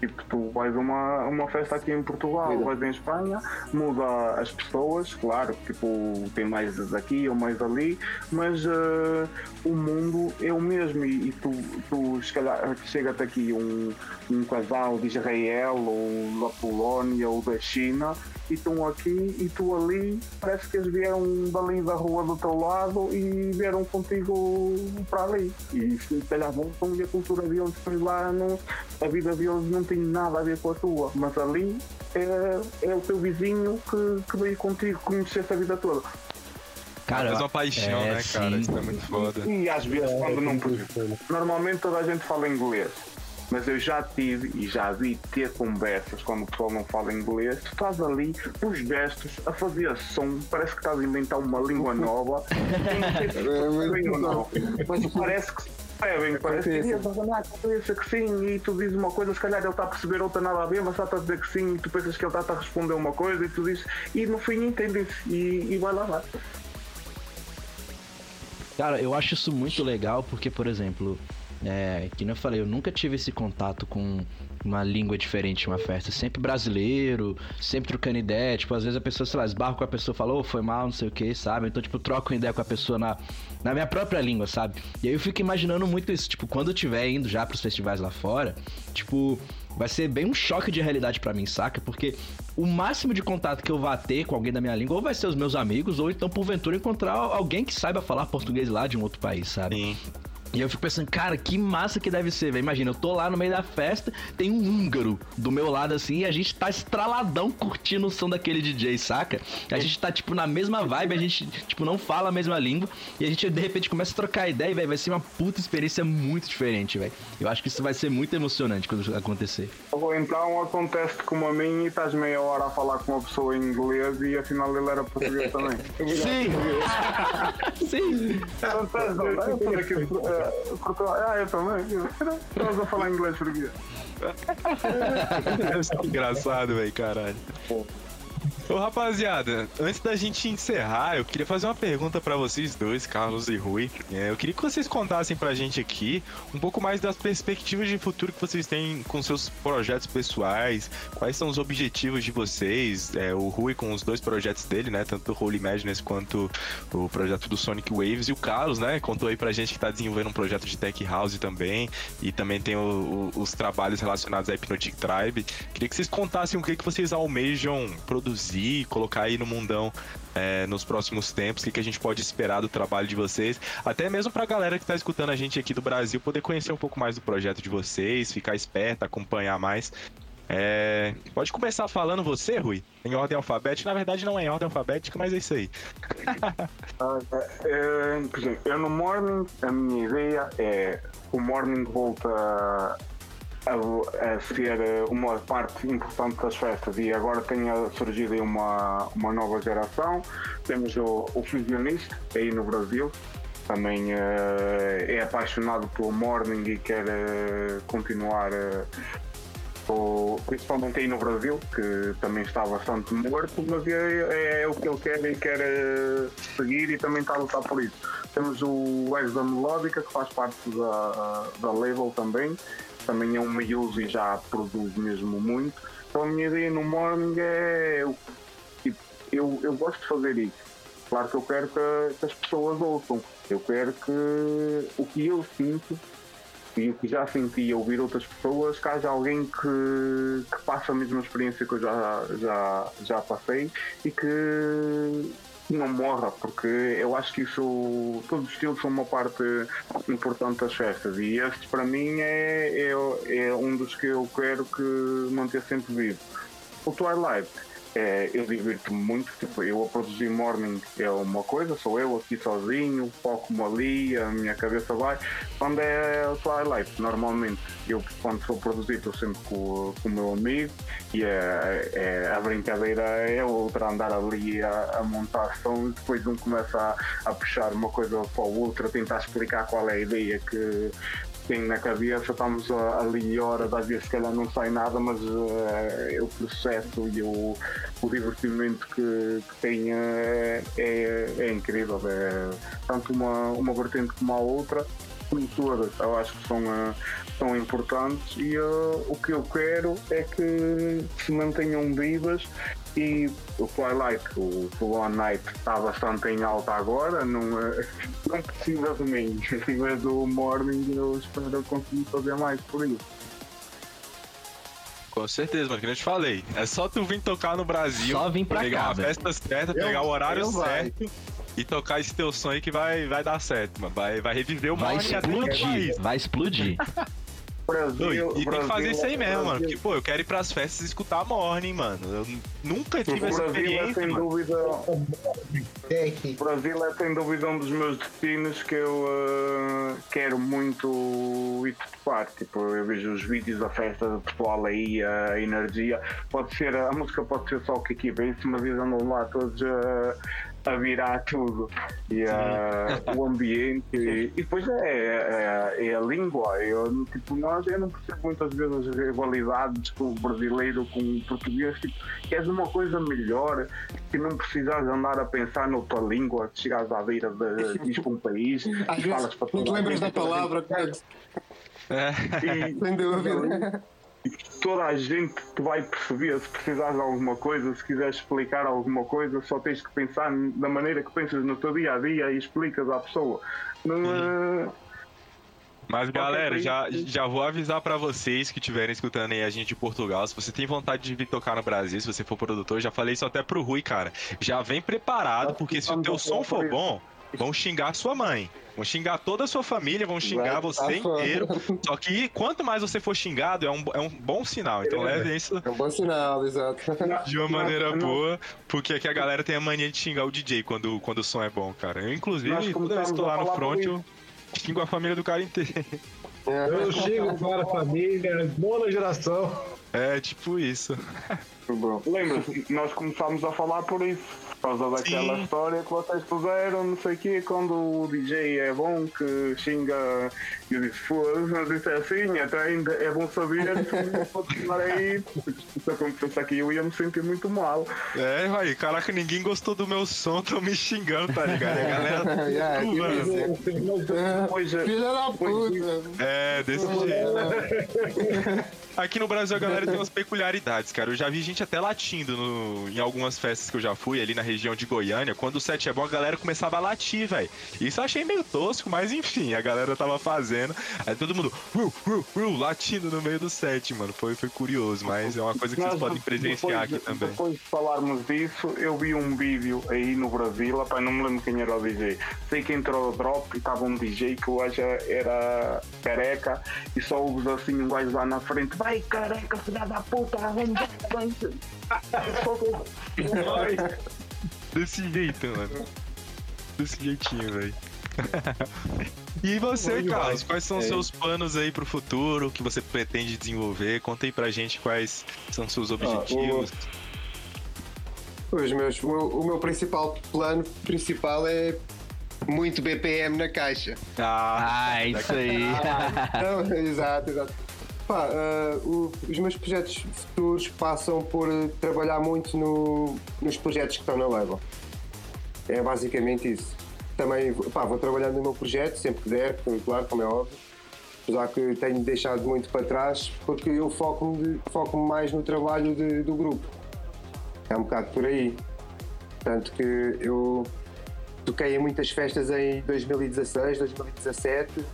Tipo, tu vais a uma, uma festa aqui em Portugal, Muda. vais em Espanha, muda as pessoas, claro, tipo, tem mais daqui ou mais ali, mas eh, o mundo é o mesmo e, e tu, tu se calhar, chega-te aqui um, um casal de Israel ou da Polónia ou da China e estão aqui e tu ali parece que eles vieram dali da rua do teu lado e vieram contigo para ali e se calhar voltam e a cultura deles lá não, a vida deles não tem nada a ver com a tua mas ali é, é o teu vizinho que, que veio contigo conheceste a vida toda a mesma paixão, é, né, cara? sim. Isso é muito foda. e às vezes quando não Normalmente toda a gente fala inglês, mas eu já tive e já vi ter conversas quando o pessoal não fala inglês. Tu estás ali, os gestos, a fazer som, parece que estás a inventar uma língua [laughs] nova. É muito bem ou não, mas parece que percebem, parece que pensa que sim, e tu dizes uma coisa, se calhar ele está a perceber outra nada a ver, mas está a dizer que sim, e tu pensas que ele está a responder uma coisa, e tu dizes, e no fim entende e, e vai lá, vai. Cara, eu acho isso muito legal porque, por exemplo, é, que nem eu falei, eu nunca tive esse contato com uma língua diferente uma festa. Sempre brasileiro, sempre trocando ideia. Tipo, às vezes a pessoa, sei lá, esbarra com a pessoa falou, oh, foi mal, não sei o que, sabe? Então, tipo, troco ideia com a pessoa na, na minha própria língua, sabe? E aí eu fico imaginando muito isso. Tipo, quando eu estiver indo já pros festivais lá fora, tipo, vai ser bem um choque de realidade para mim, saca? Porque o máximo de contato que eu vá ter com alguém da minha língua ou vai ser os meus amigos, ou então, porventura, encontrar alguém que saiba falar português lá de um outro país, sabe? Sim. E eu fico pensando, cara, que massa que deve ser, velho. Imagina, eu tô lá no meio da festa, tem um húngaro do meu lado assim, e a gente tá estraladão curtindo o som daquele DJ, saca? A gente tá, tipo, na mesma vibe, a gente, tipo, não fala a mesma língua, e a gente, de repente, começa a trocar ideia, velho, vai ser uma puta experiência muito diferente, velho. Eu acho que isso vai ser muito emocionante quando acontecer. Ou então acontece como a mim e estás meia hora a falar com uma pessoa em inglês e afinal ele era português também. Sim! [laughs] Sim! porque, ah, eu também. Estamos a falar inglês português. [laughs] Engraçado, velho, caralho. Ô rapaziada, antes da gente encerrar, eu queria fazer uma pergunta para vocês dois, Carlos e Rui. É, eu queria que vocês contassem pra gente aqui um pouco mais das perspectivas de futuro que vocês têm com seus projetos pessoais, quais são os objetivos de vocês, é, o Rui com os dois projetos dele, né, tanto o Holy Madness quanto o projeto do Sonic Waves, e o Carlos, né, contou aí pra gente que tá desenvolvendo um projeto de Tech House também, e também tem o, o, os trabalhos relacionados à Hypnotic Tribe. Queria que vocês contassem o que, que vocês almejam produzir produzir, colocar aí no mundão é, nos próximos tempos, o que, que a gente pode esperar do trabalho de vocês, até mesmo pra galera que tá escutando a gente aqui do Brasil poder conhecer um pouco mais do projeto de vocês, ficar esperto, acompanhar mais. É... Pode começar falando você, Rui, em ordem alfabética. Na verdade, não é em ordem alfabética, mas é isso aí. [laughs] Ah, é, exemplo, eu no Morning, a minha ideia é o Morning volta a, a, ser eh, uma parte importante das festas e agora tem surgido uma, uma nova geração. Temos o, o Fusionista aí no Brasil, também uh, é apaixonado pelo morning e quer uh, continuar, uh, principalmente aí no Brasil, que também está bastante morto, mas é, é o que ele quer e quer seguir e também está a lutar por isso. Temos o Ex da Melódica, que faz parte da, da label também, também é um miúdo e já produz mesmo muito. Então a minha ideia no morning é eu, tipo, eu, eu gosto de fazer isso. Claro que eu quero que, que, as pessoas ouçam. Eu quero que o que eu sinto e o que já senti ouvir outras pessoas, que haja alguém que, que passe a mesma experiência que eu já, já, já passei e que não morra, porque eu acho que isso, todos os estilos são uma parte importante das festas e este para mim é, é, é um dos que eu quero que manter sempre vivo. O Twilight é, eu divirto-me muito, tipo, eu a produzir morning é uma coisa, sou eu aqui sozinho, foco-me ali, a minha cabeça vai. Quando é o Twilight, normalmente, eu quando sou produzir estou sempre com, com o meu amigo e é, é, a brincadeira é outra, andar ali a, a montar som e depois um começa a, a puxar uma coisa para o outro, a tentar explicar qual é a ideia que tem na cabeça, estamos ali horas, às vezes se calhar não sai nada, mas uh, o processo e o, o divertimento que, que tem é, é, é incrível. É, tanto uma, uma vertente como a outra, como todas, eu acho que são, uh, são importantes e uh, o que eu quero é que se mantenham vivas e o Twilight, o Full On Night, está bastante em alta agora, não, [laughs] não precisa de mim, [laughs] precisa do Morning eu espero conseguir fazer mais por isso. Com certeza, mano, que eu te falei. É só tu vir tocar no Brasil. Só vir pra pegar velho. festa certa, Eu- pegar o horário eu vai. certo e tocar esse teu sonho que vai, vai dar certo, mano. Vai, vai reviver o Vai Morning até no explodir, vai explodir. [laughs] Brasil, e, e tem que fazer isso aí mesmo, Brasil- mano. Porque, pô, eu quero ir pras festas e escutar Morning, mano. Eu nunca tive essa Brasil é experiência, sem mano. dúvida. O Brasil é sem dúvida um dos meus destinos que eu eh, quero muito ir participar. Tipo, eu vejo os vídeos da festa do pessoal aí, a energia. Pode ser, a música pode ser só o que aqui vem, mas eles andam lá todos a, a virar tudo. E uh, o ambiente. [laughs] E, e depois é, é, é, a língua. Eu, tipo, nós, eu não percebo muitas vezes as rivalidades com o brasileiro, com o português. Tipo, queres uma coisa melhor que não precisas andar a pensar noutra língua, que chegas à beira de, [laughs] de um país Às e falas para não te lembras da palavra. É. [laughs] E- sem dúvida. Toda a gente te vai perceber se precisares de alguma coisa, se quiseres explicar alguma coisa, só tens que pensar da maneira que pensas no teu dia a dia e explicas à pessoa. Não é. Mas galera, já, já vou avisar pra vocês que estiverem escutando aí a gente de Portugal, se você tem vontade de vir tocar no Brasil, se você for produtor, já falei isso até pro Rui, cara. Já vem preparado, porque se o teu som for bom, vão xingar a sua mãe. Vão xingar toda a sua família, vão xingar Vai, você tá inteiro. [laughs] Só que quanto mais você for xingado, é um, é um bom sinal. Então leve isso É um bom sinal, exato. [laughs] de uma maneira Nós- boa, porque aqui a galera tem a mania de xingar o DJ quando, quando o som é bom, cara. Eu, inclusive, toda vez que começamos tô a lá no front, eu xingo a família do cara inteiro. [laughs] É. Eu chego para a família, boa geração. É tipo isso. Bom. Lembra-se, nós começámos a falar por isso, por causa daquela Sim. história que vocês puseram, não sei o quê, quando o DJ é bom, que xinga. E eu disse, foda-se, mas isso é assim, até ainda é bom saber não vou continuar aí, porque se acontecesse aqui eu ia me sentir muito mal. É, aí, caraca, ninguém gostou do meu som, tão me xingando, tá ligado? E a galera. Yeah. [laughs] É, Depois, eh, Filha da puta. É, desse jeito. Aqui no Brasil a galera tem umas peculiaridades, cara. Eu já vi gente até latindo no- em algumas festas que eu já fui, ali na região de Goiânia. Quando o set é bom, a galera começava a latir, velho. Isso eu achei meio tosco, mas enfim, a galera tava fazendo. Aí todo mundo, uh, uh, uh, latindo no meio do set, mano. Foi, foi curioso, mas é uma coisa que vocês Nós, podem presenciar depois, aqui também. Depois de falarmos disso, eu vi um vídeo aí no Brasil, rapaz, não me lembro quem era o DJ. Sei que entrou o drop e estava um DJ que hoje era careca e só ouves assim um gajo lá na frente, vai careca, filha da puta, arranja. [laughs] Desse jeito, mano. Desse jeitinho, velho. E você, Carlos, quais são os seus planos aí pro futuro? O que você pretende desenvolver? Conta aí pra gente quais são seus objetivos. Os meus, o, meu, o meu principal plano principal é muito BPM na caixa. Ah, Ah, é [laughs] isso aí. Não, exato, exato. Pá, ah, o- os meus projetos futuros passam por trabalhar muito no- nos projetos que estão na label. É basicamente isso. Também pá, vou trabalhando no meu projeto, sempre que der, claro, como é óbvio. Apesar que tenho deixado muito para trás, porque eu foco-me foco mais no trabalho de- do grupo. É um bocado por aí. Tanto que eu toquei em muitas festas em 2016, 2017,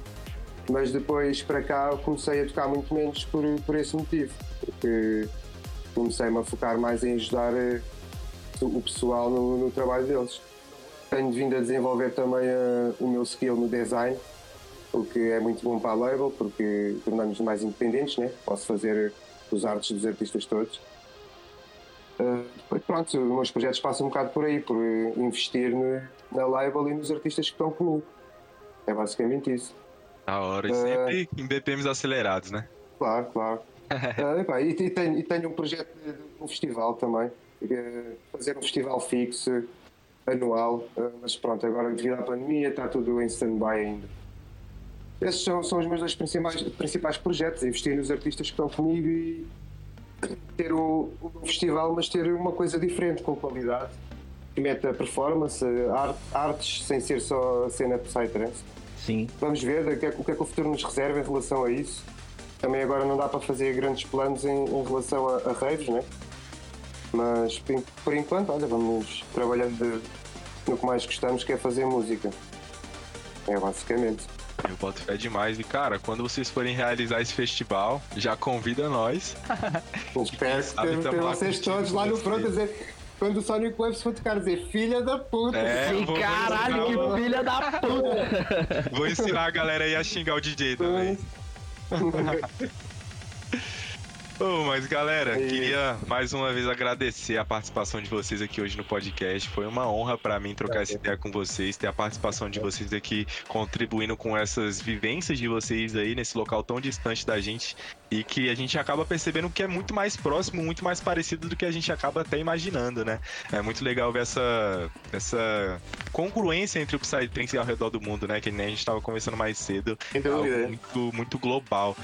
mas depois para cá comecei a tocar muito menos por, por esse motivo. Porque comecei-me a focar mais em ajudar eh, o pessoal no, no trabalho deles. Tenho vindo a desenvolver também eh, o meu skill no design, o que é muito bom para a label, porque tornamos-nos mais independentes, né? Posso fazer os artes dos artistas todos. Uh, pronto, os meus projetos passam um bocado por aí, por eh, investir no- na label e nos artistas que estão comigo. É basicamente isso. da hora. E sempre em BPMs acelerados, né? Claro, claro. [laughs] Epá, e, e tenho, e tenho um projeto de, um festival também. Fazer um festival fixo, anual, ah, mas pronto, agora devido à pandemia está tudo em stand-by ainda. Esses são, são os meus dois principais, principais projetos, investir nos artistas que estão comigo e ter o, o festival, mas ter uma coisa diferente, com qualidade, que meta performance, art- artes, sem ser só a cena Psytrance. Sim. Vamos ver o que, é, o que é que o futuro nos reserva em relação a isso. Também agora não dá para fazer grandes planos em, em relação a, a raves, né? Mas por enquanto, olha, vamos trabalhando de- no que mais gostamos, que é fazer música. É basicamente. Eu boto fé demais. E, cara, quando vocês forem realizar esse festival, já convida nós. [laughs] Espero ter, ter vocês todos lá no front dizer. Quando o Sonic Webs for tocar, dizer filha da puta. É, Sim, vou- vou caralho, ensinar o- que filha da puta! Vou ensinar a galera aí a xingar o DJ também. [laughs] Ô, mas galera, Aí. queria mais uma vez agradecer a participação de vocês aqui hoje no podcast. Foi uma honra pra mim trocar essa ideia com vocês, ter a participação de vocês aqui contribuindo com essas vivências de vocês aí nesse local tão distante da gente. E que a gente acaba percebendo que é muito mais próximo, muito mais parecido do que a gente acaba até imaginando, né? É muito legal ver essa, essa congruência entre o Psytrance ao redor do mundo, né? Que nem a gente estava conversando mais cedo. Sem É muito, muito global.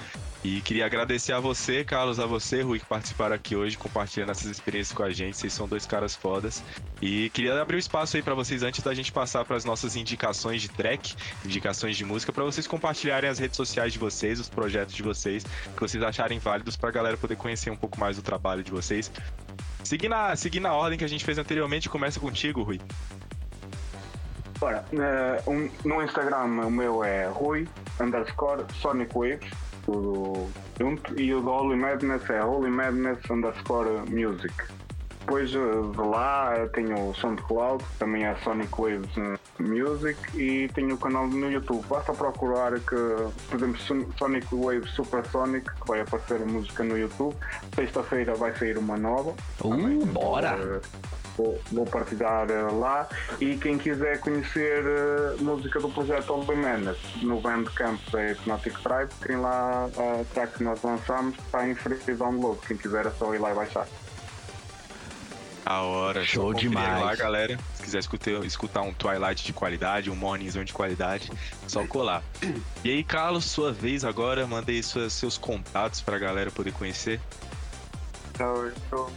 E queria agradecer a você, Carlos, a você, Rui, que participaram aqui hoje, compartilhando essas experiências com a gente. Vocês são dois caras fodas. E queria abrir o espaço aí pra vocês antes da gente passar para as nossas indicações de track, indicações de música, pra vocês compartilharem as redes sociais de vocês, os projetos de vocês, que vocês acharem válidos pra galera poder conhecer um pouco mais do trabalho de vocês. Seguindo a, seguindo a ordem que a gente fez anteriormente, começa contigo, Rui. Ora, eh, um- no Instagram o meu é Rui underscore Sonic Waves, tudo junto, e o do Holy Madness é Holy Madness underscore Music. Depois eh, de lá eh, tenho o SoundCloud, também é Sonic Waves Music, e tenho o canal no YouTube. Basta procurar que, por exemplo, Son- Sonic Waves Supersonic, que vai aparecer música no YouTube. Sexta-feira vai sair uma nova. Uh, bora! Eh, Vou, vou partilhar eh, lá e quem quiser conhecer música do projeto Only Menace no Bandcamp da Hypnotic Tribe tem lá a track que nós lançamos está em free download quem quiser é só ir lá e baixar A hora. Show demais. lá, galera. Se quiser escutar, escutar um Twilight de qualidade, um Morningzão de qualidade, só colar. E aí, Carlos, sua vez agora. Mandei suas, seus contatos pra galera poder conhecer. Então, eu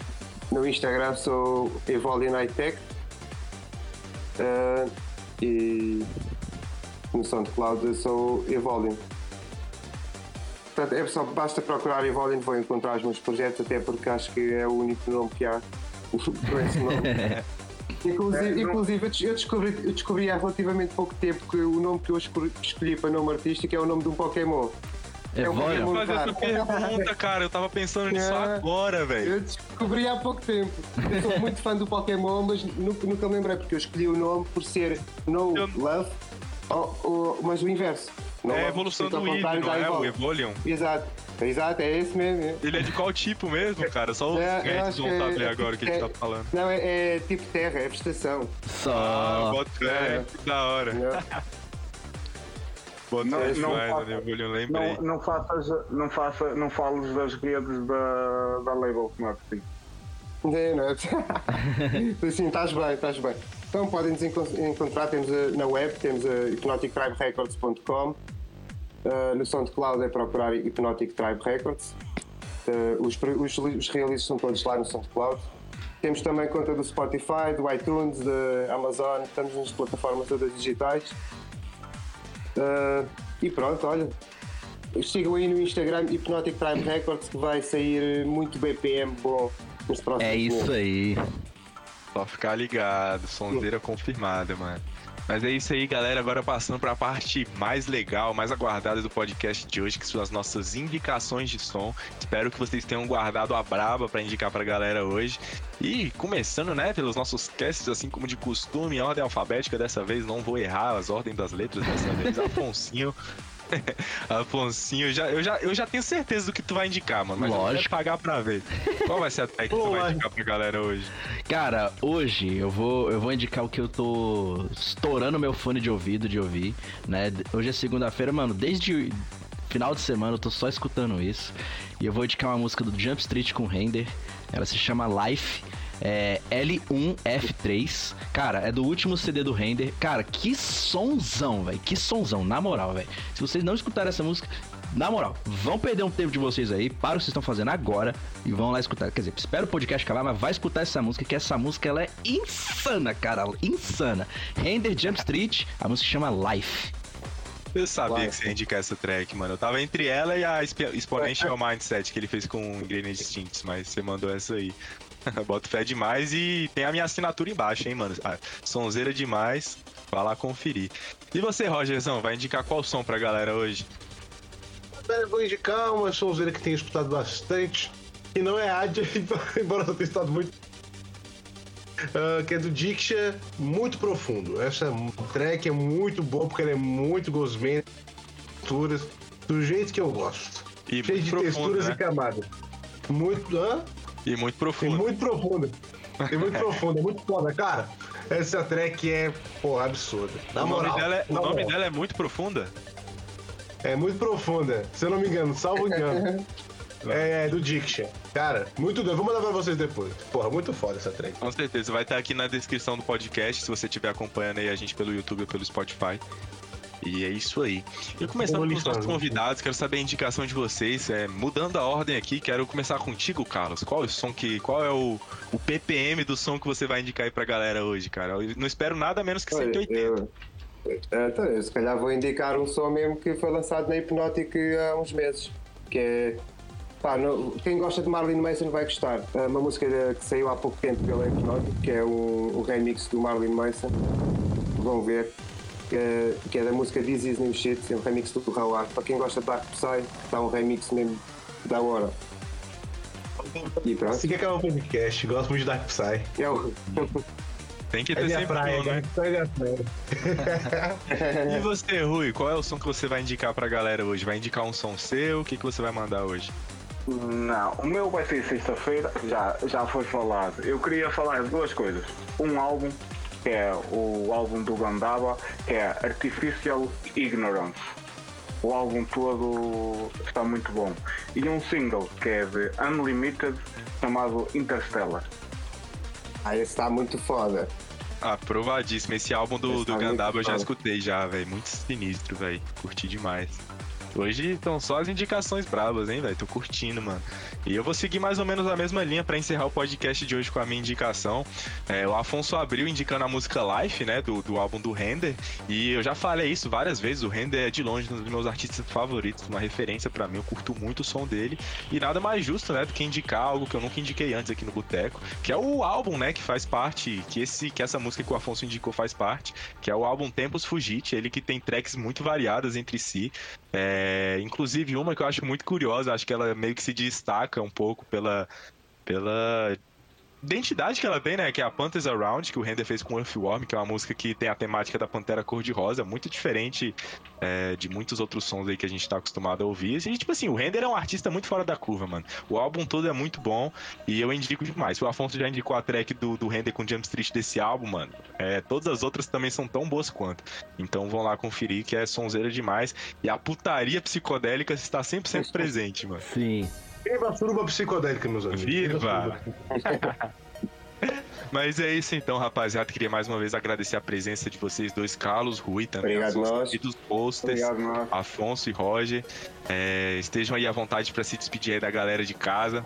no Instagram sou Evolinite Tech eh, e no SoundCloud eu sou Evolin. Portanto, é só basta procurar Evolin, vou encontrar os meus projetos, até porque acho que é o único nome que há [laughs] Inclusive, É, inclusive eu des- eu descobri, eu descobri há relativamente pouco tempo que o nome que eu escolhi, para nome artístico é o nome de um Pokémon. É um Evólia. Pokémon Fazer essa pergunta, cara. Eu tava pensando nisso É. agora, velho. Eu descobri há pouco tempo. Eu sou muito fã do Pokémon, mas nunca, nunca me lembrei, porque eu escolhi o nome por ser No Eu- Love, ou- ou- mas o inverso. No É a evolução do Eevee, não é? O. Evolion. Exato, exato, é esse mesmo. é. Ele é de qual tipo mesmo, cara? Só os É, nerds vão que é- saber agora o que a gente é- tá falando. Não, é, é tipo terra, é vegetação. Ah, Só. bota fé, é. que da hora. Bota Não- não faça- lembrei. não, não faças não faça não fales das redes da, da label que não é É, não [laughs] é? Assim, estás bem, estás bem. Então podem nos encon- encontrar, temos a- na web, temos a hypnotictriberecords.com. Uh, no SoundCloud é procurar Hypnotic Tribe Records. Uh, os, os, os releases são todos lá no SoundCloud. Temos também conta do Spotify, do iTunes, da Amazon, estamos nas plataformas todas digitais. Uh, e pronto, olha. Sigam aí no Instagram Hypnotic Tribe Records que vai sair muito BPM bom nos próximos É isso meses. aí. Só ficar ligado, sonzeira confirmada, mano. Mas é isso aí, galera. Agora passando para a parte mais legal, mais aguardada do podcast de hoje, que são as nossas indicações de som. Espero que vocês tenham guardado a braba para indicar pra galera hoje. E começando, né, pelos nossos casts, assim como de costume, em ordem alfabética dessa vez, não vou errar as ordens das letras dessa vez. [laughs] Afonsinho. [laughs] Afonsinho, já, eu, já, eu já tenho certeza do que tu vai indicar, mano. Mas eu Lógico. quero pagar pra ver. Qual vai ser a [laughs] tag que tu vai indicar pra galera hoje? Cara, hoje eu vou, eu vou indicar o que eu tô estourando meu fone de ouvido de ouvir, né? Hoje é segunda-feira, mano, desde final de semana eu tô só escutando isso. E eu vou indicar uma música do Jump Street com Render. Ela se chama Life. É L1F3. Cara, é do último CD do Render. Cara, que sonzão, velho. Que sonzão, na moral, velho. Se vocês não escutarem essa música, na moral, vão perder um tempo de vocês aí, para o que vocês estão fazendo agora e vão lá escutar. Quer dizer, espera o podcast acabar, mas vai escutar essa música, que essa música ela é insana, cara, insana. Render Jump Street, a música chama Life. Eu sabia Vai. que você ia indicar essa track, mano. Eu tava entre ela e a Exp- Exponential [laughs] Mindset que ele fez com Ingredients Distintos, mas você mandou essa aí. [laughs] Boto fé demais e tem a minha assinatura embaixo, hein, mano. Ah, sonzeira demais. Vai lá conferir. E você, Rogerzão, vai indicar qual som pra galera hoje? Eu vou indicar uma sonzeira que tenho escutado bastante. E não é Adia, [laughs] embora eu tenha escutado muito. Ah, que é do Diksha, muito profundo. Essa track é muito boa porque ela é muito gosmenta, texturas, do jeito que eu gosto. E Cheio de profundo, texturas né? e camadas. Muito. Hã? E muito E profundo. muito profunda. E muito profunda, é muito foda, cara. Essa track é, porra, absurda. Na o nome, moral, dela é, o nome moral. dela é muito profunda? É muito profunda, se eu não me engano, salvo engano. [laughs] É, do Diction. Cara, muito doido. Vou mandar pra vocês depois. Porra, muito foda essa track. Com certeza, vai estar aqui na descrição do podcast, se você estiver acompanhando aí a gente pelo YouTube ou pelo Spotify. E é isso aí. E começando com os nossos convidados, quero saber a indicação de vocês. É, mudando a ordem aqui, quero começar contigo, Carlos. Qual é o som que. Qual é o, o PPM do som que você vai indicar aí pra galera hoje, cara? Eu não espero nada menos que 180. Eu, eu, então, eu se calhar vou indicar um som mesmo que foi lançado na Hipnotic há uns meses. Que é. Pá, no, quem gosta de Marlene Mason vai gostar. É uma música que saiu há pouco tempo pela Hipnotic, que é o, o remix do Marlene Mason. Vão ver que é, que é da música This Is New Shit, é um remix do Howard. Para quem gosta de Dark Psy, está um remix mesmo da hora. E pronto. Assim que é um podcast, gosto muito de Dark Psy. É o... Tem que ter é sempre praia, né? [laughs] e você, Rui, qual é o som que você vai indicar pra galera hoje? Vai indicar um som seu? O que, que você vai mandar hoje? Não, o meu vai ser sexta-feira, já, já foi falado. Eu queria falar duas coisas. Um álbum que é o álbum do Gandaba, que é Artificial Ignorance. O álbum todo está muito bom. E um single que é de Unlimited chamado Interstellar. Esse está muito foda. Aprovadíssimo. Esse álbum do, do Gandaba eu já escutei já, velho. Muito sinistro, velho. Curti demais. Hoje estão só as indicações bravas, hein, velho? Tô curtindo, mano. E eu vou seguir mais ou menos a mesma linha para encerrar o podcast de hoje com a minha indicação. É, o Afonso abriu indicando a música Life, né, do, do álbum do Render. E eu já falei isso várias vezes. O Render é de longe um dos meus artistas favoritos, uma referência para mim. Eu curto muito o som dele. E nada mais justo, né, do que indicar algo que eu nunca indiquei antes aqui no Boteco, que é o álbum, né, que faz parte, que esse, que essa música que o Afonso indicou faz parte, que é o álbum Tempos Fugite. Ele que tem tracks muito variadas entre si. É, inclusive uma que eu acho muito curiosa, acho que ela meio que se destaca um pouco pela, pela identidade que ela tem, né? Que é a Panthers Around, que o Render fez com Earthworm, que é uma música que tem a temática da Pantera Cor-de-Rosa, muito diferente é, de muitos outros sons aí que a gente tá acostumado a ouvir. E, tipo assim, o Render é um artista muito fora da curva, mano. O álbum todo é muito bom e eu indico demais. O Afonso já indicou a track do, do Render com Jump Street desse álbum, mano. É, todas as outras também são tão boas quanto. Então vão lá conferir, que é sonzeira demais. E a putaria psicodélica está sempre, sempre presente, mano. Sim. Viva a suruba psicodélica, meus amigos. Viva! Mas é isso então, rapaziada. Queria mais uma vez agradecer a presença de vocês dois, Carlos, Rui, também. Obrigado, nós. E dos posters, Obrigado, Afonso e Roger. É, estejam aí à vontade para se despedir aí da galera de casa.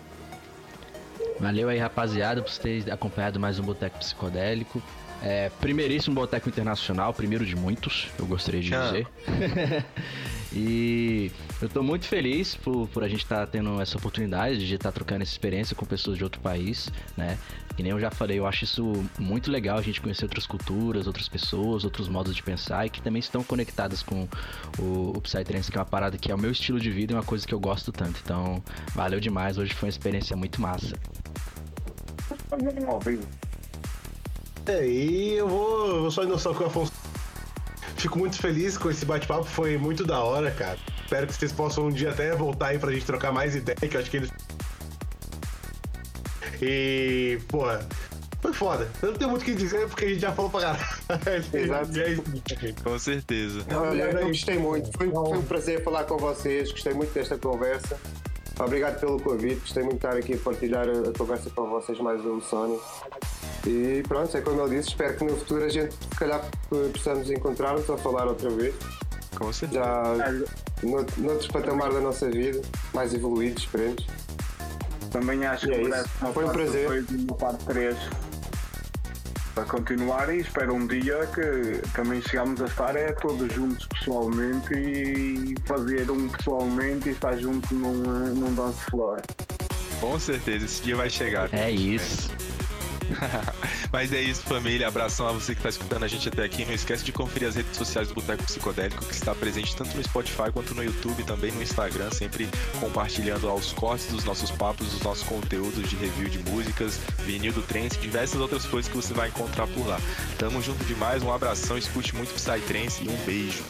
Valeu aí, rapaziada, por ter acompanhado mais um Boteco Psicodélico. É, primeiríssimo Boteco Internacional, primeiro de muitos, eu gostaria de dizer. [laughs] e eu tô muito feliz por, por a gente estar tá tendo essa oportunidade de estar tá trocando essa experiência com pessoas de outro país, né? Que nem eu já falei, eu acho isso muito legal, a gente conhecer outras culturas, outras pessoas, outros modos de pensar e que também estão conectadas com o, o Psytrance, que é uma parada que é o meu estilo de vida e uma coisa que eu gosto tanto. Então, valeu demais, hoje foi uma experiência muito massa. É, e eu vou, vou só endossar com o Afonso. Fico muito feliz com esse bate-papo, foi muito da hora, cara. Espero que vocês possam um dia até voltar aí pra gente trocar mais ideia, que eu acho que eles. E, porra, foi foda. Eu não tenho muito o que dizer porque a gente já falou pra caralho. [laughs] Exato. É com certeza. Olha, eu gostei muito. Foi, foi, um prazer falar com vocês. Gostei muito desta conversa. Obrigado pelo convite. Gostei muito de estar aqui a partilhar a conversa com vocês mais um Sony. E pronto, é como ele disse, espero que no futuro a gente, se calhar, possamos encontrar-nos a falar outra vez. Com certeza. Já no, noutros patamar da nossa vida, mais evoluídos, esperemos. Também acho que é foi um prazer. Uma parte 3 para continuar e espero um dia que também chegamos a estar é, todos juntos pessoalmente e fazer um pessoalmente e estar junto num, num dance floor. Com certeza, esse dia vai chegar. É isso. [laughs] Mas é isso, família. Abração a você que está escutando a gente até aqui. Não esquece de conferir as redes sociais do Boteco Psicodélico, que está presente tanto no Spotify quanto no YouTube também no Instagram, sempre compartilhando aos cortes dos nossos papos, dos nossos conteúdos de review de músicas, vinil do trance e diversas outras coisas que você vai encontrar por lá. Tamo junto demais, um abração, escute muito Psytrance e um beijo.